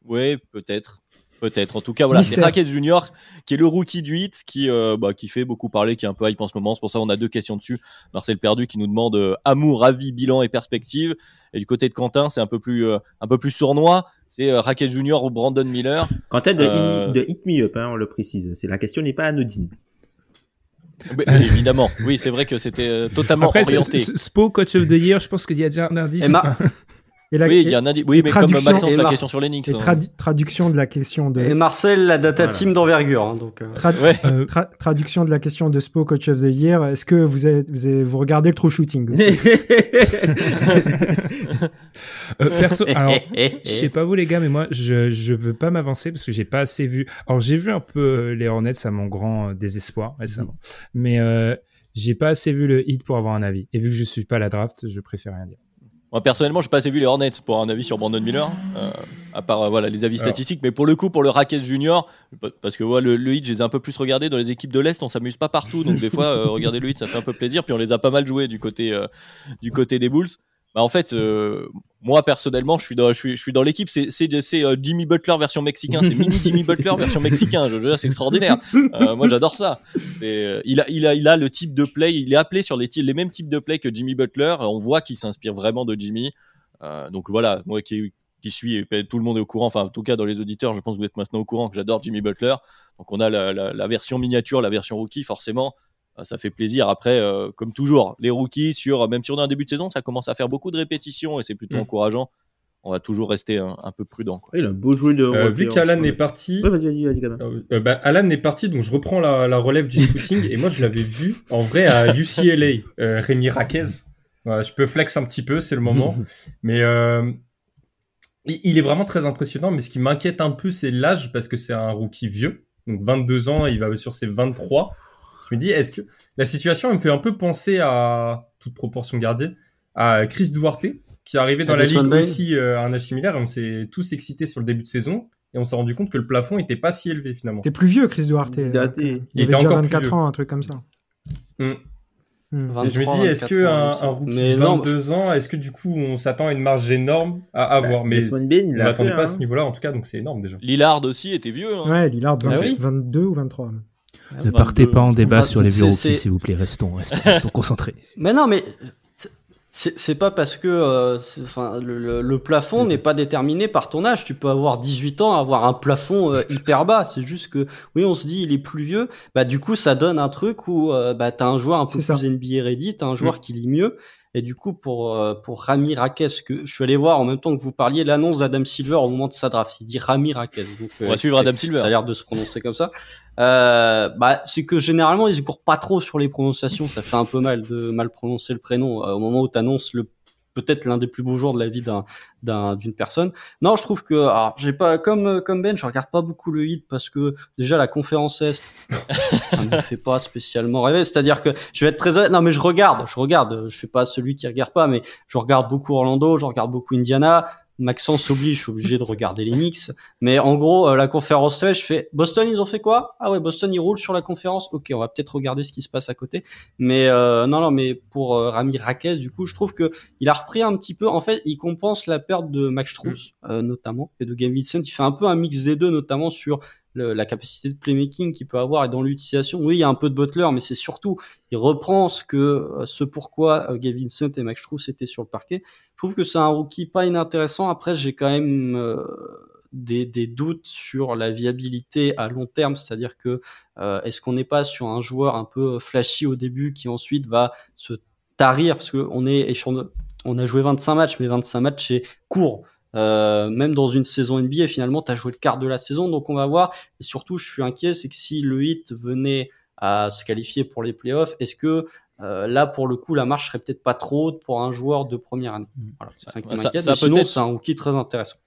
ouais, peut-être. Peut-être. En tout cas, voilà, c'est. Raquez Junior qui est le rookie du hit, qui, euh, bah, qui fait beaucoup parler, qui est un peu hype en ce moment. C'est pour ça qu'on a deux questions dessus. Marcel Perdu qui nous demande euh, amour, avis, bilan et perspective. Et du côté de Quentin, c'est un peu plus, euh, un peu plus sournois. C'est euh, Raquez Junior ou Brandon Miller. Quand t'es de, Euh, hit, de hit me up, hein, on le précise. C'est la question n'est pas anodine. Mais, évidemment. Oui, c'est vrai que c'était euh, totalement Après, c'est- orienté. Spo, coach of the year, je pense qu'il y a déjà un indice. Et Ma- Et la, Oui, il y a un indi- Oui, mais comme traduction- Maxence, et la Mar- question sur l'Enix. et hein. tradu- traduction de la question de Et Marcel, la data Voilà. team d'envergure. hein, donc, euh, trad- Ouais. Euh, tra- traduction de la question de Spo Coach of the Year. Est-ce que vous avez, vous avez- vous regardez le true shooting aussi? Euh, perso, alors, je sais pas vous les gars, mais moi, je je veux pas m'avancer parce que j'ai pas assez vu. Alors, j'ai vu un peu euh, les Hornets à mon grand désespoir récemment, mais euh, j'ai pas assez vu le hit pour avoir un avis. Et vu que je suis pas à la draft, je préfère rien dire. Moi personnellement, j'ai pas assez vu les Hornets pour avoir un avis sur Brandon Miller, euh, à part euh, voilà les avis Alors. statistiques. Mais pour le coup, pour le Rackets Junior, pa- parce que ouais, le, le hit, je les ai un peu plus regardés dans les équipes de l'est. On s'amuse pas partout, donc des fois, euh, regarder le hit, ça fait un peu plaisir. Puis on les a pas mal joués du côté euh, du côté des Bulls. Bah, en fait, euh, moi personnellement, je suis dans, je suis, je suis dans l'équipe. C'est, c'est, c'est euh, Jimmy Butler version mexicain. C'est mini Jimmy Butler version mexicain. Je, c'est extraordinaire. Euh, moi, j'adore ça. C'est, il a, il a, il a le type de play. Il est appelé sur les, mêmes types de play que Jimmy Butler. On voit qu'il s'inspire vraiment de Jimmy. Donc voilà, moi qui, qui suis, tout le monde est au courant. Enfin, en tout cas, dans les auditeurs, je pense que vous êtes maintenant au courant que j'adore Jimmy Butler. Donc on a la, la, la version miniature, la version rookie, forcément. Euh, Ça fait plaisir. Après, euh, comme toujours, les rookies, sur, même si on a un début de saison, ça commence à faire beaucoup de répétitions et c'est plutôt Mm. encourageant. On va toujours rester un, un peu prudent. Quoi. Il a un beau joueur de. Euh, vu qu'Alan est parti, Ouais, vas-y, vas-y, vas-y, quand même. Euh, euh, bah, Alan est parti, donc je reprends la, la relève du scouting et moi je l'avais vu en vrai à UCLA, euh, Rémi Raquez. Voilà, je peux flex un petit peu, c'est le moment. mais euh, il, il est vraiment très impressionnant, mais ce qui m'inquiète un peu, c'est l'âge parce que c'est un rookie vieux, donc 22 ans, il va sur ses 23. Je me dis, est-ce que la situation elle me fait un peu penser à toute proportion gardée à Chris Duarte qui est arrivé dans la ligue aussi euh, à un âge similaire et on s'est tous excités sur le début de saison et on s'est rendu compte que le plafond était pas si élevé finalement. T'es plus vieux, Chris Duarte. Chris Duarte. Il, Il avait était déjà encore plus 24 vieux. ans, un truc comme ça. Hmm. Hmm. Je me 23, dis, est-ce 24 que un, rookie Mais de non, 22 ans, est-ce que du coup on s'attend à une marge énorme à avoir? Mais Desmond Bain, on il fait, pas à hein. ce niveau-là en tout cas, donc c'est énorme déjà. Lillard aussi était vieux. hein. Ouais, Lillard, Ah 20 oui 22 ou 23. Ne partez pas en débat sur les vieux s'il vous plaît. Restons, restons, restons concentrés. Mais non, mais c'est pas parce que euh, enfin, le, plafond n'est pas déterminé par ton âge. Tu peux avoir 18 ans, avoir un plafond euh, hyper bas. C'est juste que, oui, on se dit il est plus vieux. Bah, du coup, ça donne un truc où euh, bah, t'as un joueur un peu C'est ça. plus NBA ready, t'as un joueur qui lit mieux. Et du coup, pour, euh, pour Rami Raquez, que je suis allé voir en même temps que vous parliez l'annonce d'Adam Silver au moment de sa draft. Il dit Rami Raquez. Donc, On euh, va suivre Adam Silver. ça a l'air de se prononcer comme ça. Euh, bah, c'est que généralement, ils courent pas trop sur les prononciations. Ça fait un peu mal de mal prononcer le prénom euh, au moment où tu annonces le peut-être l'un des plus beaux jours de la vie d'un d'un- d'une personne. Non, je trouve que alors j'ai pas comme euh, comme Ben, je regarde pas beaucoup le hit parce que déjà la conférence est ça me fait pas spécialement rêver. C'est-à-dire que je vais être très honnête. Non, mais je regarde, je regarde. Je fais pas celui qui regarde pas, mais je regarde beaucoup Orlando, je regarde beaucoup Indiana. Maxence oblige, je suis obligé de regarder les Knicks. Mais en gros, euh, la conférence je fais Boston, ils ont fait quoi? Ah ouais, Boston, ils roulent sur la conférence. Ok, on va peut-être regarder ce qui se passe à côté. Mais euh, non, non, mais pour euh, Rami Raquez, du coup, je trouve que il a repris un petit peu. En fait, il compense la perte de Max Struz, euh, notamment, et de Game Vincent. Il fait un peu un mix des deux, notamment sur la capacité de playmaking qu'il peut avoir et dans l'utilisation. Oui, il y a un peu de Butler, mais c'est surtout, il reprend ce que, euh, ce pourquoi euh, Gabe Vincent et Max Struz étaient sur le parquet. Je trouve que c'est un rookie pas inintéressant. Après, j'ai quand même euh, des, des doutes sur la viabilité à long terme, c'est-à-dire que est-ce qu'on n'est pas sur un joueur un peu flashy au début qui ensuite va se tarir? Parce que on est on a joué 25 matchs, mais 25 matchs c'est court. Euh, même dans une saison NBA, finalement, tu as joué le quart de la saison, donc on va voir. Et surtout, je suis inquiet, c'est que si le hit venait à se qualifier pour les playoffs, est-ce que euh, là, pour le coup, la marche serait peut-être pas trop haute pour un joueur de première année? Voilà, c'est ça qui ça- m'inquiète. ça sinon, c'est un rookie très intéressant.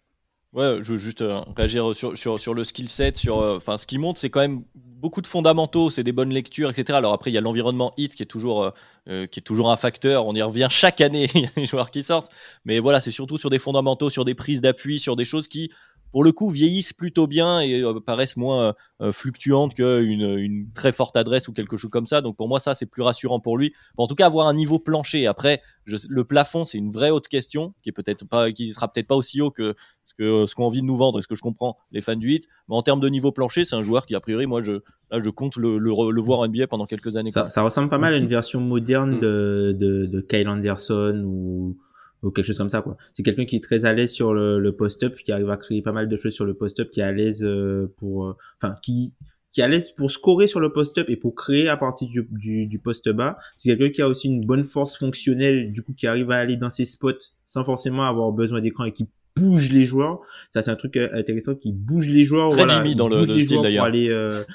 Ouais, je veux juste euh, réagir sur, sur, sur le skill set, sur, euh, ce qui montre, c'est quand même beaucoup de fondamentaux, c'est des bonnes lectures, etc. Alors après, il y a l'environnement hit qui est toujours, euh, euh, un facteur. On y revient chaque année. Il y a des joueurs qui sortent, mais voilà, c'est surtout sur des fondamentaux, sur des prises d'appui, sur des choses qui pour le coup, vieillissent plutôt bien et euh, paraissent moins fluctuantes qu'une une très forte adresse ou quelque chose comme ça. Donc pour moi, ça, c'est plus rassurant pour lui. en tout cas, avoir un niveau plancher. Après, le plafond, c'est une vraie haute question qui est peut-être qui sera peut-être pas aussi haut que que ce qu'ont envie de nous vendre et ce que je comprends les fans du hit. Mais en termes de niveau plancher, c'est un joueur qui a priori, moi, je là, je compte le, le, voir en NBA pendant quelques années. Ça, ça, ressemble pas mal à une version moderne mm. de, de, de Kyle Anderson ou ou quelque chose comme ça quoi. C'est quelqu'un qui est très à l'aise sur le, le post-up, qui arrive à créer pas mal de choses sur le post-up, qui est à l'aise euh, pour, euh, enfin qui qui est à l'aise pour scorer sur le post-up et pour créer à partir du, du, du poste bas. C'est quelqu'un qui a aussi une bonne force fonctionnelle, du coup qui arrive à aller dans ses spots sans forcément avoir besoin d'écran et qui bouge les joueurs. Ça c'est un truc euh, intéressant qui bouge les joueurs. Très voilà, dans le, le style d'ailleurs. Pour aller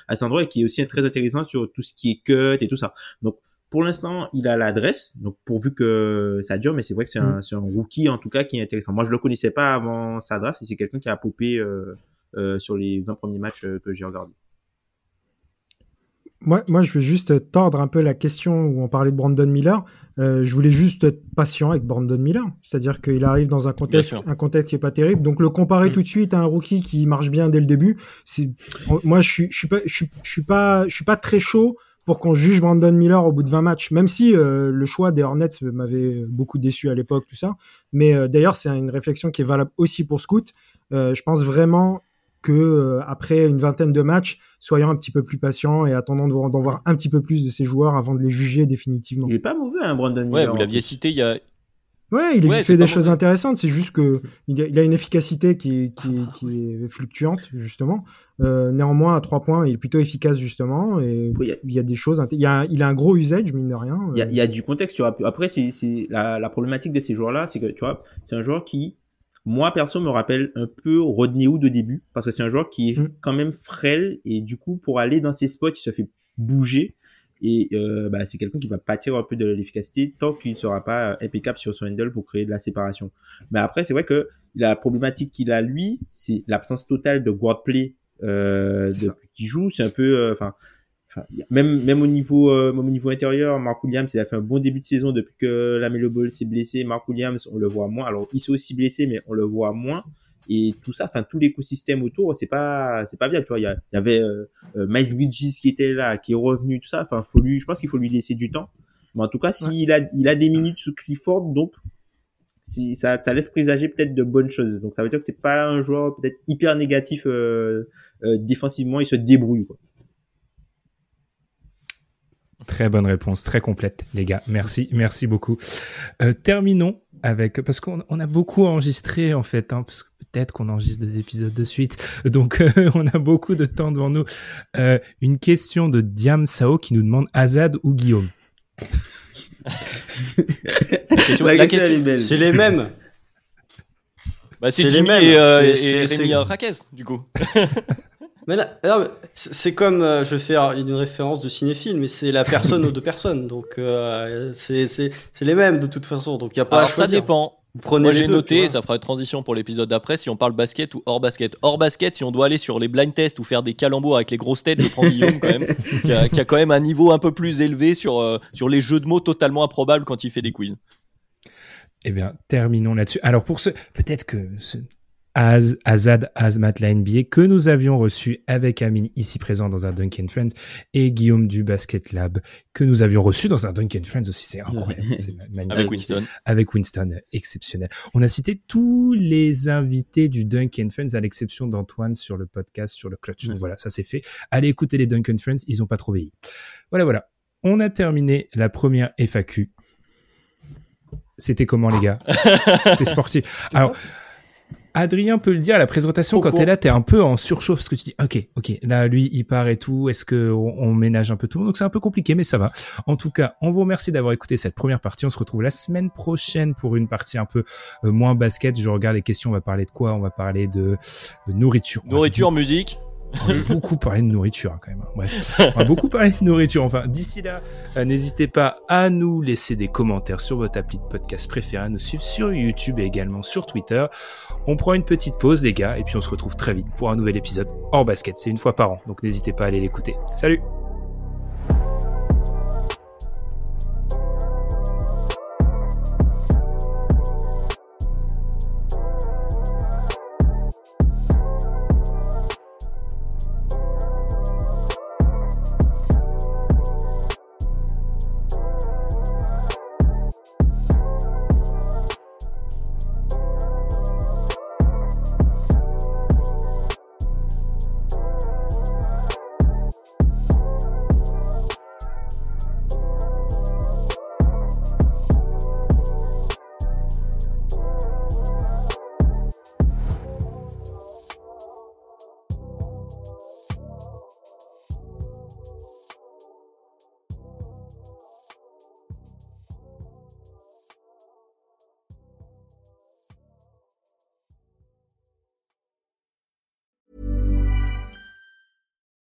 à cet endroit et qui est aussi très intéressant sur tout ce qui est cut et tout ça. Donc pour l'instant, il a l'adresse, donc pourvu que ça dure, mais c'est vrai que c'est un, mm. un, rookie en tout cas qui est intéressant. Moi, je le connaissais pas avant sa draft, et c'est quelqu'un qui a popé euh, euh, sur les 20 premiers matchs euh, que j'ai regardés. Moi, moi, je vais juste tordre un peu la question où on parlait de Brandon Miller. Euh, je voulais juste être patient avec Brandon Miller, c'est-à-dire qu'il arrive dans un contexte, un contexte qui est pas terrible. Donc le comparer mm. tout de suite à un rookie qui marche bien dès le début, c'est, moi, je suis, je suis pas, je suis, je suis pas, je suis pas très chaud pour qu'on juge Brandon Miller au bout de 20 matchs, même si euh, le choix des Hornets m'avait beaucoup déçu à l'époque, tout ça. Mais euh, d'ailleurs, c'est une réflexion qui est valable aussi pour Scoot. Euh, je pense vraiment que après une vingtaine de matchs, soyons un petit peu plus patients et attendons d'en voir un petit peu plus de ces joueurs avant de les juger définitivement. Il est pas mauvais, hein, Brandon Miller. Ouais, vous l'aviez cité il y a, Ouais, il, fait des choses intéressantes. C'est juste que il a, une efficacité qui, qui, qui est fluctuante justement. Euh, néanmoins, à trois points, il est plutôt efficace justement. Et il y a, des choses. Il, y a, il a un gros usage mine de rien. Il y a, il y a du contexte. Tu vois. Après, c'est la, la problématique de ces joueurs-là, c'est que tu vois, c'est un joueur qui, moi perso, me rappelle un peu Rodney Hood au début, parce que c'est un joueur qui est mm. quand même frêle et du coup, pour aller dans ses spots, il se fait bouger et euh, bah, c'est quelqu'un qui va pâtir un peu de l'efficacité tant qu'il ne sera pas impeccable sur son handle pour créer de la séparation. Mais après, c'est vrai que la problématique qu'il a lui, c'est l'absence totale de guard play euh, depuis qu'il joue. C'est un peu, euh, enfin, même même au niveau euh, au niveau intérieur, Mark Williams, il a fait un bon début de saison depuis que la Melo Ball s'est blessé. Mark Williams, on le voit moins. Alors, il s'est aussi blessé, mais on le voit moins. Et tout ça enfin tout l'écosystème autour c'est pas c'est pas bien tu vois. Il y, y avait euh, euh, Miles Bridges qui était là qui est revenu tout ça. Enfin faut lui je pense qu'il faut lui laisser du temps. Mais en tout cas s'il a il a des minutes sous Clifford donc ça ça laisse présager peut-être de bonnes choses. Donc ça veut dire que c'est pas un joueur peut-être hyper négatif euh, euh, défensivement il se débrouille quoi Très bonne réponse, très complète, les gars. Merci, merci beaucoup. Euh, terminons avec parce qu'on on a beaucoup enregistré en fait, hein, parce que peut-être qu'on enregistre deux épisodes de suite, donc euh, on a beaucoup de temps devant nous. Euh, une question de Diam Sao qui nous demande Azad ou Guillaume? la question, c'est les mêmes. Bah, c'est Jimmy et, euh, et, Rémi du coup. Mais c'est comme, euh, je vais faire une référence de cinéphile, mais c'est la personne aux deux personnes. Donc, euh, c'est les mêmes de toute façon. Donc, il n'y a pas Alors, ça dépend. Prenez Moi j'ai noté, ça fera une transition pour l'épisode d'après, si on parle basket ou hors basket. Hors basket, si on doit aller sur les blind tests ou faire des calembours avec les grosses têtes, je prends Guillaume quand même, qui a, qui a, quand même un niveau un peu plus élevé sur, euh, sur les jeux de mots totalement improbables quand il fait des quiz. Eh bien, terminons là-dessus. Alors pour ce, peut-être que ce, Az, Azad Azmat la NBA que nous avions reçu avec Amine ici présent dans un Duncan Friends et Guillaume du Basket Lab que nous avions reçu dans un Duncan Friends aussi. C'est incroyable. c'est magnifique. Avec Winston. Avec Winston, exceptionnel. On a cité tous les invités du Duncan Friends à l'exception d'Antoine sur le podcast, sur le clutch. Donc voilà, ça c'est fait. Allez écouter les Duncan Friends. Ils ont pas trop vieilli. Voilà, voilà. On a terminé la première FAQ. C'était comment les gars? C'est sportif. Alors, Adrien peut le dire, la présentation, quand t'es là, t'es un peu en surchauffe, parce que tu dis, ok, ok, là, lui, il part et tout, est-ce que on, ménage un peu tout le monde? Donc c'est un peu compliqué, mais ça va. En tout cas, on vous remercie d'avoir écouté cette première partie. On se retrouve la semaine prochaine pour une partie un peu euh, moins basket. Je regarde les questions, on va parler de quoi? On va parler de, de nourriture. Nourriture, musique on a beaucoup parlé de nourriture hein, quand même. Hein. Bref, on a beaucoup parlé de nourriture. Enfin, d'ici là, euh, n'hésitez pas à nous laisser des commentaires sur votre appli de podcast préféré, à nous suivre sur YouTube et également sur Twitter. On prend une petite pause, les gars, et puis on se retrouve très vite pour un nouvel épisode hors basket. C'est une fois par an, donc n'hésitez pas à aller l'écouter. Salut